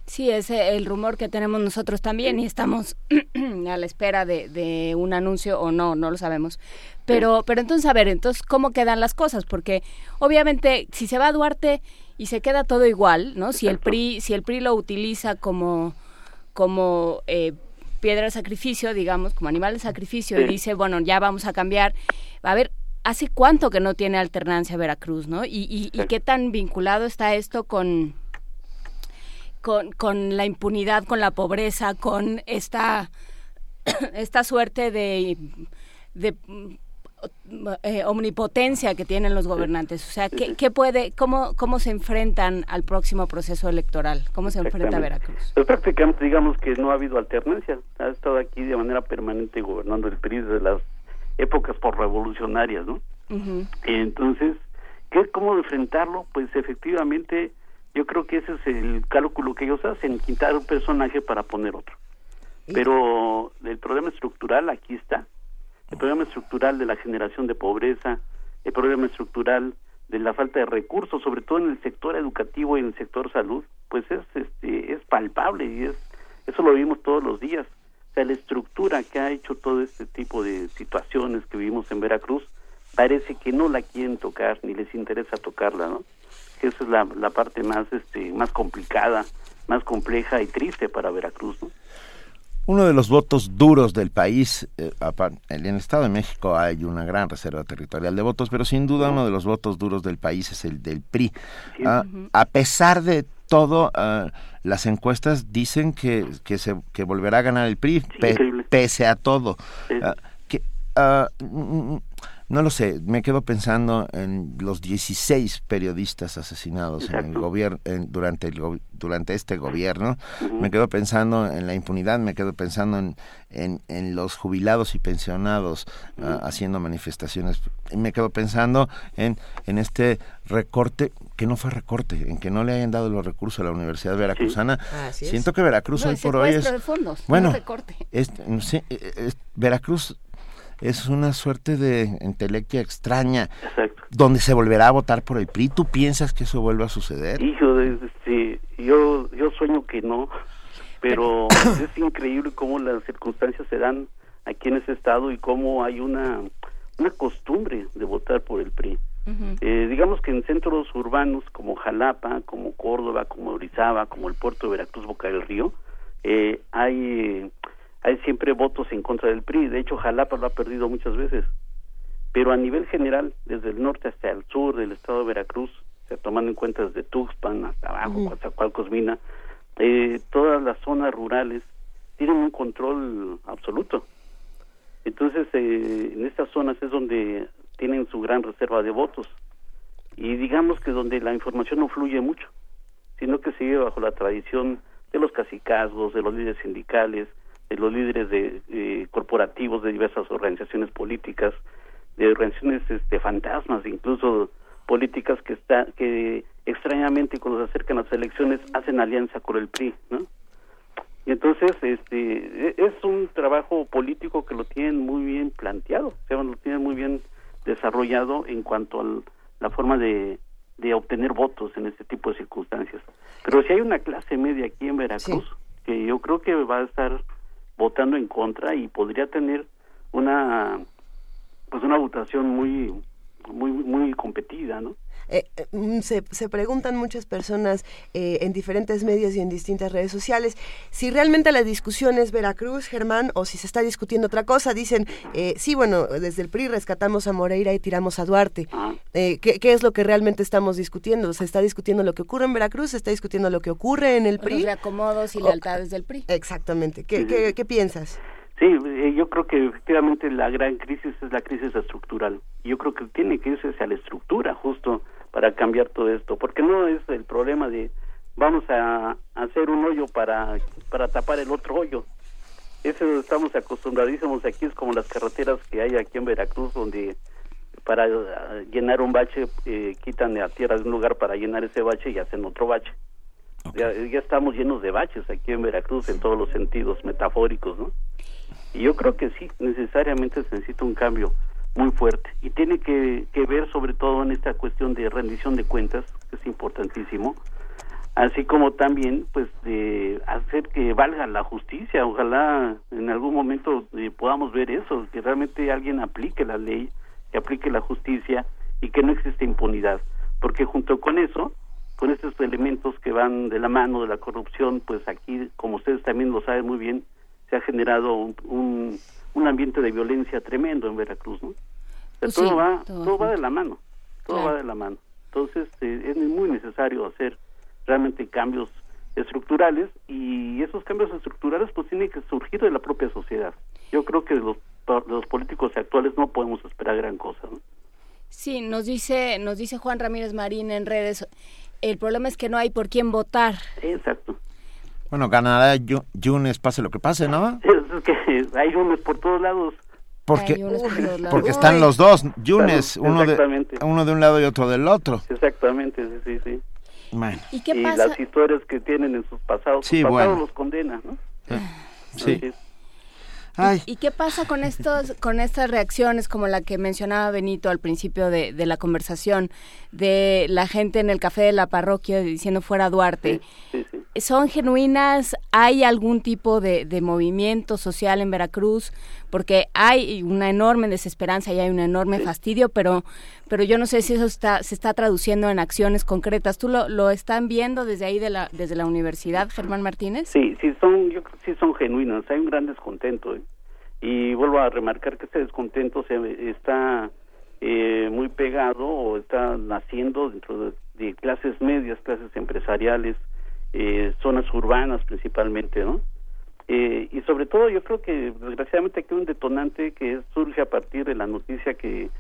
Sí, es el rumor que tenemos nosotros también y estamos a la espera de, de, un anuncio o no, no lo sabemos. Pero, pero entonces, a ver, entonces, ¿cómo quedan las cosas? Porque obviamente, si se va Duarte y se queda todo igual, ¿no? Si el PRI, si el PRI lo utiliza como, como eh, piedra de sacrificio, digamos, como animal de sacrificio, y dice, bueno, ya vamos a cambiar. A ver, ¿hace cuánto que no tiene alternancia Veracruz, no? Y, y, qué tan vinculado está esto con, con, con, la impunidad, con la pobreza, con esta, esta suerte de, de eh, omnipotencia que tienen los gobernantes. O sea, ¿qué, qué puede, cómo, cómo se enfrentan al próximo proceso electoral? ¿Cómo se enfrenta Veracruz? Pues prácticamente digamos que no ha habido alternancia. Ha estado aquí de manera permanente gobernando el PRI desde las épocas por revolucionarias, ¿no? Entonces, ¿qué, ¿cómo enfrentarlo? Pues efectivamente yo creo que ese es el cálculo que ellos hacen, quitar un personaje para poner otro. Pero el problema estructural aquí está el problema estructural de la generación de pobreza, el problema estructural de la falta de recursos, sobre todo en el sector educativo y en el sector salud, pues es este es palpable y es eso lo vimos todos los días. La estructura que ha hecho todo este tipo de situaciones que vivimos en Veracruz parece que no la quieren tocar ni les interesa tocarla, ¿no? Esa es la, la parte más este más complicada, más compleja y triste para Veracruz, ¿no? Uno de los votos duros del país, eh, en el Estado de México hay una gran reserva territorial de votos, pero sin duda uno de los votos duros del país es el del PRI. Ah, a pesar de todo, ah, las encuestas dicen que, que, se, que volverá a ganar el PRI, pese a todo. Ah, que, no lo sé, me quedo pensando en los 16 periodistas asesinados en el gobierno durante el durante este gobierno. Me quedo pensando en la impunidad, me quedo pensando en, en, los jubilados y pensionados ah, haciendo manifestaciones. Me quedo pensando en, en este recorte que no fue recorte, en que no le hayan dado los recursos a la Universidad Veracruzana. Siento que Veracruz hoy por hoy es bueno, recorte. Es, Veracruz es una suerte de intelectia extraña donde se volverá a votar por el PRI. ¿Tú piensas que eso vuelva a suceder? Hijo, este, yo, yo sueño que no, pero es increíble cómo las circunstancias se dan aquí en ese estado y cómo hay una, una costumbre de votar por el PRI. Eh, digamos que en centros urbanos como Jalapa, como Córdoba, como Orizaba, como el puerto de Veracruz, Boca del Río, eh, hay hay siempre votos en contra del PRI. De hecho, Jalapa lo ha perdido muchas veces. Pero a nivel general, desde el norte hasta el sur del estado de Veracruz, se tomando en cuenta desde Tuxpan hasta abajo, Ujú. Coatzacoalcos, Mina, eh, todas las zonas rurales tienen un control absoluto. Entonces, eh, en estas zonas es donde tienen su gran reserva de votos. Y digamos que donde la información no fluye mucho, sino que sigue bajo la tradición de los cacicazgos, de los líderes sindicales, los líderes de, eh, corporativos de diversas organizaciones políticas, de organizaciones este, fantasmas, incluso políticas que está, que extrañamente cuando se acercan las elecciones hacen alianza con el PRI, ¿no? Y entonces, este, e- es un trabajo político que lo tienen muy bien planteado, o sea, lo tienen muy bien desarrollado en cuanto a la forma de, de obtener votos en este tipo de circunstancias. Pero si hay una clase media aquí en Veracruz que yo creo que va a estar votando en contra y podría tener una pues una votación muy muy muy competida, ¿no? Eh, eh, mm, se, se preguntan muchas personas eh, en diferentes medios y en distintas redes sociales si realmente la discusión es Veracruz, Germán, o si se está discutiendo otra cosa. Dicen, eh, sí, bueno, desde el PRI rescatamos a Moreira y tiramos a Duarte. Eh, ¿qué, qué es lo que realmente estamos discutiendo? ¿Se está discutiendo lo que ocurre en Veracruz? ¿Se está discutiendo lo que ocurre en el Los PRI? reacomodos y O- lealtades del PRI. Exactamente. ¿Qué, qué, qué piensas? Sí, yo creo que efectivamente la gran crisis es la crisis estructural. Yo creo que tiene que irse hacia la estructura justo para cambiar todo esto, porque no es el problema de vamos a hacer un hoyo para para tapar el otro hoyo. Eso estamos acostumbradísimos aquí, es como las carreteras que hay aquí en Veracruz, donde para eh, llenar un bache eh, quitan la tierra de un lugar para llenar ese bache y hacen otro bache. Ya, ya estamos llenos de baches aquí en Veracruz en todos los sentidos metafóricos, ¿no? Y yo creo que sí, necesariamente se necesita un cambio muy fuerte. Y tiene que, ver sobre todo en esta cuestión de rendición de cuentas, que es importantísimo, así como también pues de hacer que valga la justicia. Ojalá en algún momento eh, podamos ver eso, que realmente alguien aplique la ley, que aplique la justicia y que no existe impunidad. Porque junto con eso, con estos elementos que van de la mano de la corrupción, pues aquí, como ustedes también lo saben muy bien, se ha generado un, un, un ambiente de violencia tremendo en Veracruz, ¿no? O sea, Pues todo sí, va, todo todo va de la mano, todo Claro. va de la mano. Entonces eh, es muy necesario hacer realmente cambios estructurales y esos cambios estructurales pues tienen que surgir de la propia sociedad. Yo creo que los, los políticos actuales no podemos esperar gran cosa, ¿no? Sí, nos dice, nos dice Juan Ramírez Marín en redes, el problema es que no hay por quién votar. Exacto. Bueno, ganará Yu- Yunes, pase lo que pase, ¿no? Es que hay unos por todos lados. Porque, lados. porque están los dos, Yunes, Claro, uno de, uno de un lado y otro del otro. Exactamente, sí, sí, sí. Bueno, ¿Y qué y pasa? las historias que tienen en sus pasados, Sí, sus pasados bueno. los condena, ¿no? sí. Así es. Ay, ¿Y qué pasa con estos, con estas reacciones como la que mencionaba Benito al principio de, de la conversación, de la gente en el café de la parroquia diciendo fuera Duarte? ¿Son genuinas? ¿Hay algún tipo de, de movimiento social en Veracruz? Porque hay una enorme desesperanza y hay un enorme fastidio, pero, pero yo no sé si eso está, se está traduciendo en acciones concretas. ¿Tú lo, lo están viendo desde ahí, de la, desde la universidad, Germán Martínez? Sí, sí son, yo creo que sí son genuinas, hay un gran descontento. ¿eh? Y vuelvo a remarcar que este descontento se está eh, muy pegado o está naciendo dentro de, clases medias, clases empresariales, eh, zonas urbanas principalmente, ¿no? Eh, y sobre todo yo creo que desgraciadamente aquí hay un detonante que surge a partir de la noticia que,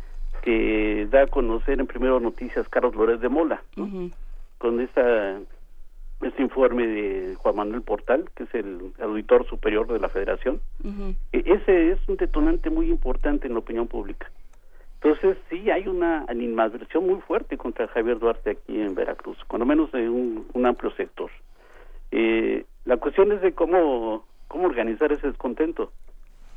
que da a conocer en primero noticias Carlos Lórez de Mola, ¿no? con esta este informe de Juan Manuel Portal, que es el auditor superior de la Federación. E- Ese es un detonante muy importante en la opinión pública. Entonces, sí hay una animadversión muy fuerte contra Javier Duarte aquí en Veracruz, cuando menos de un, un amplio sector. Eh, la cuestión es de cómo, cómo organizar ese descontento,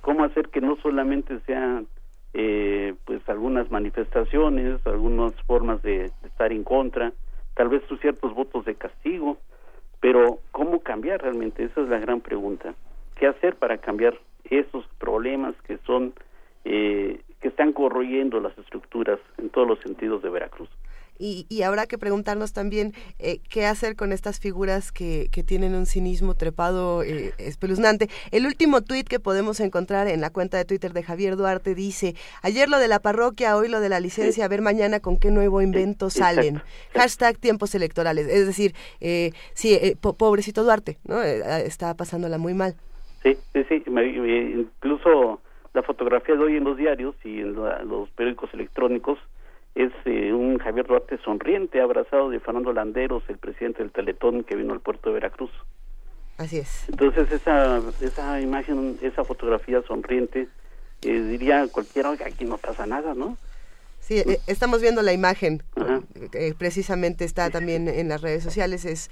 cómo hacer que no solamente sean eh, pues algunas manifestaciones, algunas formas de, estar en contra, tal vez ciertos votos de castigo, pero ¿cómo cambiar realmente? Esa es la gran pregunta. ¿Qué hacer para cambiar esos problemas que son eh, que están corroyendo las estructuras en todos los sentidos de Veracruz. Y, habrá que preguntarnos también eh, qué hacer con estas figuras que, que tienen un cinismo trepado eh, espeluznante. El último tuit que podemos encontrar en la cuenta de Twitter de Javier Duarte dice, ayer lo de la parroquia, hoy lo de la licencia, a ver mañana con qué nuevo invento salen. Hashtag tiempos electorales. Es decir, eh, sí, eh, pobrecito Duarte, ¿no? está pasándola muy mal. Sí, sí, sí. incluso la fotografía de hoy en los diarios y en los periódicos electrónicos es eh, un Javier Duarte sonriente, abrazado de Fernando Landeros, el presidente del Teletón que vino al puerto de Veracruz. Así es. Entonces esa, esa imagen, esa fotografía sonriente, eh, diría cualquiera, oiga, aquí no pasa nada, ¿no? Sí, eh, estamos viendo la imagen, precisamente está también en las redes sociales, es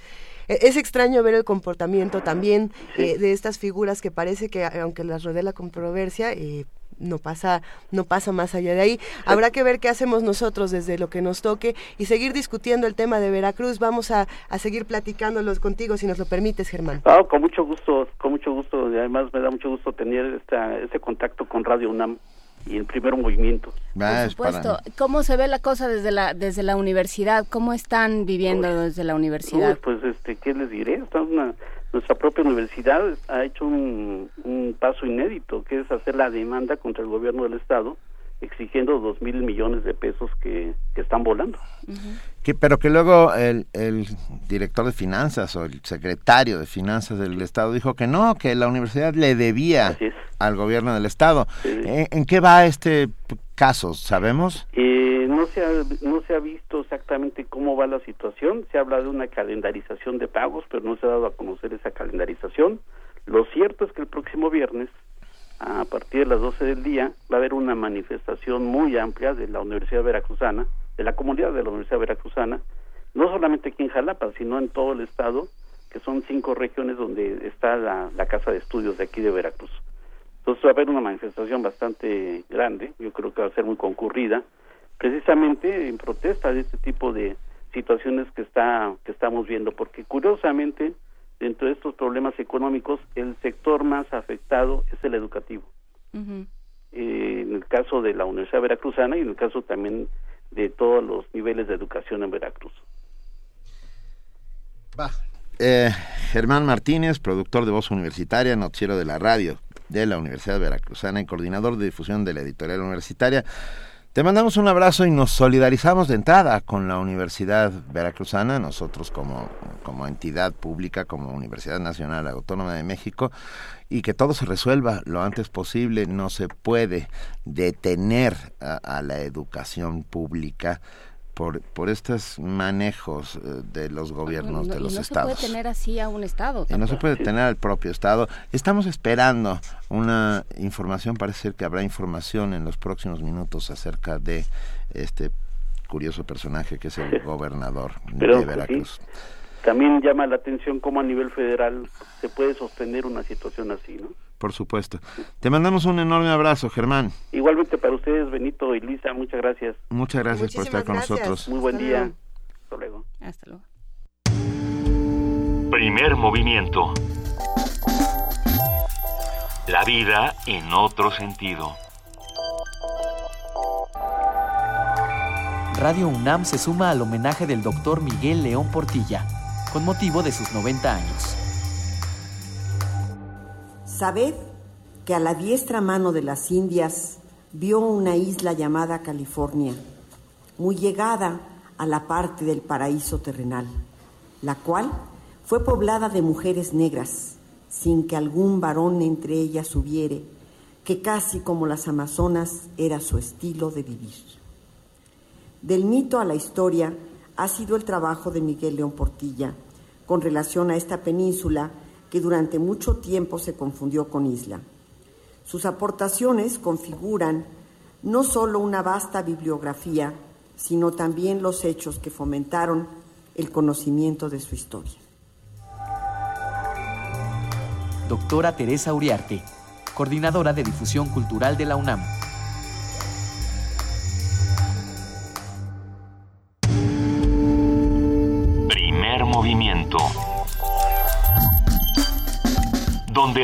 es extraño ver el comportamiento también de estas figuras que parece que aunque las rodea la controversia, eh, no pasa, no pasa más allá de ahí. Habrá que ver qué hacemos nosotros desde lo que nos toque y seguir discutiendo el tema de Veracruz. Vamos a, a seguir platicándolos contigo si nos lo permites, Germán. Ah, con mucho gusto, con mucho gusto. Y además me da mucho gusto tener esta, ese contacto con Radio UNAM y el primer movimiento. Por supuesto. ¿Cómo se ve la cosa desde la desde la universidad? ¿Cómo están viviendo desde la universidad? pues, este, ¿qué les diré? Está una nuestra propia universidad ha hecho un, paso inédito, que es hacer la demanda contra el gobierno del Estado, exigiendo dos mil millones de pesos que, están volando. que, pero que luego el, el, director de finanzas o el secretario de finanzas del Estado dijo que no, que la universidad le debía al gobierno del Estado. ¿En, qué va este caso? ¿Sabemos? Eh, no, se ha, no se ha visto exactamente cómo va la situación. Se habla de una calendarización de pagos, pero no se ha dado a conocer esa calendarización. Lo cierto es que el próximo viernes, a partir de las 12 del día, va a haber una manifestación muy amplia de la Universidad Veracruzana, de la comunidad de la Universidad Veracruzana, no solamente aquí en Jalapa, sino en todo el estado, que son cinco regiones donde está la, la Casa de Estudios de aquí de Veracruz. Entonces va a haber una manifestación bastante grande, yo creo que va a ser muy concurrida, precisamente en protesta de este tipo de situaciones que está que estamos viendo, porque curiosamente dentro de estos problemas económicos el sector más afectado es el educativo. Eh, en el caso de la Universidad Veracruzana y en el caso también de todos los niveles de educación en Veracruz. Eh, Germán Martínez, productor de Voz Universitaria, noticiero de la radio de la Universidad Veracruzana y coordinador de difusión de la editorial universitaria. Te mandamos un abrazo y nos solidarizamos de entrada con la Universidad Veracruzana, nosotros como, como entidad pública, como Universidad Nacional Autónoma de México, y que todo se resuelva lo antes posible. No se puede detener a la educación pública por, por estos manejos eh, de los gobiernos de los estados. No se puede tener así a un estado. Y no se puede tener al propio estado. Estamos esperando una información, parece ser que habrá información en los próximos minutos acerca de este curioso personaje que es el gobernador de pues Veracruz. También llama la atención cómo a nivel federal se puede sostener una situación así, ¿no? Por supuesto. Te mandamos un enorme abrazo, Germán. Igualmente para ustedes, Benito y Luisa, muchas gracias. Muchas gracias por estar con nosotros. Muy buen día. Hasta luego. Hasta luego. Primer movimiento. La vida en otro sentido. Radio UNAM se suma al homenaje del doctor Miguel León Portilla, con motivo de sus 90 años. Sabed que a la diestra mano de las Indias vio una isla llamada California, muy llegada a la parte del paraíso terrenal, la cual fue poblada de mujeres negras, sin que algún varón entre ellas hubiere, que casi como las amazonas era su estilo de vivir. Del mito a la historia ha sido el trabajo de Miguel León Portilla con relación a esta península que durante mucho tiempo se confundió con isla. Sus aportaciones configuran no solo una vasta bibliografía, sino también los hechos que fomentaron el conocimiento de su historia. Doctora Teresa Uriarte, coordinadora de difusión cultural de la UNAM.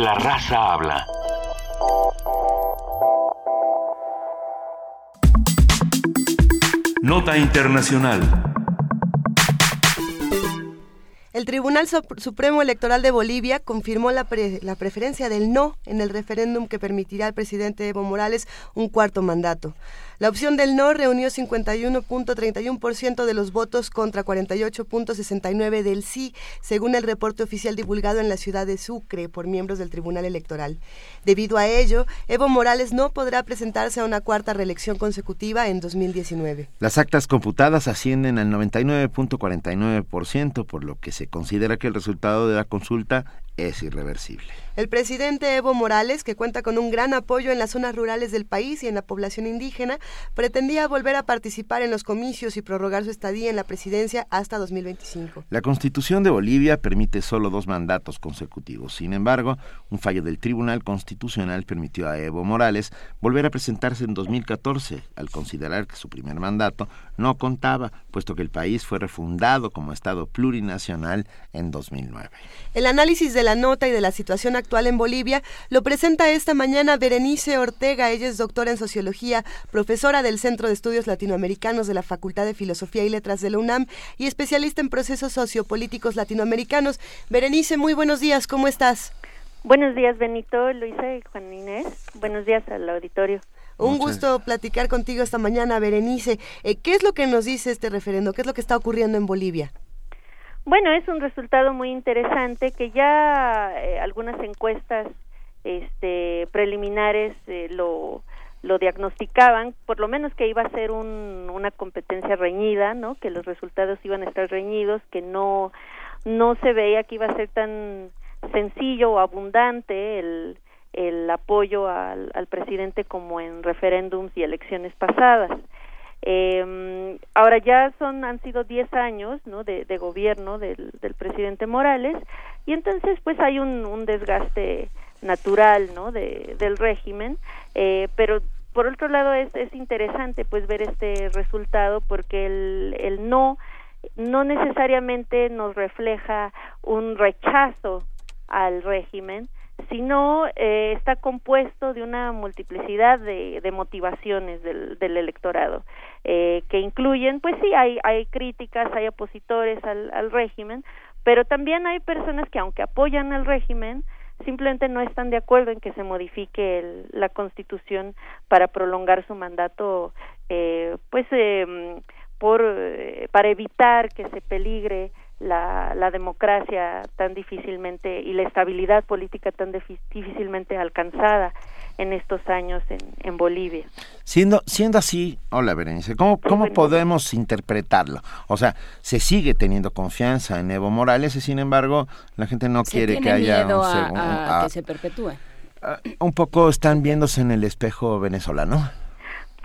la raza habla. Nota Internacional. El Tribunal Supremo Electoral de Bolivia confirmó la, la preferencia del no en el referéndum que permitirá al presidente Evo Morales un cuarto mandato. La opción del no reunió 51.31% de los votos contra 48.69 del sí, según el reporte oficial divulgado en la ciudad de Sucre por miembros del Tribunal Electoral. Debido a ello, Evo Morales no podrá presentarse a una cuarta reelección consecutiva en 2019. Las actas computadas ascienden al 99.49%, por lo que se considera que el resultado de la consulta es irreversible. El presidente Evo Morales, que cuenta con un gran apoyo en las zonas rurales del país y en la población indígena, pretendía volver a participar en los comicios y prorrogar su estadía en la presidencia hasta 2025. La Constitución de Bolivia permite solo dos mandatos consecutivos. Sin embargo, un fallo del Tribunal Constitucional permitió a Evo Morales volver a presentarse en 2014, al considerar que su primer mandato no contaba, puesto que el país fue refundado como Estado plurinacional en 2009. El análisis de la nota y de la situación actual en Bolivia lo presenta esta mañana Berenice Ortega. Ella es doctora en sociología, profesora del Centro de Estudios Latinoamericanos de la Facultad de Filosofía y Letras de la UNAM y especialista en procesos sociopolíticos latinoamericanos. Berenice, muy buenos días, ¿cómo estás? Buenos días, Benito, Luisa y Juan Inés. Buenos días al auditorio. Un gusto platicar contigo esta mañana, Berenice. Eh, ¿Qué es lo que nos dice este referendo? ¿Qué es lo que está ocurriendo en Bolivia? Bueno, es un resultado muy interesante que ya eh, algunas encuestas este, preliminares eh, lo, lo diagnosticaban, por lo menos que iba a ser un, una competencia reñida, ¿no? Que los resultados iban a estar reñidos, que no no se veía que iba a ser tan sencillo o abundante el, el apoyo al, presidente como en referéndums y elecciones pasadas. Eh, ahora ya son han sido 10 años ¿no? de, gobierno del, del, presidente Morales y entonces pues hay un, un desgaste natural ¿no? de, del régimen, eh, pero por otro lado es, es interesante pues ver este resultado porque el, el no no necesariamente nos refleja un rechazo al régimen, sino eh, está compuesto de una multiplicidad de, motivaciones del, electorado, eh, que incluyen, pues sí, hay, hay críticas, hay opositores al, al régimen, pero también hay personas que aunque apoyan al régimen, simplemente no están de acuerdo en que se modifique el, la constitución para prolongar su mandato, eh, pues eh, por, para evitar que se peligre la, la democracia tan difícilmente y la estabilidad política tan difícilmente alcanzada en estos años en, en Bolivia. Siendo, siendo así, hola Berenice, ¿cómo, cómo podemos interpretarlo? O sea, se sigue teniendo confianza en Evo Morales y sin embargo la gente no se quiere que haya miedo un, a, segun- a a- que se perpetúe. un poco están viéndose en el espejo venezolano.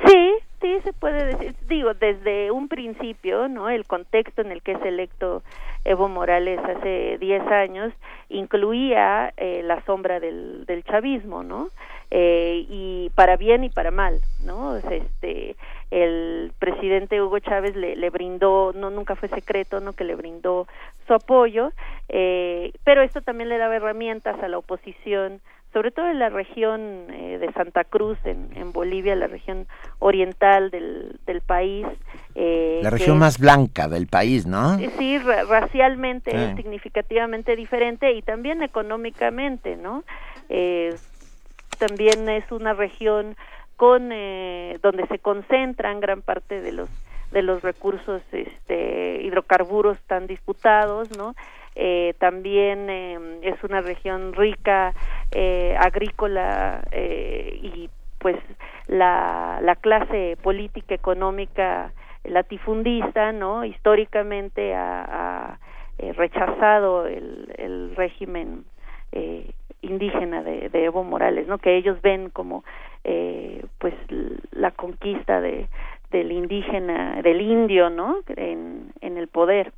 Sí, sí se puede decir, digo, desde un principio, ¿no? El contexto en el que es electo Evo Morales hace 10 años incluía eh, la sombra del, del chavismo, ¿no? Eh, y para bien y para mal, ¿no? Este, el presidente Hugo Chávez le, le brindó, no nunca fue secreto, ¿no? Que le brindó su apoyo, eh, pero esto también le daba herramientas a la oposición sobre todo en la región eh, de Santa Cruz, en, en Bolivia, la región oriental del, del país. eh, La región más blanca del país, ¿no? Sí, ra- racialmente Sí. es significativamente diferente y también económicamente, ¿no? Eh, también es una región con eh, donde se concentran gran parte de los de los recursos este hidrocarburos tan disputados, ¿no? Eh, también eh, es una región rica eh, agrícola eh, y pues la, la clase política económica latifundista no históricamente ha, eh, rechazado el, el régimen indígena de, de Evo Morales no que ellos ven como pues la conquista de del indígena del indio no en, en el poder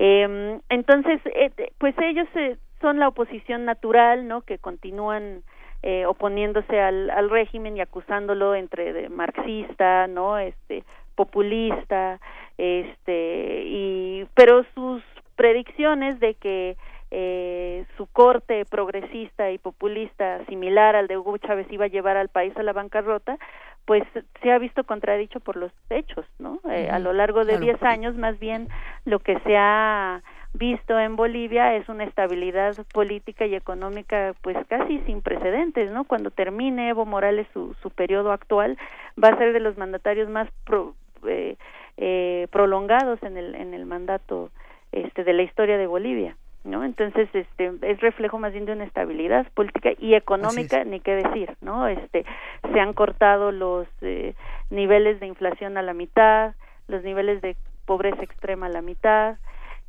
eh, entonces, eh, pues ellos eh, son la oposición natural, ¿no? Que continúan eh, oponiéndose al, al régimen y acusándolo entre de marxista, ¿no? Este populista, este y pero sus predicciones de que eh, su corte progresista y populista similar al de Hugo Chávez iba a llevar al país a la bancarrota, pues se ha visto contradicho por los hechos, ¿no? Eh, a lo largo de 10 años, más bien, lo que se ha visto en Bolivia es una estabilidad política y económica pues casi sin precedentes, ¿no? Cuando termine Evo Morales su, su periodo actual va a ser de los mandatarios más eh, eh, prolongados en el en el mandato este de la historia de Bolivia. ¿No? Entonces, este, es reflejo más bien de una estabilidad política y económica, ni qué decir, ¿no? Este, se han cortado los eh, niveles de inflación a la mitad, los niveles de pobreza extrema a la mitad,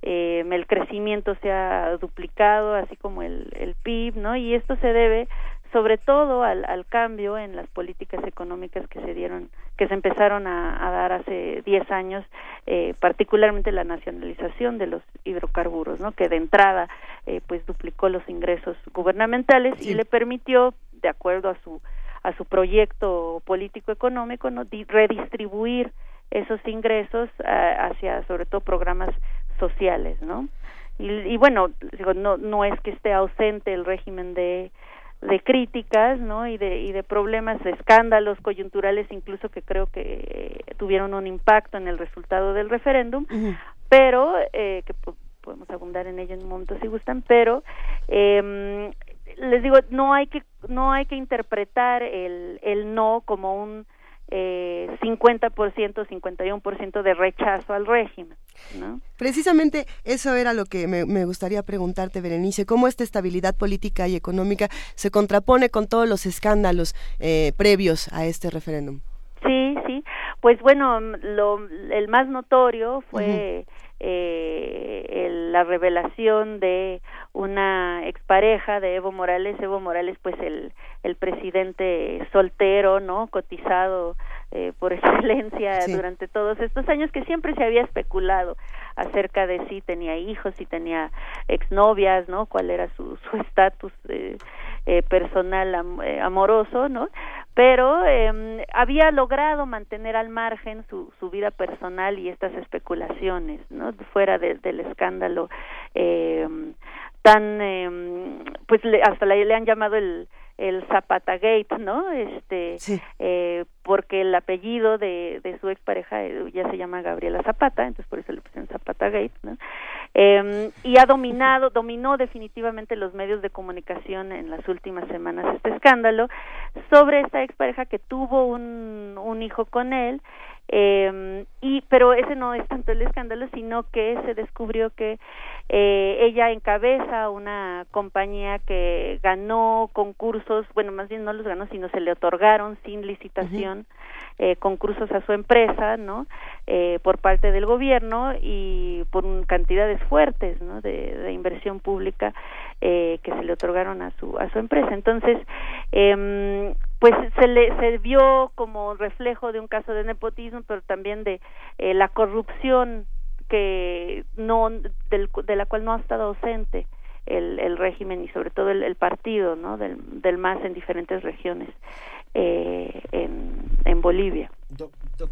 eh, el crecimiento se ha duplicado, así como el, el PIB, ¿no? Y esto se debe sobre todo al, al cambio en las políticas económicas que se dieron, que se empezaron a, a dar hace 10 años, eh, particularmente la nacionalización de los hidrocarburos, ¿no? Que de entrada, eh, pues duplicó los ingresos gubernamentales y le permitió, de acuerdo a su a su proyecto político económico, ¿no? redistribuir esos ingresos hacia, sobre todo, programas sociales, ¿no? Y, y bueno, digo, no no es que esté ausente el régimen de de críticas no y de y de problemas de escándalos coyunturales incluso que creo que tuvieron un impacto en el resultado del referéndum pero eh, que podemos abundar en ello en un momento si gustan pero eh, les digo no hay que no hay que interpretar el el no como un eh, 50%, 51% de rechazo al régimen. ¿no? Precisamente eso era lo que me, me, gustaría preguntarte, Berenice, cómo esta estabilidad política y económica se contrapone con todos los escándalos eh, previos a este referéndum. Sí, sí. Pues bueno, lo, el más notorio fue... Uh -huh eh, el, la revelación de una expareja de Evo Morales, Evo Morales pues el, el presidente soltero, ¿no? Cotizado eh, por excelencia sí. durante todos estos años que siempre se había especulado acerca de si tenía hijos, si tenía exnovias, ¿no? Cuál era su estatus eh, eh, personal am, eh, amoroso, ¿no? Pero eh, había logrado mantener al margen su, su vida personal y estas especulaciones, ¿no? Fuera de, del escándalo eh, tan, eh, pues le, hasta le, le han llamado el el Zapata Gate, ¿no? Este, sí. eh, porque el apellido de, de su expareja eh, ya se llama Gabriela Zapata, entonces por eso le pusieron Zapata Gate, ¿no? Eh, y ha dominado, dominó definitivamente los medios de comunicación en las últimas semanas este escándalo sobre esta expareja que tuvo un, un hijo con él eh, y pero ese no es tanto el escándalo sino que se descubrió que eh, ella encabeza una compañía que ganó concursos bueno más bien no los ganó sino se le otorgaron sin licitación uh -huh. eh, concursos a su empresa no eh, por parte del gobierno y por un, cantidades fuertes no de, de inversión pública eh, que se le otorgaron a su a su empresa. Entonces eh, pues se le se vio como reflejo de un caso de nepotismo pero también de eh, la corrupción que no del, de la cual no ha estado ausente el, el régimen y sobre todo el, el partido no del, del MAS en diferentes regiones eh, en, en Bolivia. Do, do,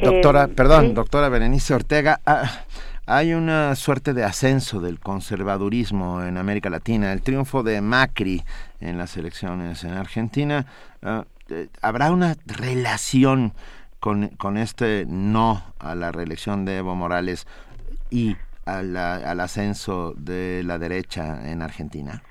doctora eh, perdón ¿sí? doctora Berenice Ortega. Ah, hay una suerte de ascenso del conservadurismo en América Latina. El triunfo de Macri en las elecciones en Argentina, uh, ¿habrá una relación con, con, este no a la reelección de Evo Morales y a la, al ascenso de la derecha en Argentina?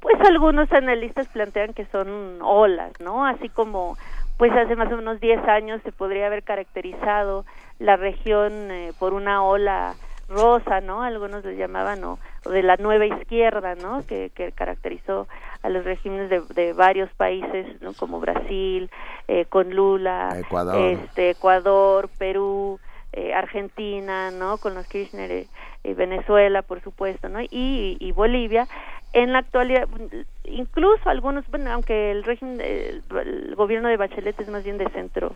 Pues algunos analistas plantean que son olas, ¿no? Así como pues hace más o menos 10 años se podría haber caracterizado la región eh, por una ola rosa, ¿no? Algunos les llamaban, o, o de la nueva izquierda, ¿no? Que, que caracterizó a los regímenes de, de varios países, ¿no? Como Brasil, eh, con Lula, Ecuador, este, Ecuador Perú, eh, Argentina, ¿no? Con los Kirchner, eh, Venezuela, por supuesto, ¿no? Y, y Bolivia. En la actualidad, incluso algunos, bueno, aunque el régimen, el, el gobierno de Bachelet es más bien de centro,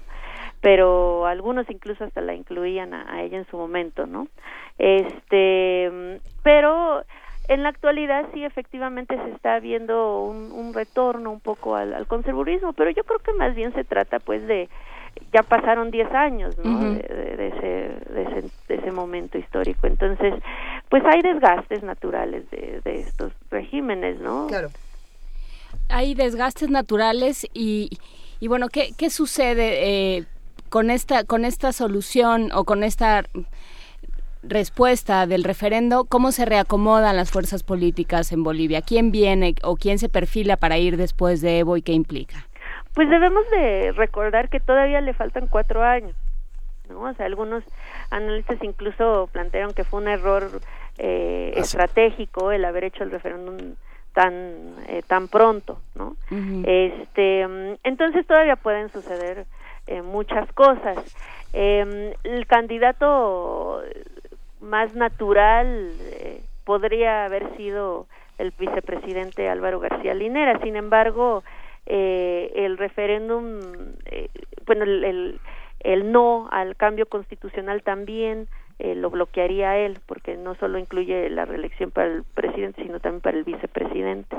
pero algunos incluso hasta la incluían a, a ella en su momento, ¿no? Este, pero en la actualidad sí efectivamente se está viendo un, un retorno un poco al, al, conservadurismo, pero yo creo que más bien se trata pues de ya pasaron 10 años ¿no? Uh -huh. de, de, de, ese, de, ese, de ese momento histórico entonces pues hay desgastes naturales de, de estos regímenes no claro hay desgastes naturales y Y bueno, ¿qué, qué sucede eh, con esta con esta solución o con esta respuesta del referendo, ¿cómo se reacomodan las fuerzas políticas en Bolivia? ¿Quién viene o quién se perfila para ir después de Evo y qué implica? Pues debemos de recordar que todavía le faltan cuatro años, ¿no? O sea, algunos analistas incluso plantearon que fue un error eh, estratégico el haber hecho el referéndum tan eh, tan pronto, ¿no? Este, entonces todavía pueden suceder muchas cosas. Eh, el candidato más natural eh, podría haber sido el vicepresidente Álvaro García Linera. Sin embargo, eh, el referéndum, eh, bueno, el, el, no al cambio constitucional también lo bloquearía él, porque no solo incluye la reelección para el presidente, sino también para el vicepresidente.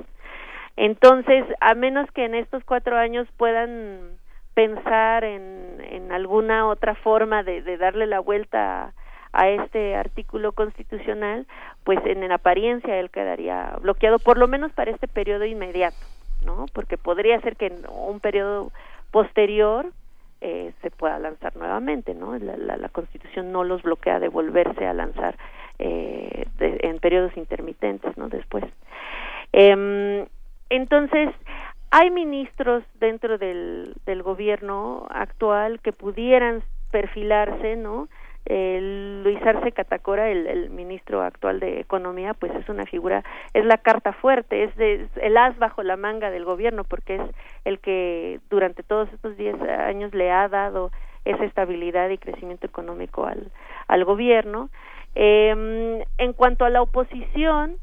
Entonces, a menos que en estos cuatro años puedan pensar en, en alguna otra forma de, de darle la vuelta a este artículo constitucional, pues en, apariencia él quedaría bloqueado, por lo menos para este periodo inmediato, ¿no? Porque podría ser que en un periodo posterior eh, se pueda lanzar nuevamente, ¿no? La, la, Constitución no los bloquea de volverse a lanzar eh, en periodos intermitentes, ¿no? Después. Eh, entonces, hay ministros dentro del, del gobierno actual que pudieran perfilarse, ¿no? Luis Arce Catacora, el, ministro actual de Economía, pues es una figura, es la carta fuerte, es, el as bajo la manga del gobierno, porque es el que durante todos estos diez años le ha dado esa estabilidad y crecimiento económico al, al gobierno. Eh, en cuanto a la oposición,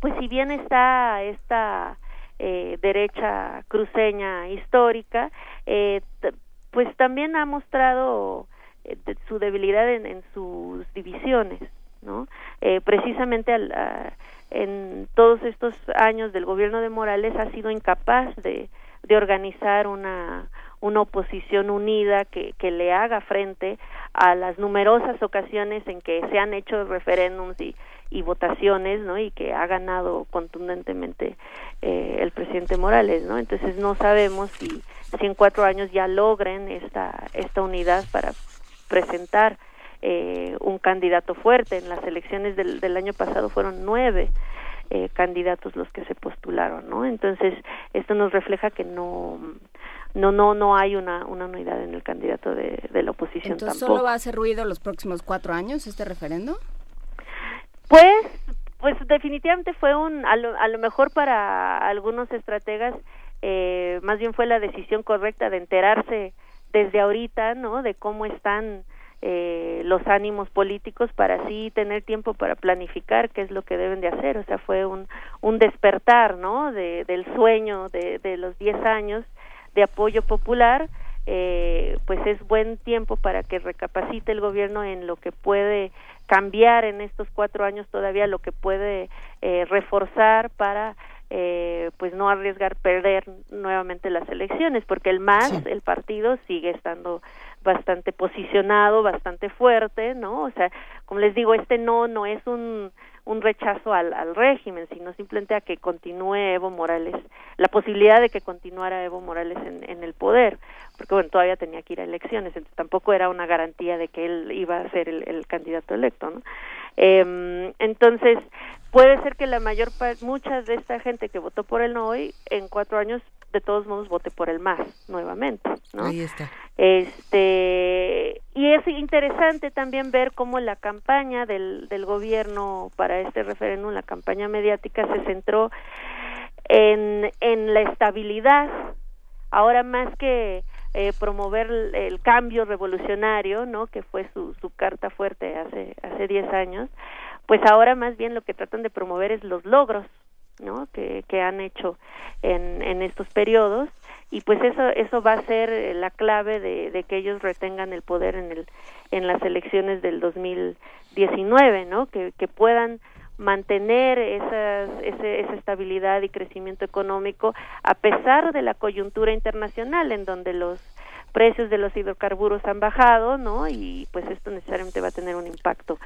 pues si bien está esta eh, derecha cruceña histórica, eh, pues también ha mostrado eh, su debilidad en, sus divisiones, ¿no? Eh, precisamente al, en todos estos años del gobierno de Morales ha sido incapaz de, organizar una una oposición unida que le haga frente a las numerosas ocasiones en que se han hecho referéndums y, y votaciones, ¿no? Y que ha ganado contundentemente eh, el presidente Morales, ¿no? Entonces no sabemos si, si en cuatro años ya logren esta esta unidad para presentar eh, un candidato fuerte. En las elecciones del, del año pasado fueron nueve eh, candidatos los que se postularon, ¿no? Entonces esto nos refleja que no no no no hay una, una unidad en el candidato de, de la oposición Entonces, tampoco. ¿Solo va a hacer ruido los próximos cuatro años este referendo? Pues pues definitivamente fue un a lo, a lo mejor para algunos estrategas eh, más bien fue la decisión correcta de enterarse desde ahorita, ¿no? De cómo están eh, los ánimos políticos para así tener tiempo para planificar qué es lo que deben de hacer. O sea, fue un, un despertar, ¿no? De, del sueño de, de los 10 años de apoyo popular. Eh, pues es buen tiempo para que recapacite el gobierno en lo que puede cambiar en estos cuatro años todavía, lo que puede eh, reforzar para eh, pues no arriesgar perder nuevamente las elecciones porque el MAS el partido sigue estando bastante posicionado bastante fuerte no o sea como les digo este no no es un un rechazo al, al régimen, sino simplemente a que continúe Evo Morales, la posibilidad de que continuara Evo Morales en, en el poder, porque bueno, todavía tenía que ir a elecciones, entonces tampoco era una garantía de que él iba a ser el, el candidato electo, ¿no? Eh, entonces, puede ser que la mayor parte, muchas de esta gente que votó por el no hoy, en cuatro años, de todos modos, vote por el más nuevamente, ¿no? Ahí está. Este, y es interesante también ver cómo la campaña del, del gobierno para este referéndum, la campaña mediática, se centró en, en la estabilidad, ahora más que eh, promover el, cambio revolucionario, ¿no? Que fue su, su carta fuerte hace hace 10 años, pues ahora más bien lo que tratan de promover es los logros, ¿no? Que, que han hecho en, en estos periodos y pues eso eso va a ser la clave de, de que ellos retengan el poder en el en las elecciones del 2019, ¿no? Que, que puedan mantener esas, ese, esa estabilidad y crecimiento económico a pesar de la coyuntura internacional en donde los precios de los hidrocarburos han bajado, ¿no? Y pues esto necesariamente va a tener un impacto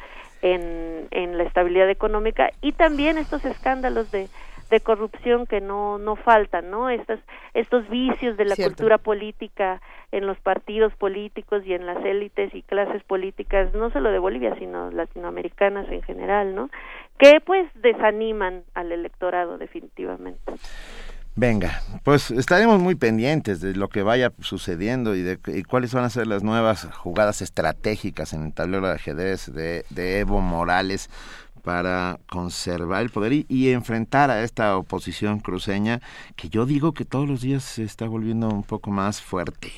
en, en la estabilidad económica y también estos escándalos de, de corrupción que no no faltan, ¿no? Estas estos vicios de la Cierto. cultura política en los partidos políticos y en las élites y clases políticas no solo de Bolivia, sino latinoamericanas en general, ¿no? Que pues desaniman al electorado definitivamente. Venga, pues estaremos muy pendientes de lo que vaya sucediendo y de y cuáles van a ser las nuevas jugadas estratégicas en el tablero de ajedrez de, de Evo Morales para conservar el poder y, y enfrentar a esta oposición cruceña que yo digo que todos los días se está volviendo un poco más fuerte.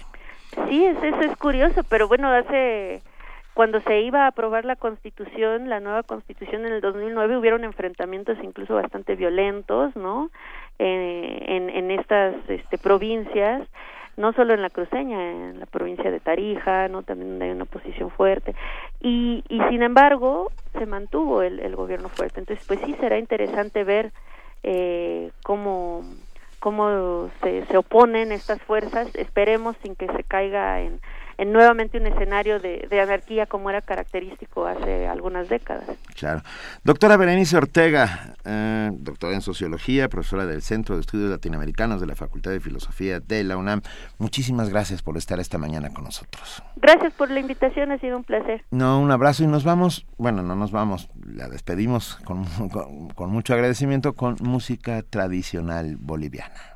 Sí, es, eso es curioso, pero bueno, hace cuando se iba a aprobar la Constitución, la nueva Constitución en el 2009, hubieron enfrentamientos incluso bastante violentos, ¿no? Eh, en, en estas este, provincias, no solo en la cruceña, en la provincia de Tarija, ¿no? También donde hay una oposición fuerte. Y, y sin embargo, se mantuvo el, gobierno fuerte. Entonces, pues sí será interesante ver eh, cómo cómo se, se oponen estas fuerzas, esperemos sin que se caiga en, en nuevamente un escenario de, de anarquía como era característico hace algunas décadas. Claro. Doctora Berenice Ortega, eh, doctora en Sociología, profesora del Centro de Estudios Latinoamericanos de la Facultad de Filosofía de la UNAM, muchísimas gracias por estar esta mañana con nosotros. Gracias por la invitación, ha sido un placer. No, un abrazo y nos vamos, bueno, no nos vamos, la despedimos con, con, con mucho agradecimiento con música tradicional boliviana.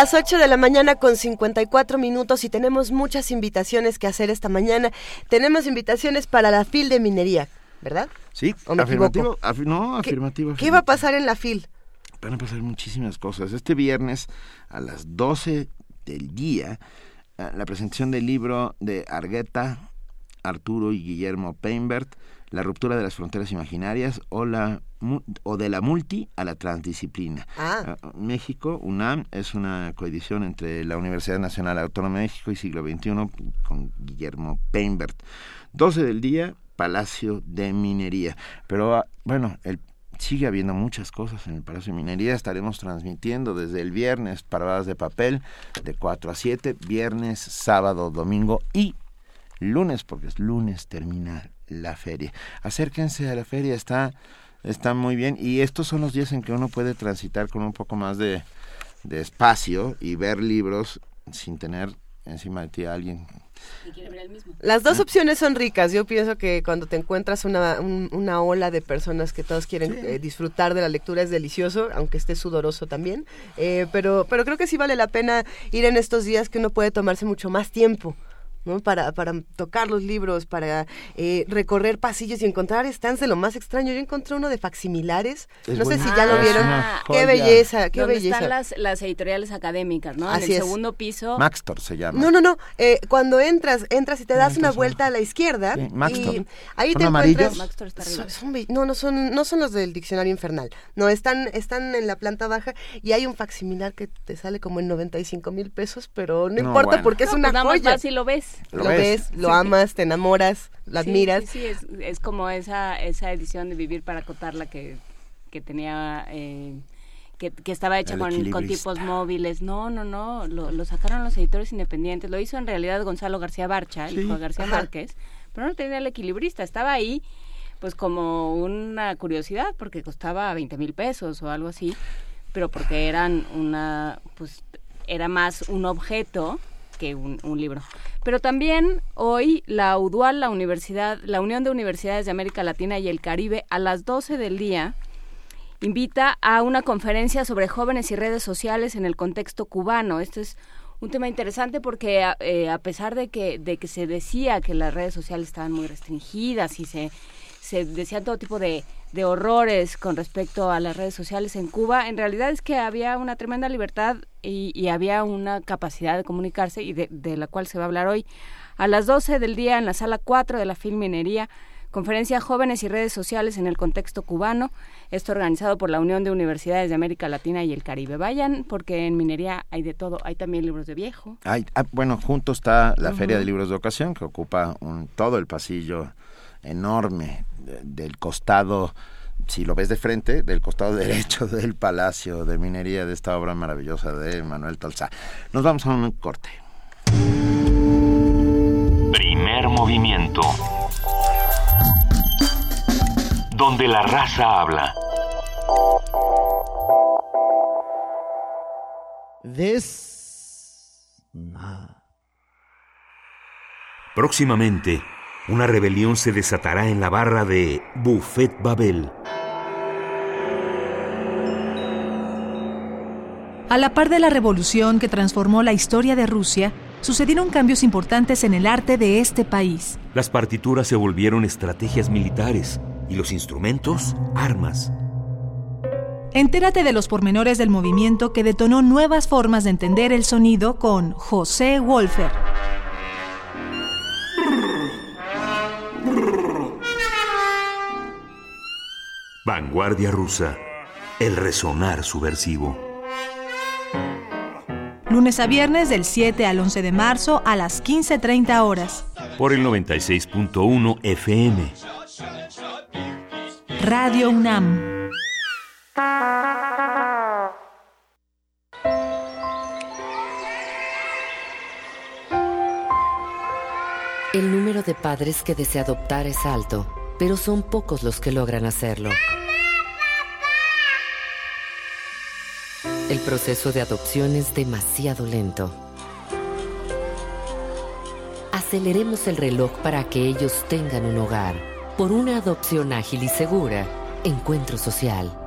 Las 8 de la mañana con 54 minutos y tenemos muchas invitaciones que hacer esta mañana. Tenemos invitaciones para la FIL de minería, ¿verdad? Sí, ¿O me afirmativo, no, afirmativo. ¿Qué va a pasar en la FIL? Van a pasar muchísimas cosas. Este viernes a las 12 del día, eh, la presentación del libro de Argueta, Arturo y Guillermo Peinbert, La ruptura de las fronteras imaginarias o, la, o de la multi a la transdisciplina. Ah. Eh, México, UNAM, es una coedición entre la Universidad Nacional Autónoma de México y Siglo XXI con Guillermo Peinbert. 12 del día, Palacio de Minería. Pero ah, bueno, el sigue habiendo muchas cosas en el Palacio de Minería. Estaremos transmitiendo desde el viernes paradas de papel de 4 a 7, viernes, sábado, domingo y lunes, porque es lunes termina la feria. Acérquense a la feria, está, está muy bien. Y estos son los días en que uno puede transitar con un poco más de, de espacio y ver libros sin tener encima de ti a alguien Las dos opciones son ricas. Yo pienso que cuando te encuentras una, un- una ola de personas que todos quieren eh, disfrutar de la lectura es delicioso, aunque esté sudoroso también. Eh, pero, pero creo que sí vale la pena ir en estos días que uno puede tomarse mucho más tiempo ¿no? Para, para tocar los libros, para eh, recorrer pasillos y encontrar stands de lo más extraño. Yo encontré uno de facsimilares. no sé si ya lo vieron. qué belleza, qué Donde belleza. están las, las editoriales académicas, ¿no? Así en el es. segundo piso. Maxtor se llama. No, no, no. eh, cuando entras, entras y te das una vuelta a la izquierda. Sí, Maxtor. Y ahí ¿Son te amarillos? encuentras. Maxtor está arriba. Son- no, no son, no son los del diccionario infernal. No, están, están en la planta baja y hay un facsimilar que te sale como en 95 mil pesos, pero no, No, importa bueno. porque es No, una pues nada más joya. vas y lo ves. Lo, ves, lo amas, te enamoras, lo Sí, admiras. Sí, sí, es, es como esa, esa edición de Vivir para acotarla que, que tenía... eh, que, que estaba hecha con, con tipos móviles. No, no, no, lo, lo sacaron los editores independientes. Lo hizo en realidad Gonzalo García Barcha, el Sí, hijo de García ajá. Márquez, pero no tenía el equilibrista. Estaba ahí pues como una curiosidad porque costaba 20 mil pesos o algo así, pero porque eran una, pues era más un objeto que un, libro. Pero también hoy la UDUAL, la Universidad, la Unión de Universidades de América Latina y el Caribe, a las 12 del día, invita a una conferencia sobre jóvenes y redes sociales en el contexto cubano. Este es un tema interesante porque eh, a pesar de que, de que se decía que las redes sociales estaban muy restringidas y se, se decían todo tipo de, de horrores con respecto a las redes sociales en Cuba, en realidad es que había una tremenda libertad y, y había una capacidad de comunicarse y de, de la cual se va a hablar hoy. A las 12 del día en la sala 4 de la Filminería, conferencia Jóvenes y redes sociales en el contexto cubano. Esto organizado por la Unión de Universidades de América Latina y el Caribe. Vayan porque en minería hay de todo. Hay también libros de viejo. Hay- ah, bueno, junto está la. Feria de Libros de Ocasión, que ocupa un, todo el pasillo enorme del costado, si lo ves de frente, del costado derecho del Palacio de Minería de esta obra maravillosa de Manuel Tolzá. Nos vamos a un corte. Primer movimiento. Donde la raza habla. This Próximamente, una rebelión se desatará en la barra de Buffet Babel. A la par de la revolución que transformó la historia de Rusia, sucedieron cambios importantes en el arte de este país. Las partituras se volvieron estrategias militares y los instrumentos, armas. Entérate de los pormenores del movimiento que detonó nuevas formas de entender el sonido con José Wolfer. Vanguardia rusa. El resonar subversivo. Lunes a viernes del 7 al 11 de marzo a las 15.30 horas. Por el 96.1 FM. Radio UNAM. El número de padres que desea adoptar es alto, pero son pocos los que logran hacerlo. El proceso de adopción es demasiado lento. Aceleremos el reloj para que ellos tengan un hogar. Por una adopción ágil y segura, Encuentro Social.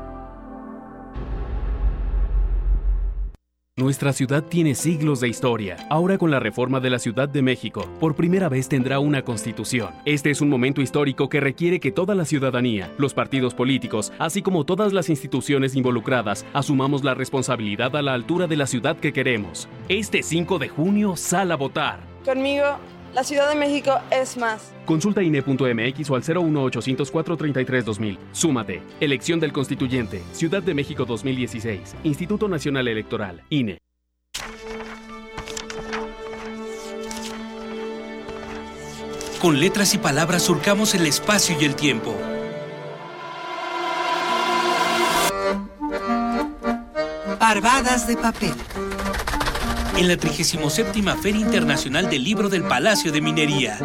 Nuestra ciudad tiene siglos de historia. Ahora con la reforma de la Ciudad de México, por primera vez tendrá una constitución. Este es un momento histórico que requiere que toda la ciudadanía, los partidos políticos, así como todas las instituciones involucradas, asumamos la responsabilidad a la altura de la ciudad que queremos. Este 5 de junio, sal a votar. Conmigo, la Ciudad de México es más. Consulta INE.mx o al 01804 33 2000. Súmate. Elección del Constituyente. Ciudad de México 2016. Instituto Nacional Electoral. INE. Con letras y palabras surcamos el espacio y el tiempo. Parvadas de papel. En la 37 Feria Internacional del Libro del Palacio de Minería.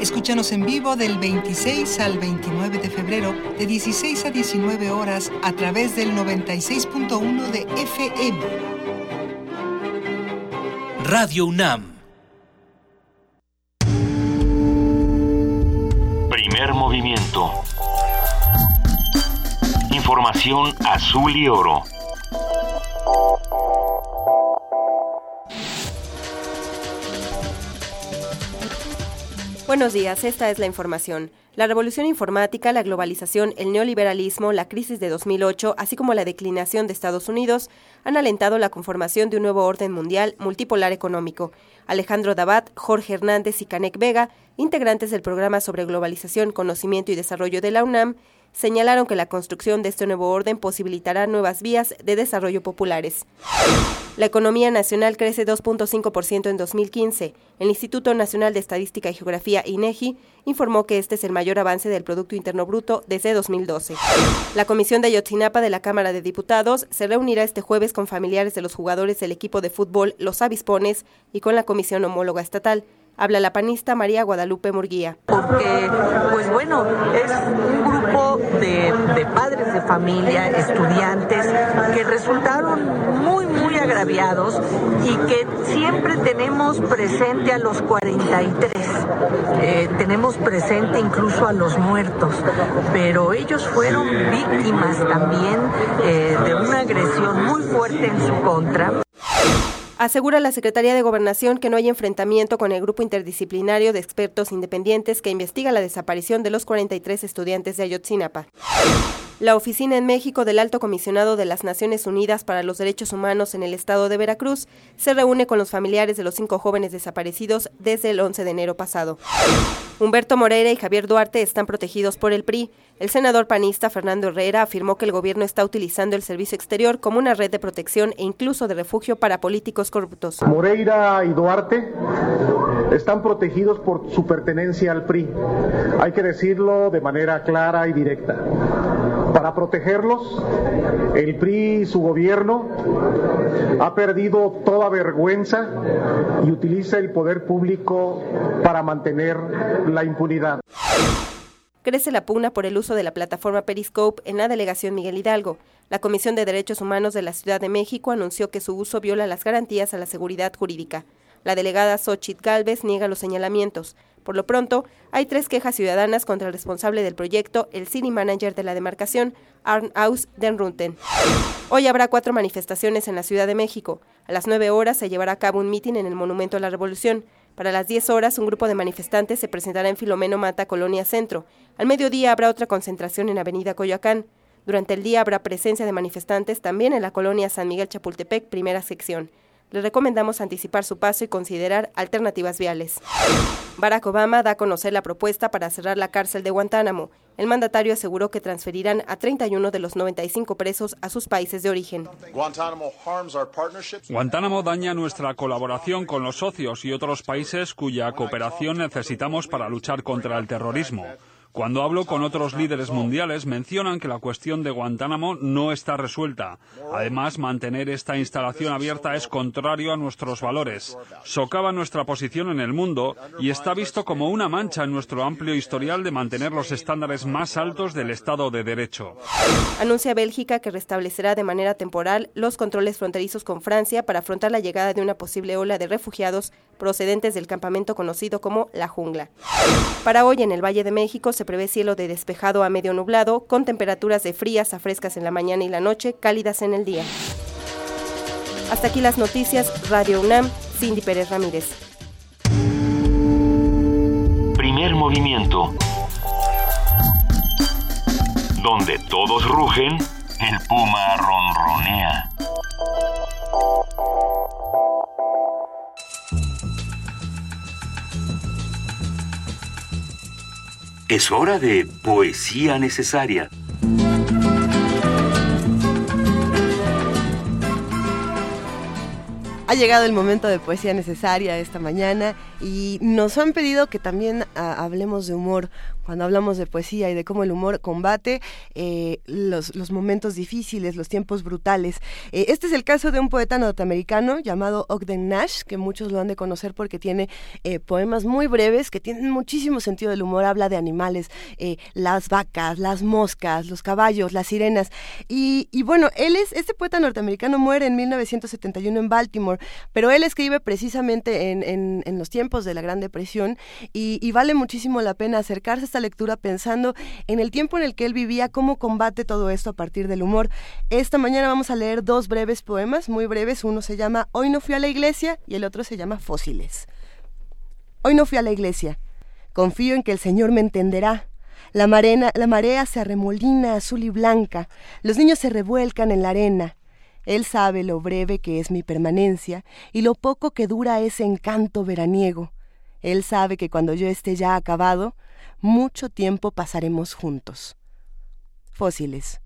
Escúchanos en vivo del 26 al 29 de febrero de 16 a 19 horas a través del 96.1 de FM. Radio UNAM. Primer movimiento. Información azul y oro. Buenos días, esta es la información. La revolución informática, la globalización, el neoliberalismo, la crisis de 2008, así como la declinación de Estados Unidos, han alentado la conformación de un nuevo orden mundial multipolar económico. Alejandro Dabat, Jorge Hernández y Canek Vega, integrantes del programa sobre globalización, conocimiento y desarrollo de la UNAM, señalaron que la construcción de este nuevo orden posibilitará nuevas vías de desarrollo populares. La economía nacional crece 2.5% en 2015. El Instituto Nacional de Estadística y Geografía, INEGI, informó que este es el mayor avance del Producto Interno Bruto desde 2012. La Comisión de Ayotzinapa de la Cámara de Diputados se reunirá este jueves con familiares de los jugadores del equipo de fútbol Los Avispones y con la Comisión Homóloga Estatal. Habla la panista María Guadalupe Murguía. Porque, pues bueno, es un grupo de, padres de familia, estudiantes, que resultaron muy, muy agraviados y que siempre tenemos presente a los 43. Eh, tenemos presente incluso a los muertos, pero ellos fueron víctimas también eh, de una agresión muy fuerte en su contra. Asegura la Secretaría de Gobernación que no hay enfrentamiento con el grupo interdisciplinario de expertos independientes que investiga la desaparición de los 43 estudiantes de Ayotzinapa. La oficina en México del Alto Comisionado de las Naciones Unidas para los Derechos Humanos en el estado de Veracruz se reúne con los familiares de los cinco jóvenes desaparecidos desde el 11 de enero pasado. Humberto Moreira y Javier Duarte están protegidos por el PRI. El senador panista Fernando Herrera afirmó que el gobierno está utilizando el servicio exterior como una red de protección e incluso de refugio para políticos corruptos. Moreira y Duarte están protegidos por su pertenencia al PRI. Hay que decirlo de manera clara y directa. Para protegerlos, el PRI y su gobierno ha perdido toda vergüenza y utiliza el poder público para mantener la impunidad. Crece la pugna por el uso de la plataforma Periscope en la delegación Miguel Hidalgo. La Comisión de Derechos Humanos de la Ciudad de México anunció que su uso viola las garantías a la seguridad jurídica. La delegada Xochitl Galvez niega los señalamientos. Por lo pronto, hay tres quejas ciudadanas contra el responsable del proyecto, el city manager de la demarcación, Arnhaus Den Runten. Hoy habrá cuatro manifestaciones en la Ciudad de México. A las nueve horas se llevará a cabo un mitin en el Monumento a la Revolución. Para las 10 horas, un grupo de manifestantes se presentará en Filomeno Mata, Colonia Centro. Al mediodía habrá otra concentración en Avenida Coyoacán. Durante el día habrá presencia de manifestantes también en la colonia San Miguel Chapultepec, primera sección le recomendamos anticipar su paso y considerar alternativas viales. Barack Obama da a conocer la propuesta para cerrar la cárcel de Guantánamo. El mandatario aseguró que transferirán a 31 de los 95 presos a sus países de origen. Guantánamo daña nuestra colaboración con los socios y otros países cuya cooperación necesitamos para luchar contra el terrorismo. Cuando hablo con otros líderes mundiales mencionan que la cuestión de Guantánamo no está resuelta. Además, mantener esta instalación abierta es contrario a nuestros valores, socava nuestra posición en el mundo y está visto como una mancha en nuestro amplio historial de mantener los estándares más altos del Estado de Derecho. Anuncia Bélgica que restablecerá de manera temporal los controles fronterizos con Francia para afrontar la llegada de una posible ola de refugiados procedentes del campamento conocido como La Jungla. Para hoy en el Valle de México se prevé cielo de despejado a medio nublado, con temperaturas de frías a frescas en la mañana y la noche, cálidas en el día. Hasta aquí las noticias, Radio UNAM, Cindy Pérez Ramírez. Primer movimiento. Donde todos rugen, el puma ronronea. Es hora de poesía necesaria. Ha llegado el momento de poesía necesaria esta mañana y nos han pedido que también ah, hablemos de humor cuando hablamos de poesía y de cómo el humor combate eh, los, los, momentos difíciles, los tiempos brutales. Eh, este es el caso de un poeta norteamericano llamado Ogden Nash, que muchos lo han de conocer porque tiene eh, poemas muy breves que tienen muchísimo sentido del humor. Habla de animales, las vacas, las moscas, los caballos, las sirenas. Y, y bueno, él es, este poeta norteamericano muere en 1971 en Baltimore, pero él escribe precisamente en, en, en los tiempos de la Gran Depresión y, y vale muchísimo la pena acercarse a lectura pensando en el tiempo en el que él vivía, cómo combate todo esto a partir del humor. Esta mañana vamos a leer dos breves poemas, muy breves. Uno se llama Hoy no fui a la iglesia y el otro se llama Fósiles. Hoy no fui a la iglesia. Confío en que el Señor me entenderá. La, la marea se arremolina azul y blanca, los niños se revuelcan en la arena. Él sabe lo breve que es mi permanencia y lo poco que dura ese encanto veraniego. Él sabe que cuando yo esté ya acabado, mucho tiempo pasaremos juntos. Fósiles.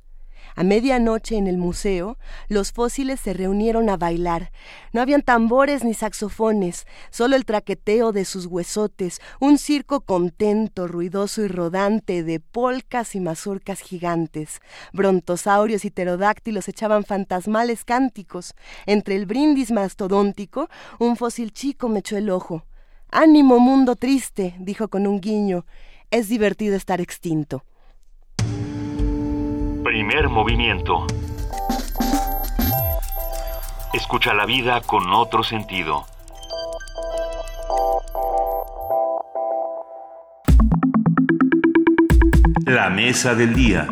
A medianoche en el museo, los fósiles se reunieron a bailar. No habían tambores ni saxofones, solo el traqueteo de sus huesotes, un circo contento, ruidoso y rodante de polcas y mazorcas gigantes. Brontosaurios y pterodáctilos echaban fantasmales cánticos. Entre el brindis mastodóntico, un fósil chico me echó el ojo. Ánimo, mundo triste, dijo con un guiño. Es divertido estar extinto. Primer movimiento. Escucha la vida con otro sentido. La mesa del día.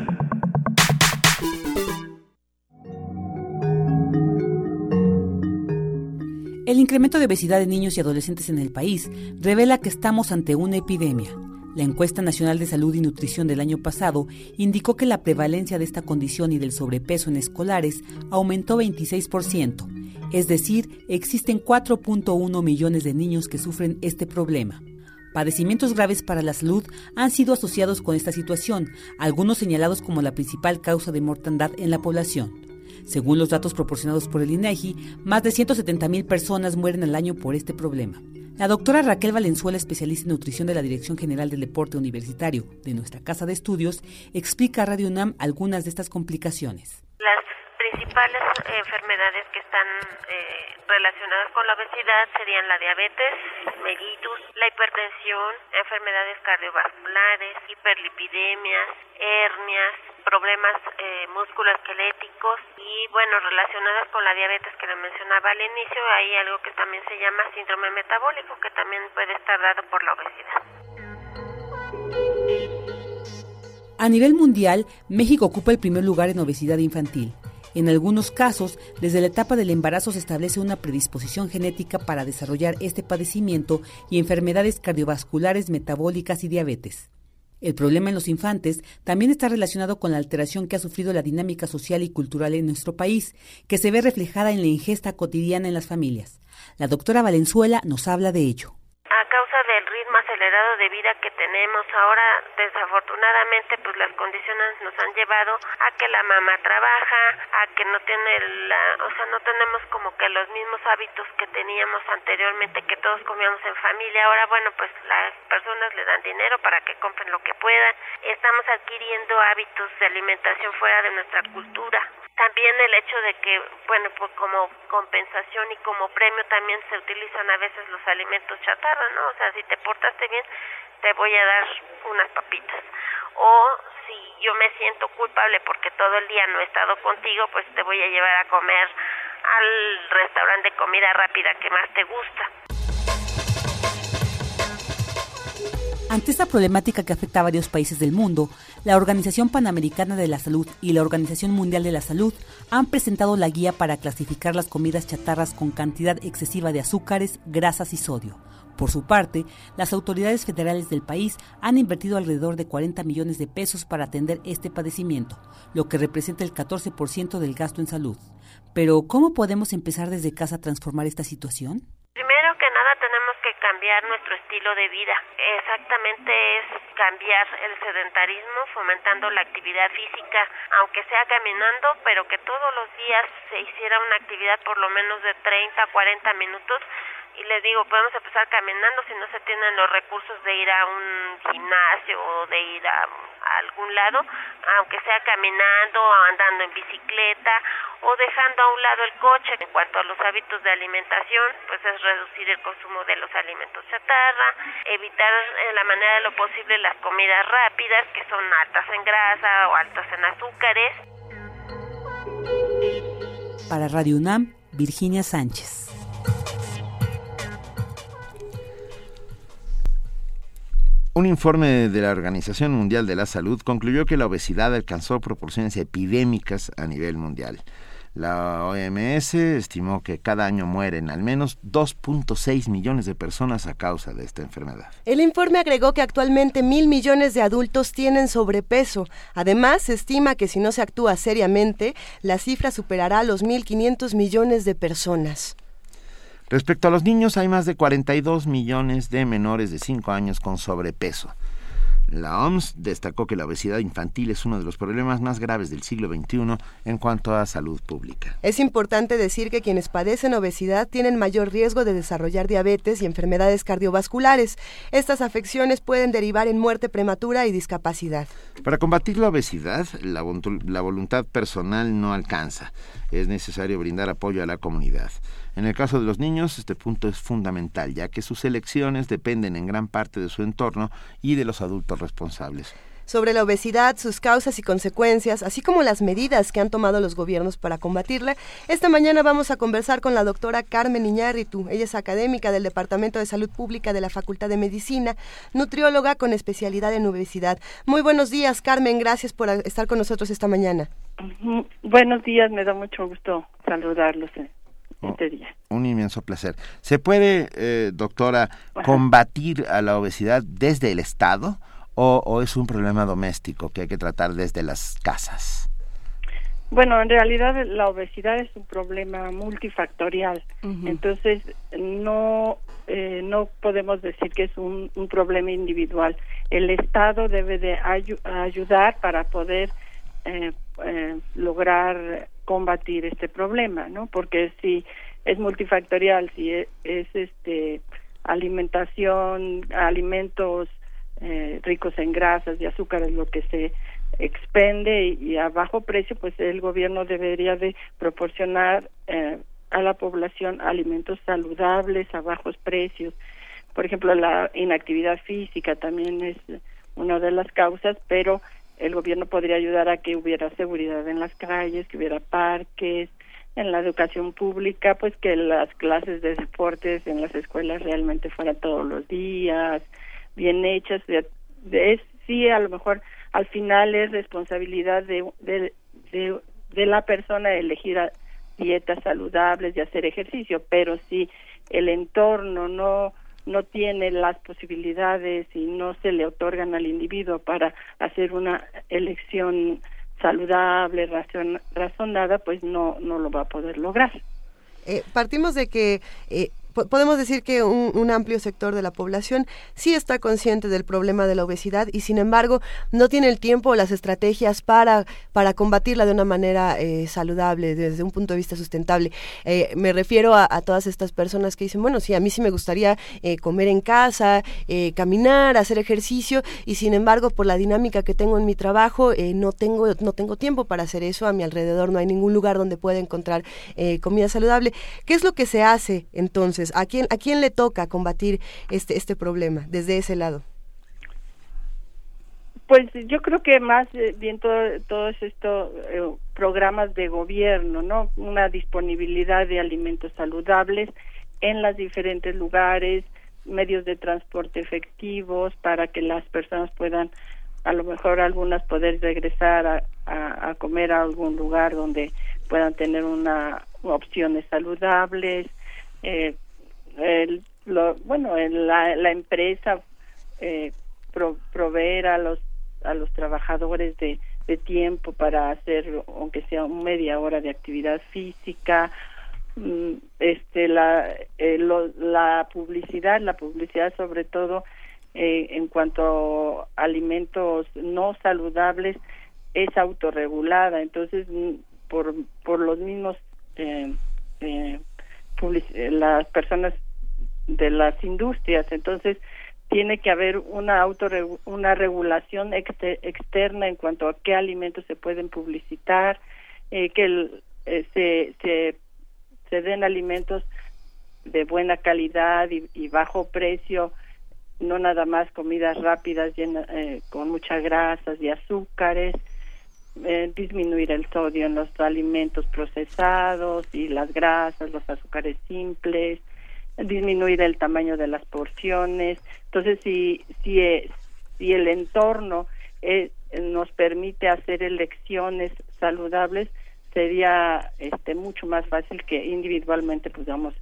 El incremento de obesidad de niños y adolescentes en el país revela que estamos ante una epidemia. La encuesta nacional de salud y nutrición del año pasado indicó que la prevalencia de esta condición y del sobrepeso en escolares aumentó 26%, es decir, existen 4.1 millones de niños que sufren este problema. Padecimientos graves para la salud han sido asociados con esta situación, algunos señalados como la principal causa de mortandad en la población. Según los datos proporcionados por el INEGI, más de 170.000 personas mueren al año por este problema. La doctora Raquel Valenzuela, especialista en nutrición de la Dirección General del Deporte Universitario de nuestra Casa de Estudios, explica a Radio UNAM algunas de estas complicaciones. Principales enfermedades que están eh, relacionadas con la obesidad serían la diabetes, mellitus, la hipertensión, enfermedades cardiovasculares, hiperlipidemias, hernias, problemas eh, musculoesqueléticos y bueno, relacionadas con la diabetes que le mencionaba al inicio, hay algo que también se llama síndrome metabólico que también puede estar dado por la obesidad. A nivel mundial, México ocupa el primer lugar en obesidad infantil. En algunos casos, desde la etapa del embarazo se establece una predisposición genética para desarrollar este padecimiento y enfermedades cardiovasculares, metabólicas y diabetes. El problema en los infantes también está relacionado con la alteración que ha sufrido la dinámica social y cultural en nuestro país, que se ve reflejada en la ingesta cotidiana en las familias. La doctora Valenzuela nos habla de ello del ritmo acelerado de vida que tenemos ahora, desafortunadamente, pues las condiciones nos han llevado a que la mamá trabaja, a que no tiene la, o sea, no tenemos como que los mismos hábitos que teníamos anteriormente, que todos comíamos en familia. Ahora, bueno, pues las personas le dan dinero para que compren lo que puedan. Estamos adquiriendo hábitos de alimentación fuera de nuestra cultura también el hecho de que, bueno, pues como compensación y como premio también se utilizan a veces los alimentos chatarra, ¿no? O sea, si te portaste bien, te voy a dar unas papitas. O si yo me siento culpable porque todo el día no he estado contigo, pues te voy a llevar a comer al restaurante de comida rápida que más te gusta. Ante esta problemática que afecta a varios países del mundo, la Organización Panamericana de la Salud y la Organización Mundial de la Salud han presentado la guía para clasificar las comidas chatarras con cantidad excesiva de azúcares, grasas y sodio. Por su parte, las autoridades federales del país han invertido alrededor de 40 millones de pesos para atender este padecimiento, lo que representa el 14% del gasto en salud. Pero, ¿cómo podemos empezar desde casa a transformar esta situación? Primero que nada tenemos que cambiar nuestro estilo de vida. Exactamente es cambiar el sedentarismo fomentando la actividad física, aunque sea caminando, pero que todos los días se hiciera una actividad por lo menos de 30 a 40 minutos y les digo, podemos empezar caminando si no se tienen los recursos de ir a un gimnasio o de ir a, algún lado, aunque sea caminando o andando en bicicleta o dejando a un lado el coche. En cuanto a los hábitos de alimentación, pues es reducir el consumo de los alimentos chatarra, evitar en la manera de lo posible las comidas rápidas que son altas en grasa o altas en azúcares. Para Radio UNAM, Virginia Sánchez. Un informe de la Organización Mundial de la Salud concluyó que la obesidad alcanzó proporciones epidémicas a nivel mundial. La OMS estimó que cada año mueren al menos 2.6 millones de personas a causa de esta enfermedad. El informe agregó que actualmente mil millones de adultos tienen sobrepeso. Además, se estima que si no se actúa seriamente, la cifra superará los 1.500 millones de personas. Respecto a los niños, hay más de 42 millones de menores de 5 años con sobrepeso. La OMS destacó que la obesidad infantil es uno de los problemas más graves del siglo XXI en cuanto a salud pública. Es importante decir que quienes padecen obesidad tienen mayor riesgo de desarrollar diabetes y enfermedades cardiovasculares. Estas afecciones pueden derivar en muerte prematura y discapacidad. Para combatir la obesidad, la, la voluntad personal no alcanza. Es necesario brindar apoyo a la comunidad. En el caso de los niños, este punto es fundamental, ya que sus elecciones dependen en gran parte de su entorno y de los adultos responsables sobre la obesidad, sus causas y consecuencias, así como las medidas que han tomado los gobiernos para combatirla. Esta mañana vamos a conversar con la doctora Carmen Iñárritu. Ella es académica del Departamento de Salud Pública de la Facultad de Medicina, nutrióloga con especialidad en obesidad. Muy buenos días, Carmen. Gracias por estar con nosotros esta mañana. Buenos días, me da mucho gusto saludarlos. Oh, un inmenso placer. ¿Se puede, eh, doctora, combatir a la obesidad desde el Estado o, es un problema doméstico que hay que tratar desde las casas? Bueno, en realidad la obesidad es un problema multifactorial, entonces no eh, no podemos decir que es un, un, problema individual. El Estado debe de ayudar para poder eh, eh, lograr combatir este problema, ¿no? Porque si es multifactorial, si es, este alimentación, alimentos eh, ricos en grasas y azúcares, lo que se expende y, a bajo precio, pues el gobierno debería de proporcionar eh, a la población alimentos saludables a bajos precios. Por ejemplo, la inactividad física también es una de las causas, pero el gobierno podría ayudar a que hubiera seguridad en las calles, que hubiera parques, en la educación pública, pues que las clases de deportes en las escuelas realmente fueran todos los días, bien hechas. De, es, sí, a lo mejor al final es responsabilidad de, de, de, la persona elegir dietas saludables y hacer ejercicio, pero si el entorno no no tiene las posibilidades y no se le otorgan al individuo para hacer una elección saludable, razonada, pues no, no lo va a poder lograr. Eh, partimos de que eh, podemos decir que un, amplio sector de la población sí está consciente del problema de la obesidad y sin embargo no tiene el tiempo o las estrategias para, para combatirla de una manera eh, saludable, desde un punto de vista sustentable. Eh, me refiero a, todas estas personas que dicen, bueno, sí, a mí sí me gustaría eh, comer en casa, caminar, hacer ejercicio y sin embargo por la dinámica que tengo en mi trabajo no, tengo, no tengo tiempo para hacer eso, a mi alrededor no hay ningún lugar donde pueda encontrar comida saludable. ¿Qué es lo que se hace entonces? ¿A quién, a quién le toca combatir este, este problema desde ese lado? Pues yo creo que más eh, bien todos estos eh, programas de gobierno, ¿no? Una disponibilidad de alimentos saludables en los diferentes lugares, medios de transporte efectivos para que las personas puedan, a lo mejor algunas poder regresar a, a, a comer a algún lugar donde puedan tener una opciones saludables, eh, el, lo, bueno, la, la empresa eh, proveer a los a los trabajadores de, de tiempo para hacer aunque sea media hora de actividad física mm, este la eh, la publicidad la publicidad sobre todo eh, en cuanto a alimentos no saludables es autorregulada. Entonces mm, por por los mismos eh, eh, las personas de las industrias. Entonces, tiene que haber una auto una regulación externa en cuanto a qué alimentos se pueden publicitar, eh, que eh, se, se, den alimentos de buena calidad y, bajo precio, no nada más comidas rápidas llenas, eh, con muchas grasas y azúcares, disminuir el sodio en los alimentos procesados y las grasas, los azúcares simples, disminuir el tamaño de las porciones. Entonces, si, si, eh, si el entorno eh, nos permite hacer elecciones saludables, sería este mucho más fácil que individualmente podamos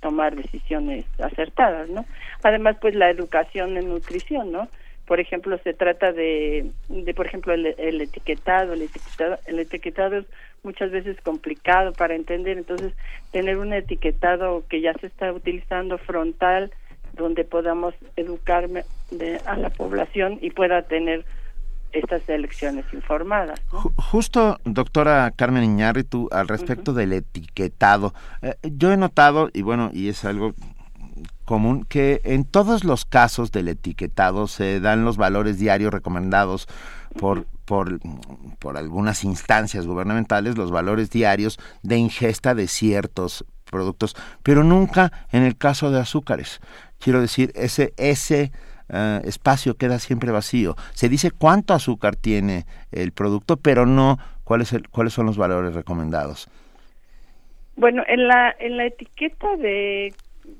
tomar decisiones acertadas, ¿no? Además, pues la educación en nutrición, ¿no? Por ejemplo, se trata de, de por ejemplo, el, etiquetado, el etiquetado, el etiquetado es muchas veces complicado para entender, entonces tener un etiquetado que ya se está utilizando frontal, donde podamos educar a la población y pueda tener estas elecciones informadas. Justo, doctora Carmen Iñárritu, al respecto del etiquetado, eh, yo he notado, y bueno, y es algo común, que en todos los casos del etiquetado se dan los valores diarios recomendados por, por, por algunas instancias gubernamentales, los valores diarios de ingesta de ciertos productos, pero nunca en el caso de azúcares. Quiero decir, ese, ese eh, espacio queda siempre vacío. Se dice cuánto azúcar tiene el producto, pero no cuáles cuáles son los valores recomendados. Bueno, en la en la etiqueta de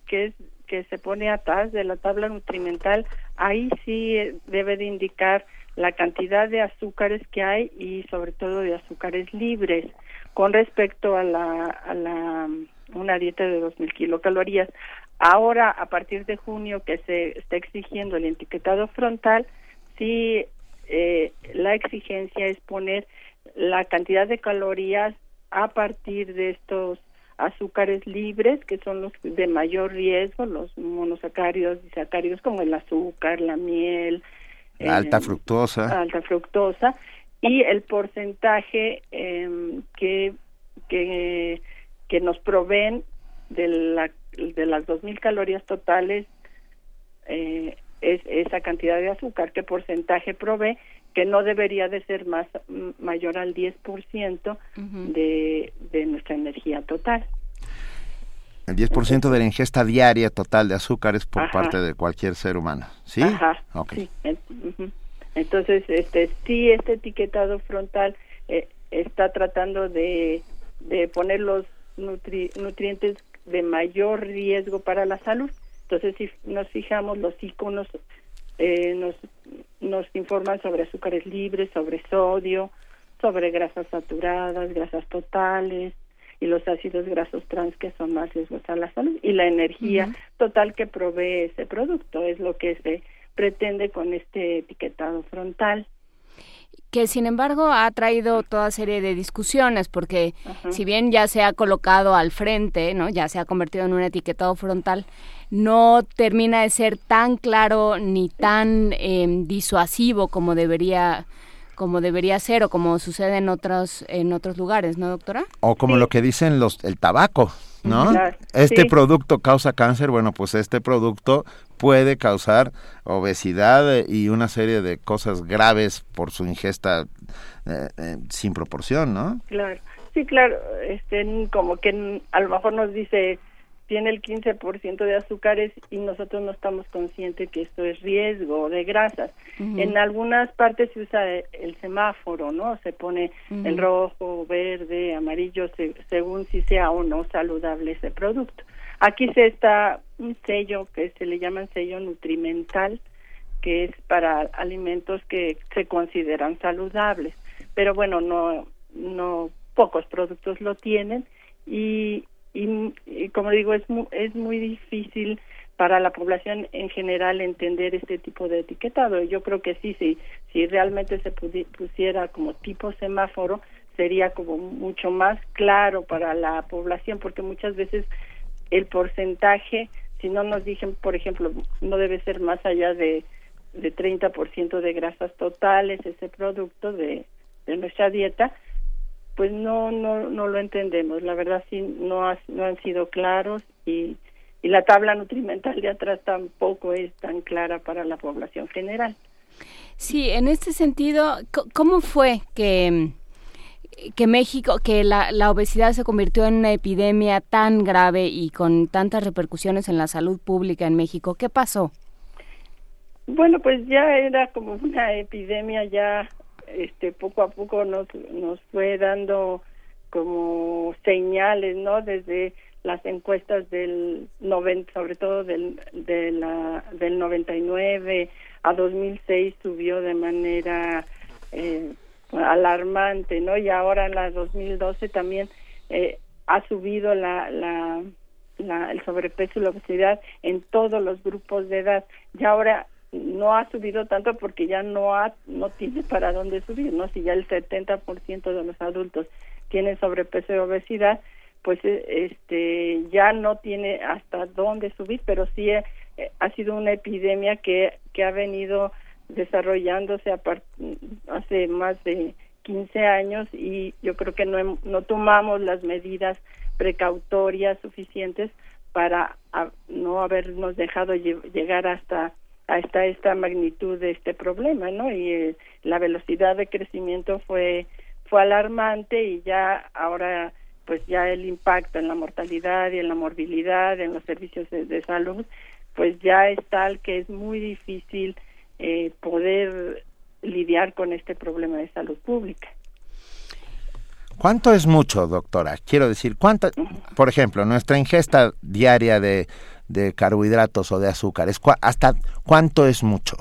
que que se pone atrás de la tabla nutrimental, ahí sí debe de indicar la cantidad de azúcares que hay y sobre todo de azúcares libres con respecto a la a la una dieta de 2000 kilocalorías. Ahora, a partir de junio, que se está exigiendo el etiquetado frontal, sí, eh, la exigencia es poner la cantidad de calorías a partir de estos azúcares libres, que son los de mayor riesgo, los monosacáridos y sacáridos como el azúcar, la miel. La alta fructosa. Alta fructosa. Y el porcentaje em, que, que, que nos proveen de la de las 2.000 calorías totales eh, es esa cantidad de azúcar, qué porcentaje provee, que no debería de ser más mayor al 10% de, de nuestra energía total. El 10% de la ingesta diaria total de azúcares por parte de cualquier ser humano, ¿sí? Ajá, sí. Entonces, este, sí, este etiquetado frontal eh, está tratando de, de poner los nutrientes de mayor riesgo para la salud. Entonces, si nos fijamos, los iconos eh, nos, nos informan sobre azúcares libres, sobre sodio, sobre grasas saturadas, grasas totales y los ácidos grasos trans que son más riesgos a la salud y la energía total que provee ese producto es lo que se pretende con este etiquetado frontal que sin embargo ha traído toda serie de discusiones porque si bien ya se ha colocado al frente, ¿no? Ya se ha convertido en un etiquetado frontal, no termina de ser tan claro ni tan em, disuasivo como debería como debería ser o como sucede en otros en otros lugares, ¿no, doctora? O como lo que dicen los el tabaco, ¿no? este producto causa cáncer, bueno, pues este producto puede causar obesidad y una serie de cosas graves por su ingesta eh, eh, sin proporción, ¿no? Claro, sí, claro, este, como que a lo mejor nos dice tiene el 15% de azúcares y nosotros no estamos conscientes que esto es riesgo de grasas. En algunas partes se usa el semáforo, ¿no? Se pone el rojo, verde, amarillo, según si sea o no saludable ese producto. Aquí se está un sello que se le llama sello nutrimental, que es para alimentos que se consideran saludables. Pero bueno, no, no pocos productos lo tienen y y, como digo es muy, es muy difícil para la población en general entender este tipo de etiquetado. Yo creo que sí, sí si realmente se pusiera como tipo semáforo, sería como mucho más claro para la población, porque muchas veces el porcentaje, si no nos dicen, por ejemplo, no debe ser más allá de, de 30% de grasas totales ese producto de, de nuestra dieta, pues no no no lo entendemos. La verdad sí no no han sido claros y y la tabla nutrimental de atrás tampoco es tan clara para la población general. Sí en este sentido cómo fue que que México, que la, la obesidad se convirtió en una epidemia tan grave y con tantas repercusiones en la salud pública en México. ¿Qué pasó? Bueno, pues ya era como una epidemia ya este poco a poco nos nos fue dando como señales no desde las encuestas del 90 sobre todo del de la del 99 a 2006 subió de manera eh, alarmante, ¿no? Y ahora en la 2012 también eh, ha subido la, la, la, el sobrepeso y la obesidad en todos los grupos de edad. Y ahora no ha subido tanto porque ya no ha, no tiene para dónde subir, ¿no? Si ya el 70% de los adultos tienen sobrepeso y obesidad, pues eh, este ya no tiene hasta dónde subir, pero sí eh, ha sido una epidemia que, que ha venido desarrollándose hace más de 15 años y yo creo que no, no tomamos las medidas precautorias suficientes para no habernos dejado llegar hasta hasta esta magnitud de este problema, ¿no? Y eh, la velocidad de crecimiento fue fue alarmante y ya ahora pues ya el impacto en la mortalidad y en la morbilidad en los servicios de, salud pues ya es tal que es muy difícil eh, poder lidiar con este problema de salud pública. ¿Cuánto es mucho, doctora? Quiero decir, ¿cuánto, por ejemplo, nuestra ingesta diaria de, de carbohidratos o de azúcares, ¿hasta cuánto es mucho?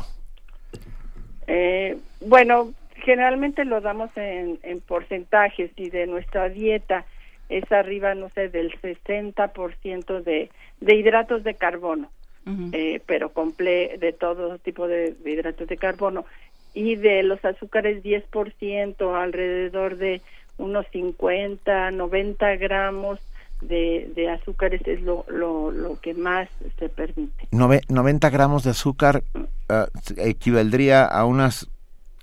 Eh, bueno, generalmente lo damos en, en porcentajes y de nuestra dieta es arriba, no sé, del 60% de, de hidratos de carbono, eh, pero comple de todo tipo de, hidratos de carbono. Y de los azúcares 10%, alrededor de unos 50, 90 gramos de, de azúcares es lo, lo, lo que más se permite. 90 gramos de azúcar uh, equivaldría a unas,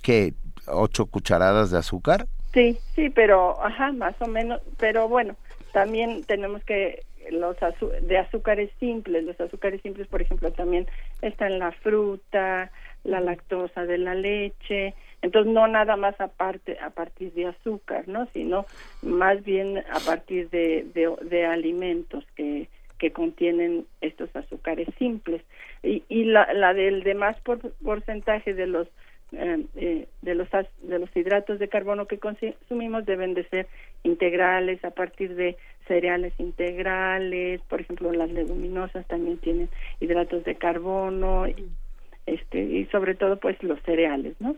¿qué? ¿8 cucharadas de azúcar? Sí, sí, pero, ajá, más o menos, pero bueno, también tenemos que los de azúcares simples, los azúcares simples, por ejemplo, también están la fruta, la lactosa de la leche, entonces no nada más aparte a partir de azúcar, ¿no? Sino más bien a partir de, de, alimentos que, que contienen estos azúcares simples y, y la, la del demás por, porcentaje de los eh, eh, de los de los hidratos de carbono que consumimos deben de ser integrales a partir de cereales integrales por ejemplo las leguminosas también tienen hidratos de carbono y, este y sobre todo pues los cereales no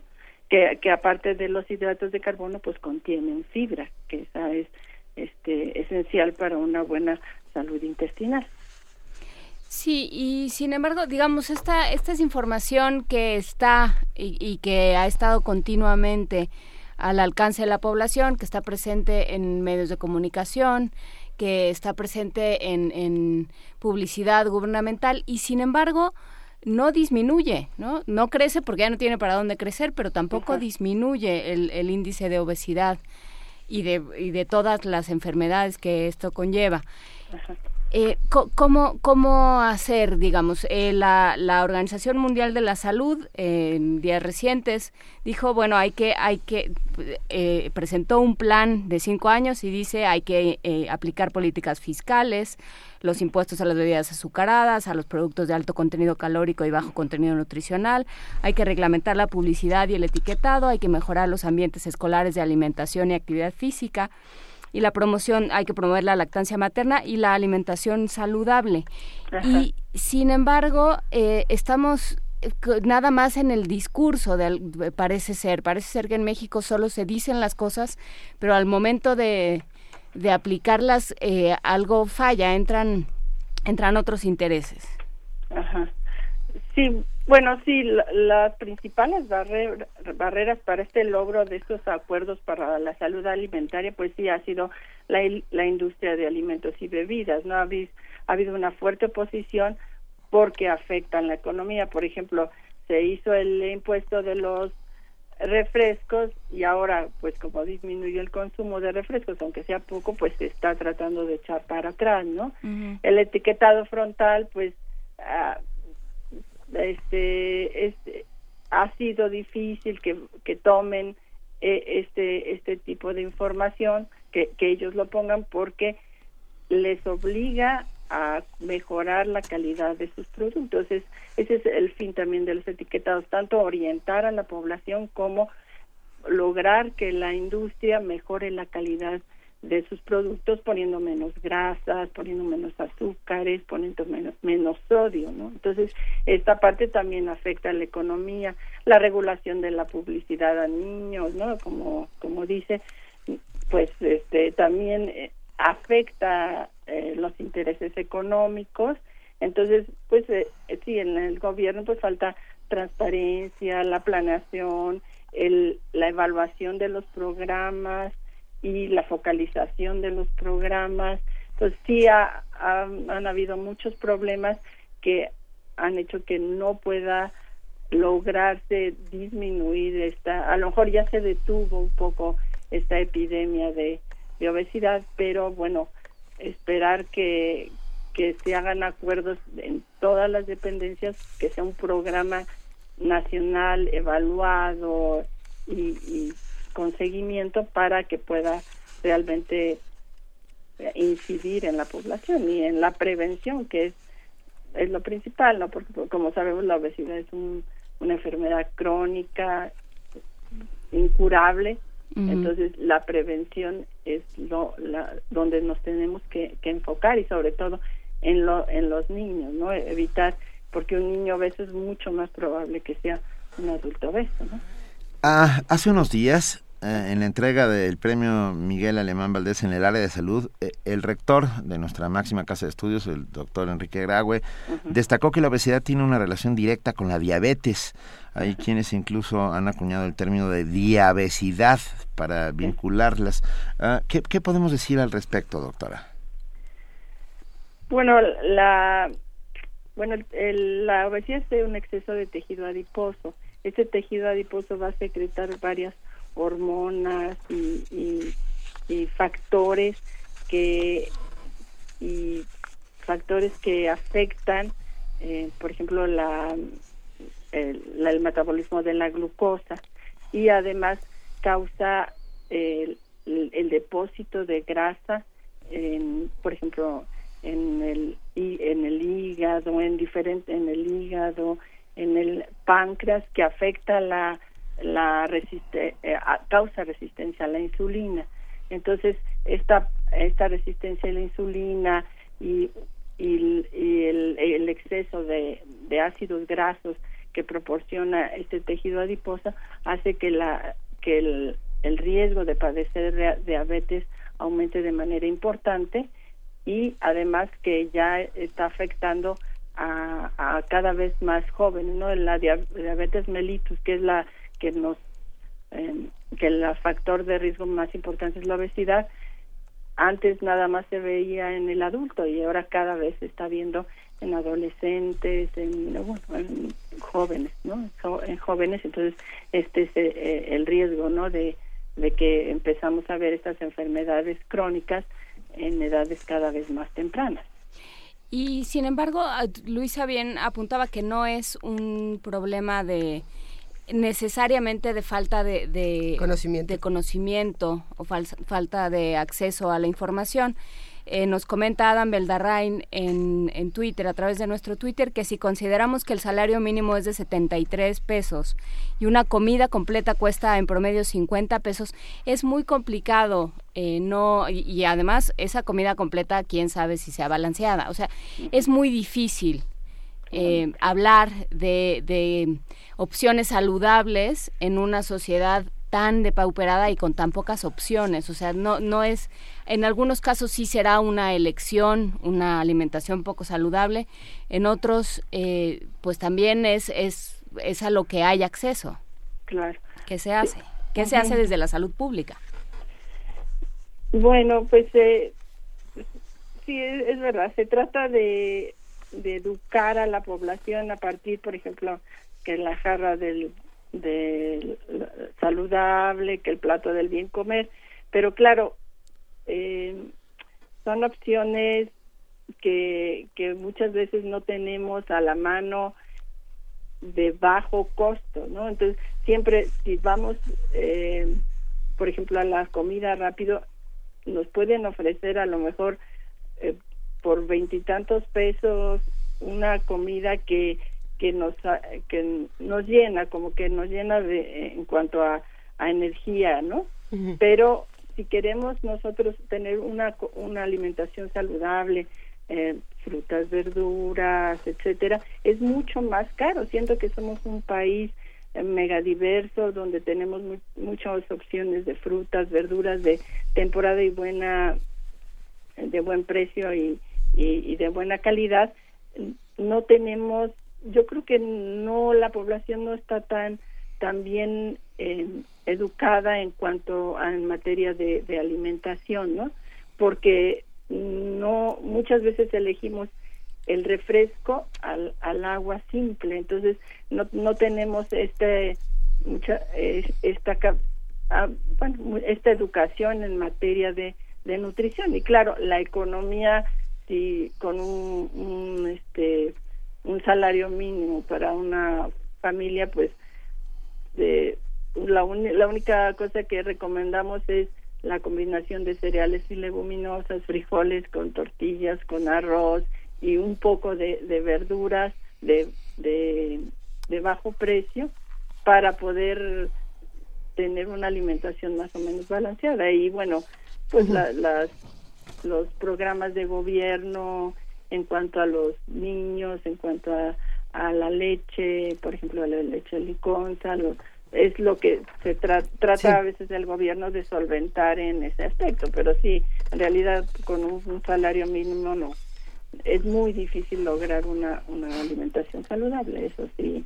que, que aparte de los hidratos de carbono pues contienen fibra que esa es este esencial para una buena salud intestinal. Sí, y sin embargo, digamos, esta, esta es información que está y, que ha estado continuamente al alcance de la población, que está presente en medios de comunicación, que está presente en, en publicidad gubernamental y sin embargo no disminuye, ¿no? No crece porque ya no tiene para dónde crecer, pero tampoco disminuye el, el, índice de obesidad y de, y de todas las enfermedades que esto conlleva. Eh, ¿cómo, ¿Cómo hacer, digamos, eh, la, la, Organización Mundial de la Salud en días recientes dijo, bueno, hay que, hay que, eh, presentó un plan de cinco años y dice hay que eh, aplicar políticas fiscales, los impuestos a las bebidas azucaradas, a los productos de alto contenido calórico y bajo contenido nutricional, hay que reglamentar la publicidad y el etiquetado, hay que mejorar los ambientes escolares de alimentación y actividad física y la promoción, hay que promover la lactancia materna y la alimentación saludable. Y sin embargo, eh, estamos eh, nada más en el discurso de, parece ser parece ser que en México solo se dicen las cosas pero al momento de, de aplicarlas eh, algo falla entran entran otros intereses Ajá. sí bueno, sí, las principales barreras para este logro de estos acuerdos para la salud alimentaria, pues sí ha sido la, la industria de alimentos y bebidas, ¿no? Ha, ha habido una fuerte oposición porque afectan la economía. Por ejemplo, se hizo el impuesto de los refrescos y ahora, pues como disminuyó el consumo de refrescos, aunque sea poco, pues se está tratando de echar para atrás, ¿no? El etiquetado frontal, pues... Ah, este, este ha sido difícil que, que tomen eh, este este tipo de información que, que ellos lo pongan porque les obliga a mejorar la calidad de sus productos. Es, ese es el fin también de los etiquetados, tanto orientar a la población como lograr que la industria mejore la calidad de sus productos poniendo menos grasas, poniendo menos azúcares, poniendo menos, menos sodio, ¿no? Entonces, esta parte también afecta a la economía, la regulación de la publicidad a niños, ¿no? Como, como dice, pues este también eh, afecta eh, los intereses económicos. Entonces, pues eh, sí, en el gobierno pues falta transparencia, la planeación, el, la evaluación de los programas, y la focalización de los programas. Entonces sí han habido muchos problemas que han hecho que no pueda lograrse disminuir esta, a lo mejor ya se detuvo un poco esta epidemia de, de obesidad, pero bueno, esperar que, que se hagan acuerdos en todas las dependencias, que sea un programa nacional evaluado y, y con seguimiento para que pueda realmente eh, incidir en la población y en la prevención, que es, es lo principal, ¿no? Porque como sabemos la obesidad es una enfermedad crónica, incurable, entonces la prevención es lo, la, donde nos tenemos que, que enfocar y sobre todo en, lo, en los niños, ¿no? Evitar, porque un niño obeso es mucho más probable que sea un adulto obeso, ¿no? Ah, hace unos días eh, en la entrega del premio Miguel Alemán Valdés en el área de salud, eh, el rector de nuestra máxima casa de estudios, el doctor Enrique Graue, destacó que la obesidad tiene una relación directa con la diabetes. Hay quienes incluso han acuñado el término de diabesidad para vincularlas. Ah, ¿qué, podemos decir al respecto, doctora? Bueno, la bueno, la obesidad es un exceso de tejido adiposo. Este tejido adiposo va a secretar varias hormonas y, factores que y factores que afectan eh, por ejemplo la el, metabolismo de la glucosa. Y además causa el, depósito de grasa en, por ejemplo en el en el hígado en diferente en el hígado en el páncreas que afecta la la resiste, eh, causa resistencia a la insulina. Entonces, esta, esta resistencia a la insulina y, y, el, el, exceso de, de, ácidos grasos que proporciona este tejido adiposo hace que, la, que el, el riesgo de padecer diabetes aumente de manera importante y además que ya está afectando a, a cada vez más jóvenes, ¿no? La diabetes mellitus, que es la que nos eh, que el factor de riesgo más importante es la obesidad antes nada más se veía en el adulto y ahora cada vez se está viendo en adolescentes en, en jóvenes no en jóvenes entonces este es eh, el riesgo no de, de que empezamos a ver estas enfermedades crónicas en edades cada vez más tempranas. Y sin embargo Luisa bien apuntaba que no es un problema de necesariamente de falta de, conocimiento. de conocimiento o falta de acceso a la información. Eh, nos comenta Adam Beldarrain en, en Twitter, a través de nuestro Twitter, que si consideramos que el salario mínimo es de 73 pesos y una comida completa cuesta en promedio 50 pesos, es muy complicado eh, no y, además esa comida completa, quién sabe si sea balanceada. O sea, es muy difícil eh, hablar de, de opciones saludables en una sociedad tan depauperada y con tan pocas opciones. O sea, no, no es, en algunos casos sí será una elección, una alimentación poco saludable, en otros, eh, pues también es, es, es a lo que hay acceso. Claro. ¿Qué se hace? ¿Qué se hace desde la salud pública? Bueno, pues eh, sí, es verdad, se trata de de educar a la población a partir, por ejemplo, que la jarra del, del saludable, que el plato del bien comer, pero claro, eh, son opciones que, que muchas veces no tenemos a la mano de bajo costo, ¿no? Entonces, siempre si vamos, eh, por ejemplo, a la comida rápido, nos pueden ofrecer a lo mejor eh, por veintitantos pesos una comida que que nos que nos llena como que nos llena de en cuanto a, a energía no pero si queremos nosotros tener una, una alimentación saludable, eh, frutas, verduras, etcétera, es mucho más caro. Siento que somos un país eh, megadiverso donde tenemos muchas opciones de frutas, verduras de temporada y buena de buen precio y, y, de buena calidad. No tenemos, yo creo que no la población no está tan tan bien eh, educada en cuanto a en materia de, de alimentación, ¿no? Porque no muchas veces elegimos el refresco al, al agua simple entonces no, no tenemos este mucha esta ah, esta educación en materia de, de nutrición y claro la economía si con un, un este un salario mínimo para una familia pues de la, la única cosa que recomendamos es la combinación de cereales y leguminosas, frijoles con tortillas, con arroz y un poco de, de verduras de, de, de bajo precio para poder tener una alimentación más o menos balanceada. Y bueno pues la, las los programas de gobierno en cuanto a los niños en cuanto a, a la leche por ejemplo la leche liconza los es lo que se trata a veces el gobierno de solventar en ese aspecto, pero sí, en realidad con un, salario mínimo no. Es muy difícil lograr una, una alimentación saludable, eso sí,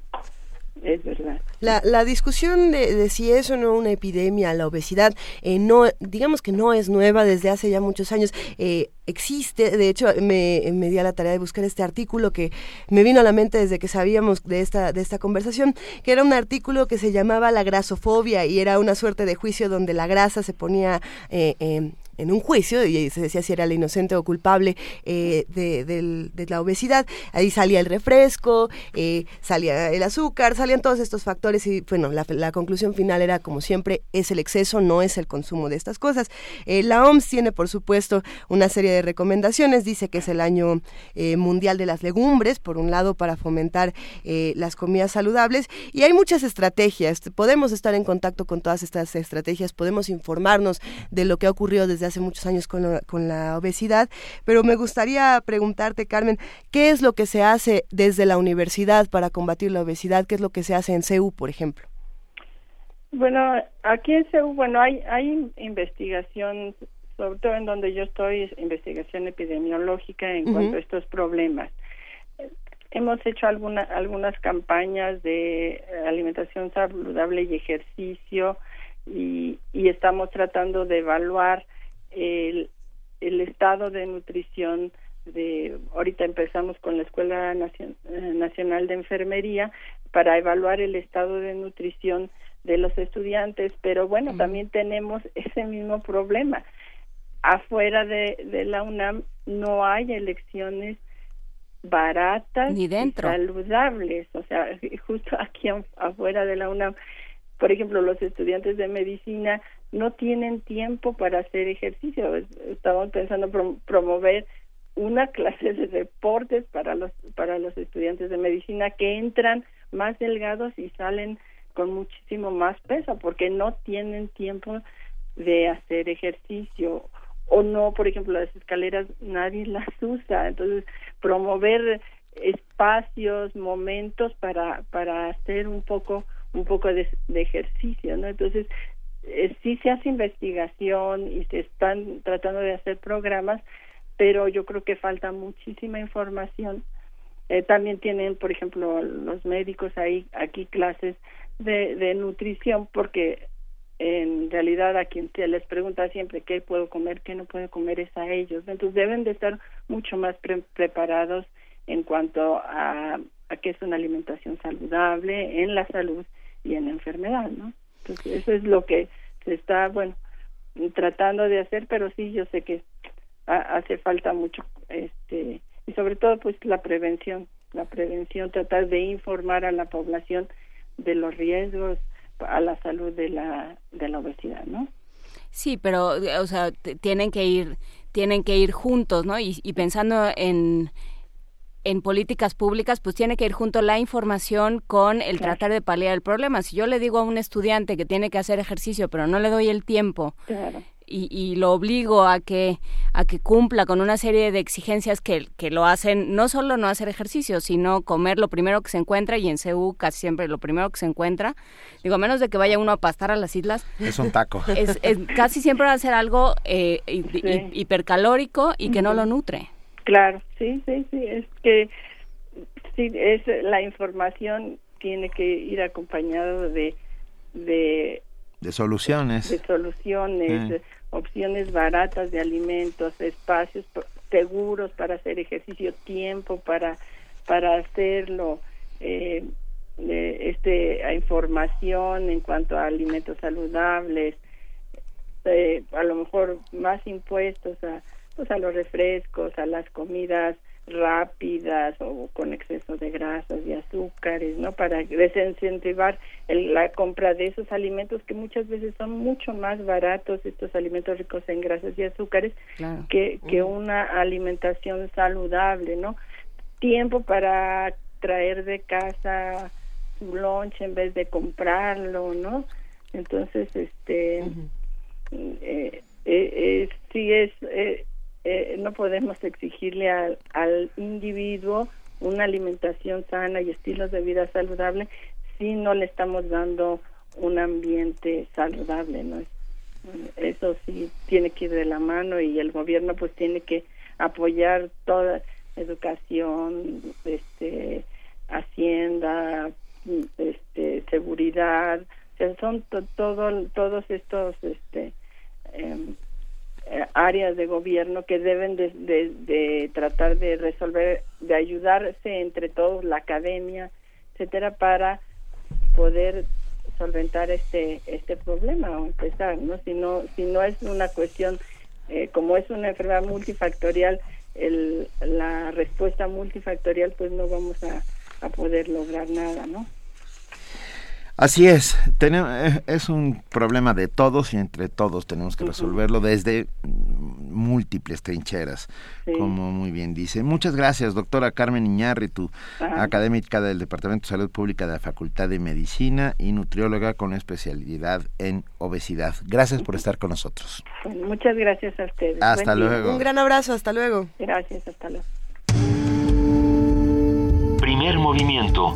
es verdad. La, la discusión de, si es o no una epidemia, la obesidad, eh, no, digamos que no es nueva desde hace ya muchos años. Eh, existe, de hecho me, me di a la tarea de buscar este artículo que me vino a la mente desde que sabíamos de esta, de esta conversación, que era un artículo que se llamaba la grasofobia y era una suerte de juicio donde la grasa se ponía eh, en un juicio y se decía si era la inocente o culpable eh, de, la obesidad. Ahí salía el refresco, eh, salía el azúcar, salían todos estos factores y bueno, la, conclusión final era como siempre, es el exceso, no es el consumo de estas cosas. Eh, la OMS tiene por supuesto una serie de recomendaciones, dice que es el año mundial de las legumbres, por un lado para fomentar las comidas saludables y hay muchas estrategias, podemos estar en contacto con todas estas estrategias, podemos informarnos de lo que ha ocurrido desde hace muchos años con, con la obesidad, pero me gustaría preguntarte, Carmen, ¿qué es lo que se hace desde la universidad para combatir la obesidad? ¿Qué es lo que se hace en CEU, por ejemplo? Bueno, aquí en CEU, bueno, hay, hay investigación, sobre todo en donde yo estoy, investigación epidemiológica en cuanto a estos problemas. Hemos hecho alguna, algunas campañas de alimentación saludable y ejercicio y, y estamos tratando de evaluar el, el estado de nutrición de ahorita empezamos con la Escuela eh, Nacional de Enfermería para evaluar el estado de nutrición de los estudiantes, pero bueno, también tenemos ese mismo problema. Afuera de, de la UNAM no hay elecciones baratas ni dentro. saludables, o sea, justo aquí afuera de la UNAM, por ejemplo, los estudiantes de medicina no tienen tiempo para hacer ejercicio. Estamos pensando promover una clase de deportes para los para los estudiantes de medicina que entran más delgados y salen con muchísimo más peso porque no tienen tiempo de hacer ejercicio o no, por ejemplo, las escaleras nadie las usa, entonces promover espacios, momentos para para hacer un poco un poco de, de ejercicio, ¿no? Entonces eh, sí se hace investigación y se están tratando de hacer programas, pero yo creo que falta muchísima información. Eh, también tienen, por ejemplo, los médicos ahí aquí clases de, de nutrición porque en realidad a quien se les pregunta siempre qué puedo comer, qué no puedo comer es a ellos. Entonces deben de estar mucho más preparados en cuanto a, a qué es una alimentación saludable en la salud y en la enfermedad, ¿no? Entonces, eso es lo que se está, bueno, tratando de hacer, pero sí, yo sé que hace falta mucho, este, y sobre todo, pues, la prevención, la prevención, tratar de informar a la población de los riesgos a la salud de la, de la obesidad, ¿no? Sí, pero, o sea, tienen que ir, tienen que ir juntos, ¿no? y pensando en en políticas públicas, pues tiene que ir junto la información con el tratar de paliar el problema. Si yo le digo a un estudiante que tiene que hacer ejercicio, pero no le doy el tiempo y, lo obligo a que a que cumpla con una serie de exigencias que, que lo hacen no solo no hacer ejercicio, sino comer lo primero que se encuentra y en CEU casi siempre lo primero que se encuentra. Digo, a menos de que vaya uno a pastar a las islas. Es un taco. Es, casi siempre va a ser algo eh, hipercalórico y que no lo nutre. Claro, sí, sí, sí. Es que sí, es la información tiene que ir acompañado de de, de soluciones. De soluciones, eh. opciones baratas de alimentos, espacios seguros para hacer ejercicio, tiempo para, para hacerlo, eh, este, información en cuanto a alimentos saludables, eh, a lo mejor más impuestos a, pues a los refrescos, a las comidas rápidas o con exceso de grasas y azúcares, ¿no? Para desincentivar la compra de esos alimentos que muchas veces son mucho más baratos, estos alimentos ricos en grasas y azúcares, que, que una alimentación saludable, ¿no? Tiempo para traer de casa su lunch en vez de comprarlo, ¿no? Entonces, este, eh, eh, eh, sí es... Eh, no podemos exigirle al, al individuo una alimentación sana y estilos de vida saludable si no le estamos dando un ambiente saludable, ¿no? Eso sí tiene que ir de la mano y el gobierno pues tiene que apoyar toda educación, este, hacienda, este, seguridad, o sea, son todo, todos estos este, eh, eh, áreas de gobierno que deben de, de, tratar de resolver, de ayudarse entre todos, la academia, etcétera, para poder solventar este este problema o empezar, ¿no? Si no si no es una cuestión eh, como es una enfermedad multifactorial, el, la respuesta multifactorial, pues no vamos a, a poder lograr nada, ¿no? Así es, eh, es un problema de todos y entre todos tenemos que resolverlo desde múltiples trincheras, como muy bien dice. Muchas gracias, doctora Carmen Iñárritu, académica del Departamento de Salud Pública de la Facultad de Medicina y nutrióloga con especialidad en obesidad. Gracias por estar con nosotros. muchas gracias a ustedes. Hasta luego. Un gran abrazo, hasta luego. Gracias, hasta luego. Primer movimiento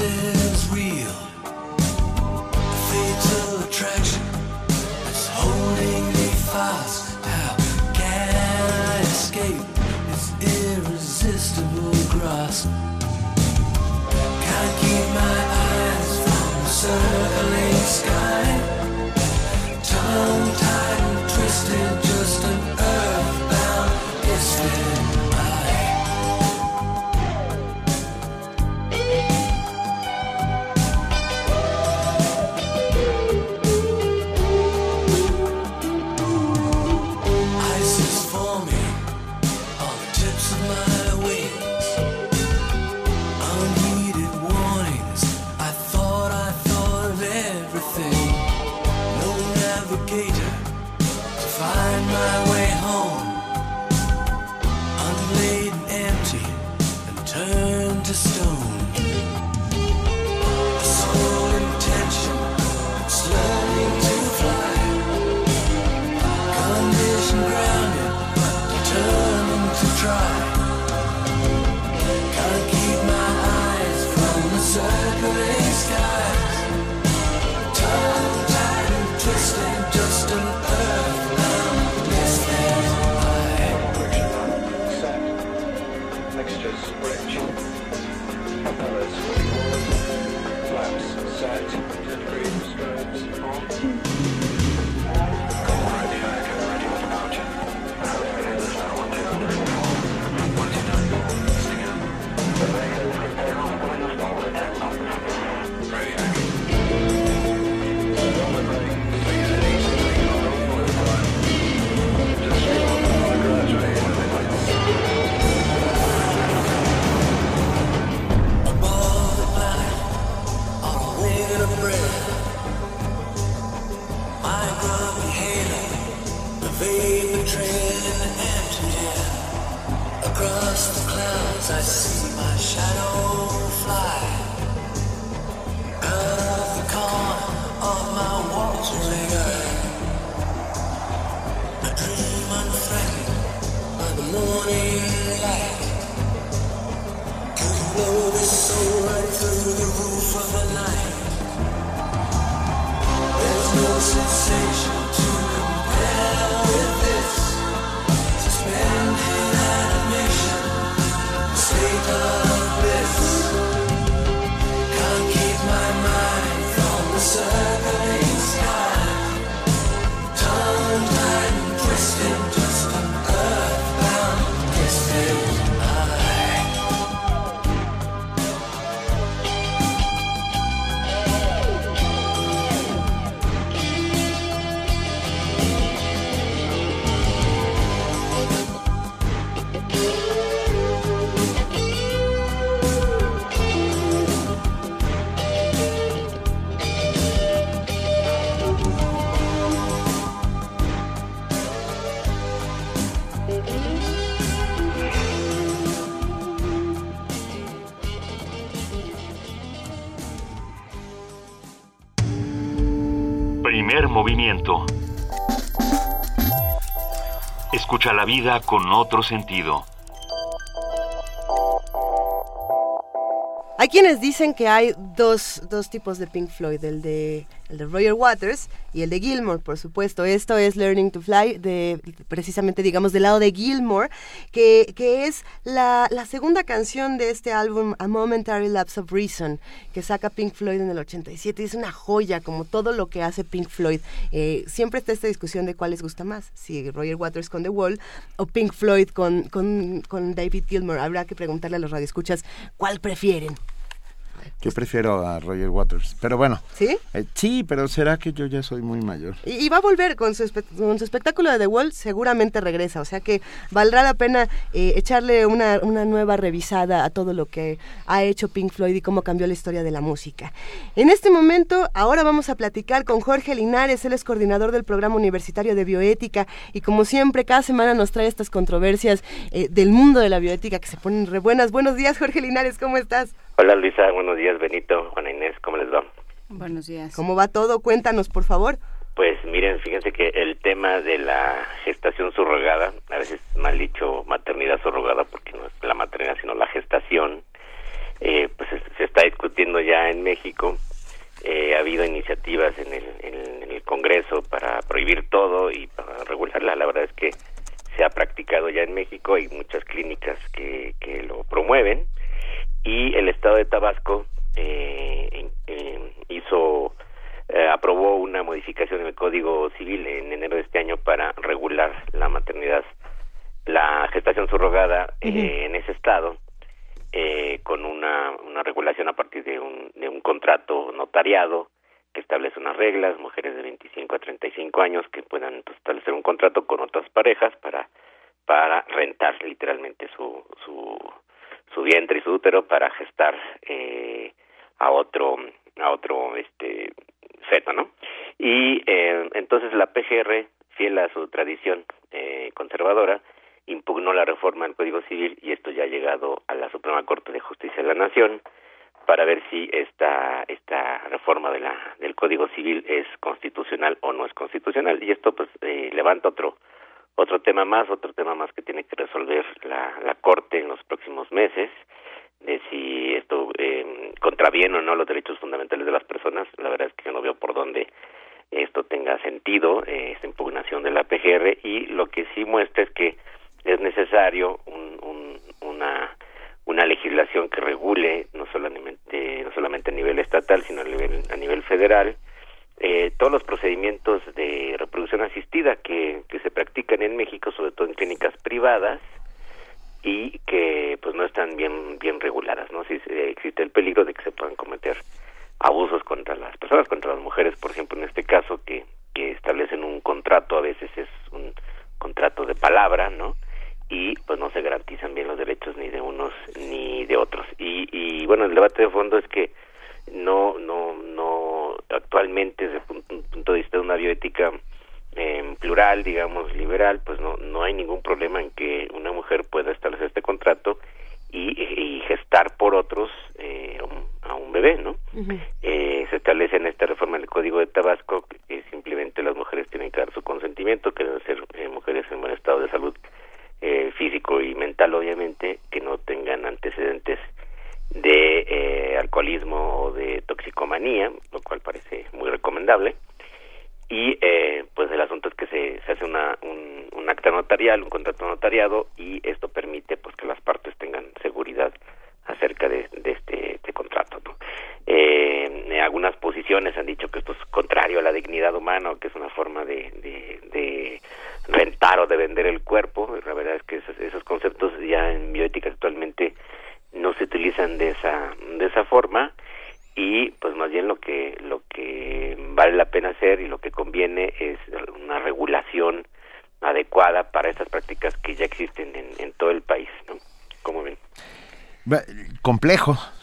pieces. everything. No navigator to find my way. exercise. I see my shadow fly. Out of the corner of my eye. Dream by the morning light. Could blow this soul right through the roof of the night. There's no sensation la vida con otro sentido. Hay quienes dicen que hay dos, dos tipos de Pink Floyd, el de, el de Roger Waters y el de Gilmore, por supuesto. Esto es Learning to Fly, de, precisamente, digamos, del lado de Gilmore, que, que es la, la segunda canción de este álbum, A Momentary Lapse of Reason, que saca Pink Floyd en el 87. Es una joya, como todo lo que hace Pink Floyd. Eh, siempre está esta discusión de cuál les gusta más, si Roger Waters con The Wall o Pink Floyd con, con, con David Gilmour. Habrá que preguntarle a los radioescuchas cuál prefieren. Yo prefiero a Roger Waters, pero bueno. ¿Sí? Eh, sí, pero será que yo ya soy muy mayor. Y, y va a volver con su, con su espectáculo de The Wall, seguramente regresa, o sea que valdrá la pena eh, echarle una, una nueva revisada a todo lo que ha hecho Pink Floyd y cómo cambió la historia de la música. En este momento, ahora vamos a platicar con Jorge Linares, él es coordinador del programa universitario de bioética y como siempre, cada semana nos trae estas controversias eh, del mundo de la bioética que se ponen re buenas. Buenos días, Jorge Linares, ¿cómo estás? Hola Luisa, buenos días Benito, Juana Inés, ¿cómo les va? Buenos días. ¿Cómo va todo? Cuéntanos, por favor. Pues miren, fíjense que el tema de la gestación subrogada, a veces mal dicho maternidad subrogada porque no es la maternidad sino la gestación, eh, pues es- se está discutiendo ya en México. Eh, ha habido iniciativas en el, en, en el Congreso para prohibir todo y para regularla. La verdad es que se ha practicado ya en México, hay muchas clínicas que, que lo promueven y el Estado de Tabasco eh, hizo eh, aprobó una modificación en el Código Civil en enero de este año para regular la maternidad, la gestación subrogada eh, en ese estado eh, con una, una regulación a partir de un, de un contrato notariado que establece unas reglas, mujeres de 25 a 35 años que puedan pues, establecer un contrato con otras parejas para para rentar literalmente su su, su vientre y su útero para gestar eh, a otro a otro este feto, ¿no? Y eh, entonces la PGR, fiel a su tradición eh, conservadora, impugnó la reforma al Código Civil y esto ya ha llegado a la Suprema Corte de Justicia de la Nación para ver si esta esta reforma de la del Código Civil es constitucional o no es constitucional y esto pues eh, levanta otro otro tema más otro tema más que tiene que resolver la, la Corte en los próximos meses de si esto eh, contraviene o no los derechos fundamentales de las personas. La verdad es que yo no veo por dónde esto tenga sentido eh, esta impugnación de la PGR y lo que sí muestra es que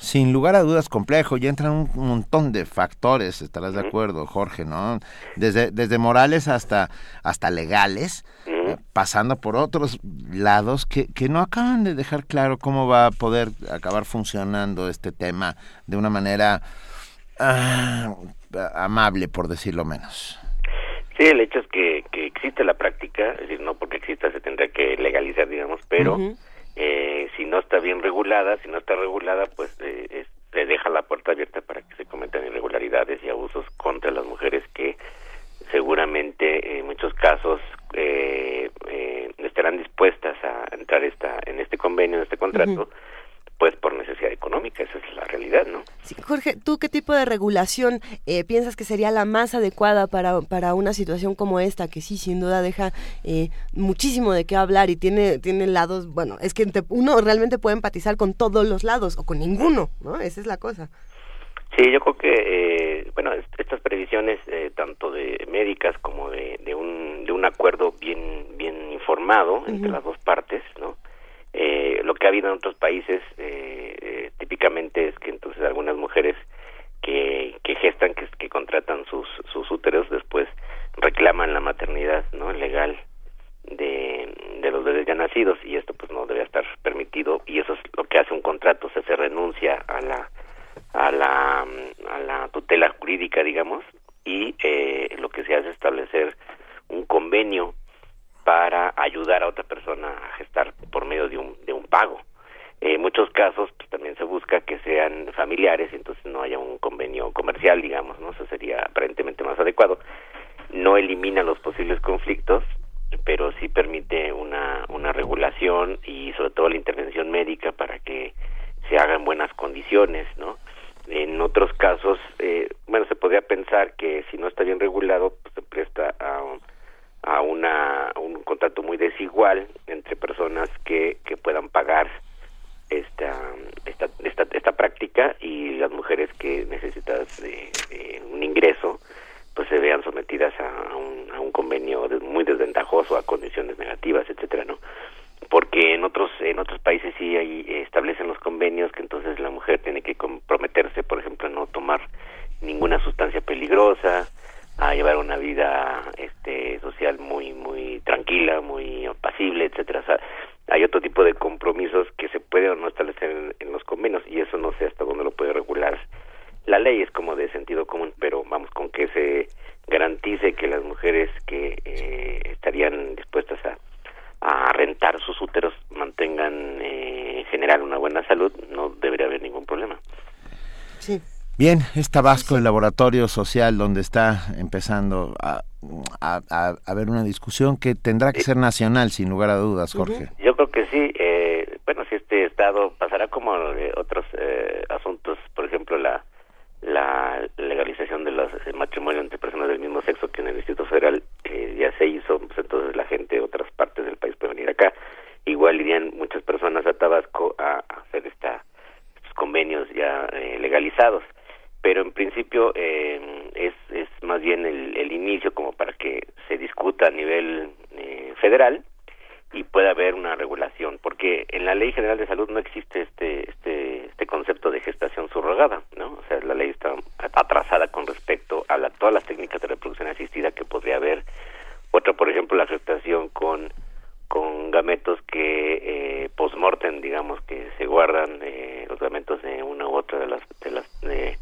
sin lugar a dudas complejo, ya entran un montón de factores, estarás de acuerdo, Jorge, ¿no? Desde, desde morales hasta, hasta legales, eh, pasando por otros lados que, que no acaban de dejar claro cómo va a poder acabar funcionando este tema de una manera ah, amable, por decirlo menos. Sí, el hecho es que, que existe la práctica, es decir, no porque exista se tendría que legalizar, digamos, pero Ujú. eh, si no está bien regulada, si no está regulada, pues eh, es- se deja la puerta abierta para que se cometan irregularidades y abusos contra las mujeres que seguramente en muchos casos eh, eh, estarán dispuestas a entrar esta en este convenio, en este contrato, pues por necesidad económica, esa es la realidad, ¿no? Sí, Jorge, ¿tú qué tipo de regulación eh, piensas que sería la más adecuada para, para una situación como esta, que sí, sin duda deja eh, muchísimo de qué hablar y tiene, tiene lados, bueno, es que te- uno realmente puede empatizar con todos los lados o con ninguno, ¿no? Esa es la cosa. Sí, yo creo que, eh, bueno, est- estas previsiones, eh, tanto de médicas como de, de, un, de un acuerdo bien, bien informado entre las dos partes, ¿no? Eh, lo que ha habido en otros países eh, eh, típicamente es que entonces algunas mujeres que, que gestan, que, contratan sus, sus úteros, después reclaman la maternidad no legal de, de los bebés ya nacidos y esto pues no debe estar permitido y eso es lo que hace un contrato, o sea, se renuncia a la a la, a la tutela jurídica, digamos, y eh, lo que se hace es establecer un convenio para ayudar a otra persona a gestar por medio de un, de un pago. En muchos casos pues, también se busca que sean familiares, entonces no haya un convenio comercial, digamos, ¿no? Eso sería aparentemente más adecuado. No elimina los posibles conflictos, pero sí permite una, una regulación y sobre todo la intervención médica para que se haga en buenas condiciones, ¿no? En otros casos, eh, bueno, se podría pensar que si no está bien regulado, pues se presta a, a una un contrato muy desigual entre personas que, que puedan pagar esta, esta esta práctica y las mujeres que necesitan de, un ingreso pues se vean sometidas a un, a un convenio muy desventajoso a condiciones negativas etcétera no porque en otros en otros países sí ahí establecen los convenios que entonces la mujer tiene que comprometerse por ejemplo a no tomar ninguna sustancia peligrosa a llevar una vida este social muy muy tranquila muy apacible etcétera hay otro tipo de compromisos que se puede o no establecer en, en los convenios y eso no sé hasta dónde lo puede regular la ley es como de sentido común pero vamos con que se garantice que las mujeres que eh, estarían dispuestas a a rentar sus úteros mantengan eh, en general una buena salud, no debería haber ningún problema. Sí. Bien, es Tabasco, el laboratorio social donde está empezando a, a, a- a haber una discusión que tendrá que ser nacional, sin lugar a dudas, Jorge. Yo creo que sí, eh, bueno, si este Estado pasará como eh, otros eh, asuntos, por ejemplo, la la legalización de los el matrimonio entre personas del mismo sexo que en el Distrito Federal eh, ya se hizo, pues entonces la gente de otras partes del país puede venir acá. Igual irían muchas personas a Tabasco a, a hacer esta, estos convenios ya eh, legalizados. Pero en principio eh, es, es más bien el, el inicio como para que se discuta a nivel eh, federal y pueda haber una regulación porque en la ley general de salud no existe este este este concepto de gestación subrogada no o sea la ley está atrasada con respecto a la, todas las técnicas de reproducción asistida que podría haber otra por gametos que eh, post-mortem, digamos, que se guardan eh, los gametos de una u otra de las de las de,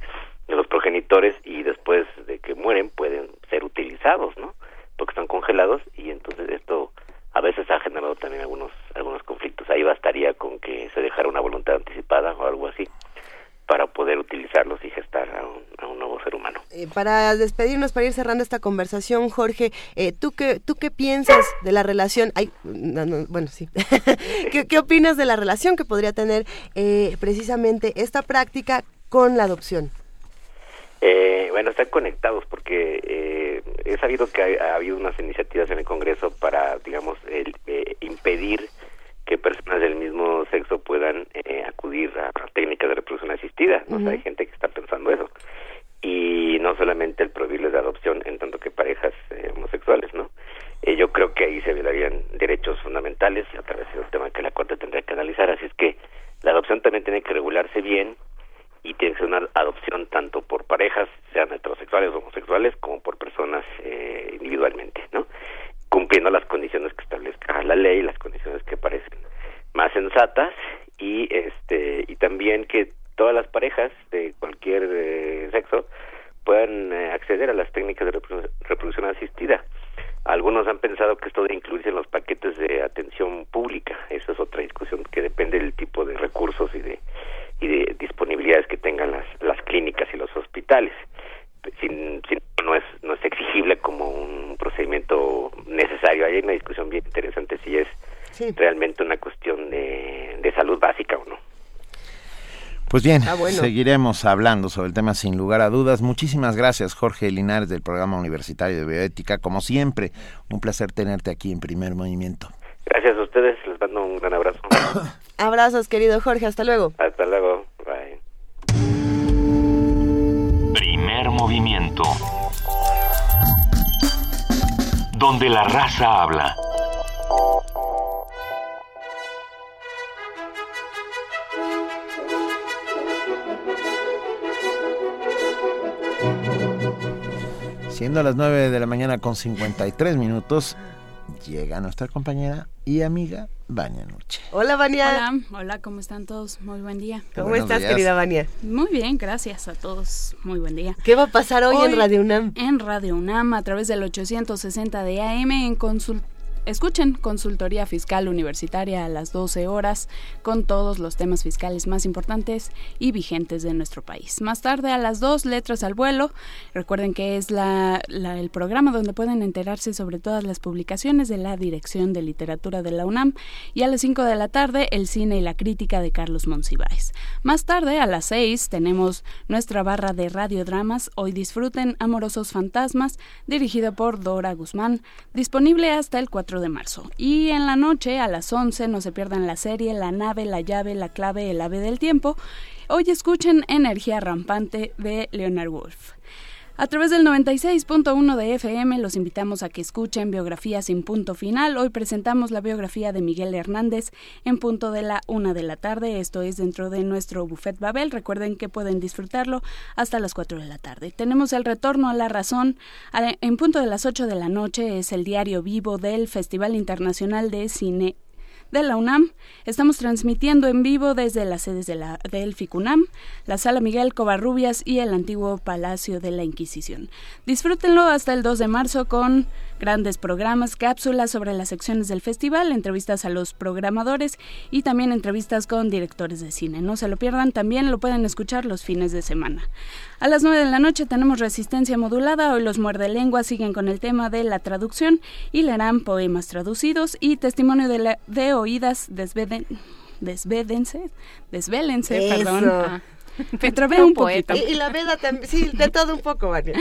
de los progenitores y después de que mueren pueden ser utilizados, ¿no? Porque están congelados y entonces esto a veces ha generado también algunos algunos conflictos. Ahí bastaría con que se dejara una voluntad anticipada o algo así para poder utilizarlos y gestar a un, a un nuevo ser humano. Eh, para despedirnos, para ir cerrando esta conversación, Jorge, eh, ¿tú, qué, ¿tú qué piensas de la relación? Ay, no, no, bueno, sí. ¿Qué, ¿Qué, opinas de la relación que podría tener eh, precisamente esta práctica con la adopción? Eh, bueno, están conectados porque eh, he sabido que ha, ha, habido unas iniciativas en el Congreso para, digamos, el, eh, impedir que personas del mismo sexo puedan eh, acudir a, a, técnicas de reproducción asistida. ¿no? Uh -huh. o sea, hay gente que está pensando eso. Y no solamente el prohibirles de adopción en tanto que parejas eh, homosexuales, ¿no? Eh, yo creo que ahí se violarían derechos fundamentales y a través de un tema que la Corte tendría que analizar. Así es que la adopción también tiene que regularse bien y tiene que ser una adopción tanto por parejas, sean heterosexuales o homosexuales, como por personas eh, individualmente, ¿no? Cumpliendo las condiciones que establezca la ley, las condiciones que parecen más sensatas y este y también que todas las parejas de cualquier eh, sexo puedan eh, acceder a las técnicas de reprodu reproducción asistida. Algunos han pensado que esto debe incluirse en los paquetes de atención pública. Esa es otra discusión que depende del tipo de recursos y de y de disponibilidades que tengan las, las clínicas y los hospitales. Sin, sin, no es no es exigible como un procedimiento necesario. Hay una discusión bien interesante si es sí. realmente una cuestión de, de salud básica o no. Pues bien, ah, bueno. seguiremos hablando sobre el tema sin lugar a dudas. Muchísimas gracias, Jorge Linares, del Programa Universitario de Bioética. Como siempre, un placer tenerte aquí en Primer Movimiento. Gracias a ustedes, les mando un gran abrazo. Abrazos, querido Jorge, hasta luego. Hasta luego, bye. Primer movimiento. Donde la raza habla. Siendo las 9 de la mañana con 53 minutos, llega nuestra compañera y amiga Vania Nuche. Hola Vania. Hola, hola, ¿cómo están todos? Muy buen día. ¿Cómo Buenos estás, días. querida Vania? Muy bien, gracias a todos. Muy buen día. ¿Qué va a pasar hoy, hoy en Radio UNAM? En Radio UNAM, a través del 860 de AM, en consulta Escuchen Consultoría Fiscal Universitaria a las 12 horas con todos los temas fiscales más importantes y vigentes de nuestro país. Más tarde a las 2, Letras al Vuelo. Recuerden que es el programa donde pueden enterarse sobre todas las publicaciones de la Dirección de Literatura de la UNAM. Y a las 5 de la tarde, El Cine y la Crítica de Carlos Monsiváis. Más tarde, a las 6, tenemos nuestra barra de radiodramas. Hoy disfruten Amorosos Fantasmas, dirigido por Dora Guzmán, disponible hasta el 4 de marzo. Y en la noche, a las 11, no se pierdan la serie La nave, la llave, la clave, el ave del tiempo. Hoy escuchen Energía rampante de Leonard Woolf. A través del 96.1 de FM los invitamos a que escuchen Biografía sin punto final. Hoy presentamos la biografía de Miguel Hernández en punto de la una de la tarde. Esto es dentro de nuestro Buffet Babel. Recuerden que pueden disfrutarlo hasta las 4 de la tarde. Tenemos el retorno a la razón. En punto de las 8 de la noche es el diario vivo del Festival Internacional de Cine de la UNAM. Estamos transmitiendo en vivo desde las sedes de la, del FICUNAM, la Sala Miguel Covarrubias y el antiguo Palacio de la Inquisición. Disfrútenlo hasta el 2 de marzo con grandes programas, cápsulas sobre las secciones del festival, entrevistas a los programadores y también entrevistas con directores de cine. No se lo pierdan, también lo pueden escuchar los fines de semana. A las 9 de la noche tenemos resistencia modulada, hoy los muerde lenguas siguen con el tema de la traducción y leerán poemas traducidos y testimonio de, la, de oídas desveden, desvédense, desvélense, Eso. perdón. Ah, un poquito. Y, y la veda también, sí, de todo un poco, Vania.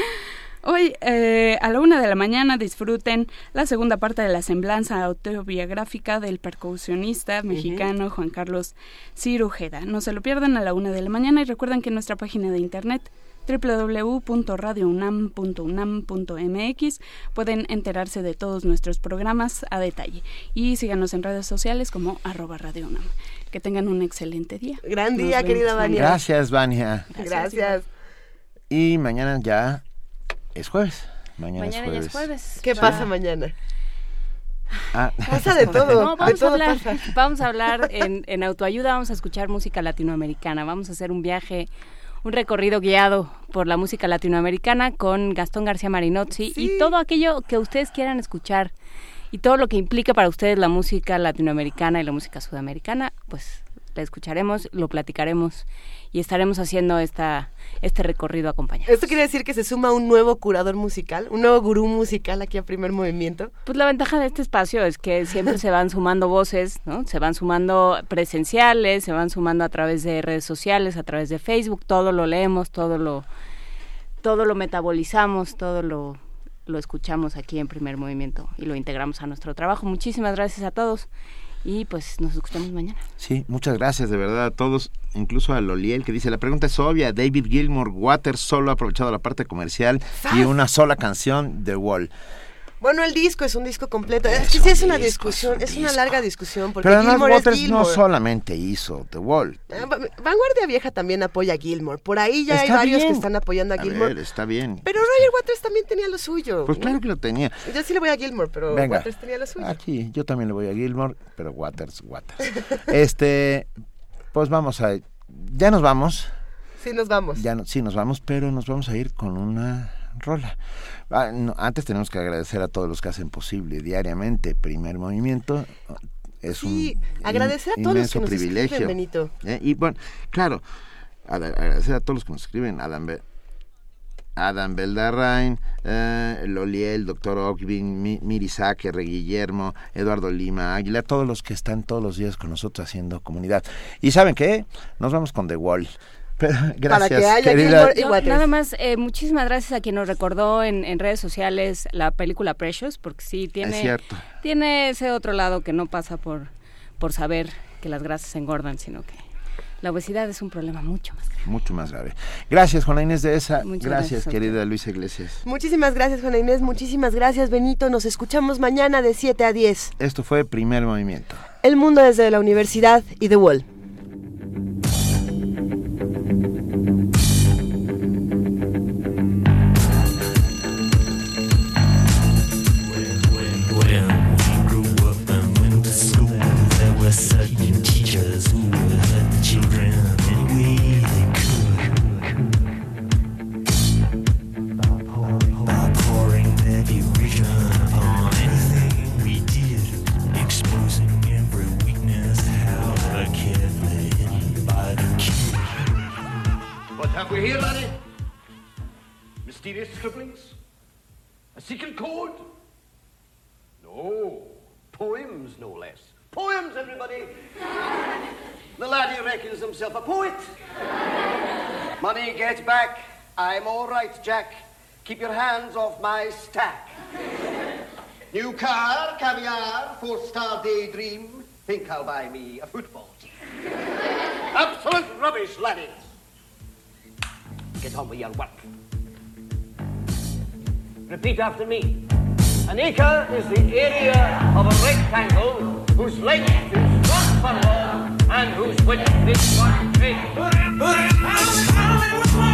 Hoy eh, a la una de la mañana disfruten la segunda parte de la semblanza autobiográfica del percusionista mexicano uh -huh. Juan Carlos Cirujeda. No se lo pierdan a la una de la mañana y recuerden que en nuestra página de internet www.radiounam.unam.mx pueden enterarse de todos nuestros programas a detalle y síganos en redes sociales como arroba Radio UNAM. Que tengan un excelente día. Gran día, Nos querida Vania. Gracias, Vania. Gracias. Gracias. Y mañana ya es jueves. Mañana, mañana es jueves. Ya es jueves. ¿Qué pasa mañana? Ah. Pasa de todo. No, de vamos, a hablar, pasa. vamos a hablar en, en autoayuda, vamos a escuchar música latinoamericana, vamos a hacer un viaje, un recorrido guiado por la música latinoamericana con Gastón García Marinozzi y todo aquello que ustedes quieran escuchar y todo lo que implica para ustedes la música latinoamericana y la música sudamericana, pues la escucharemos, lo platicaremos y estaremos haciendo esta este recorrido acompañado. ¿Esto quiere decir que se suma un nuevo curador musical, un nuevo gurú musical aquí a primer movimiento? Pues la ventaja de este espacio es que siempre se van sumando voces, ¿no? Se van sumando presenciales, se van sumando a través de redes sociales, a través de Facebook, todo lo leemos, todo lo todo lo metabolizamos, todo lo lo escuchamos aquí en primer movimiento y lo integramos a nuestro trabajo. Muchísimas gracias a todos y pues nos escuchamos mañana. Sí, muchas gracias de verdad a todos, incluso a Loliel que dice, la pregunta es obvia, David Gilmour Waters solo ha aprovechado la parte comercial y una sola canción, The Wall. Bueno, el disco es un disco completo. Es que sí es una discusión, es, una larga discusión. Porque Pero además Waters no solamente hizo The Wall. Ah, Va- Vanguardia Vieja también apoya a Gilmore. Por ahí ya hay varios que están apoyando a, Gilmore. está bien. Pero Roger Waters también tenía lo suyo. Pues claro que lo tenía. Yo sí le voy a Gilmore, pero. Waters tenía lo suyo. Aquí, yo también le voy a Gilmore, pero Waters, Waters. este, pues vamos a... Ya nos vamos. Sí, nos vamos. Ya no- sí, nos vamos, pero nos vamos a ir con una rola. Ah, no, antes tenemos que agradecer a todos los que hacen posible diariamente Primer Movimiento. Es Sí, un agradecer a todos los que nos escriben, privilegio. Benito. Eh, Y bueno, claro, a- agradecer a todos los que nos escriben. Adam, Be- Adam Beldarrain, eh, Loliel, Doctor Ockvin, Mi- Miri Saque, Re Guillermo, Eduardo Lima, Águila, todos los que están todos los días con nosotros haciendo comunidad. ¿Y saben qué? Nos vamos con The Wall. Pero, gracias, que haya querida. Yo, nada más, eh, muchísimas gracias a quien nos recordó en, en redes sociales la película Precious, porque sí tiene, Es cierto. tiene ese otro lado que no pasa por, por saber que las grasas engordan, sino que la obesidad es un problema mucho más grave. Mucho más grave. Gracias, Juana Inés de esa. Muchas Gracias, querida Luisa Iglesias. Muchísimas gracias, Juana Inés. Muchísimas gracias, Benito. Nos escuchamos mañana de 7 a 10. Esto fue Primer Movimiento. El mundo desde la universidad y The Wall. When we grew up and went to school, there were certain Here, laddie? Mysterious scribblings? A secret code? No. Poems, no less. Poems, everybody! the laddie reckons himself a poet. Money, get back. I'm all right, Jack. Keep your hands off my stack. New car, caviar, four-star daydream. Think I'll buy me a football. Absolute rubbish, laddie. Get on with your work. Repeat after me. An acre is the area of a rectangle whose length is one furlong and whose width is one We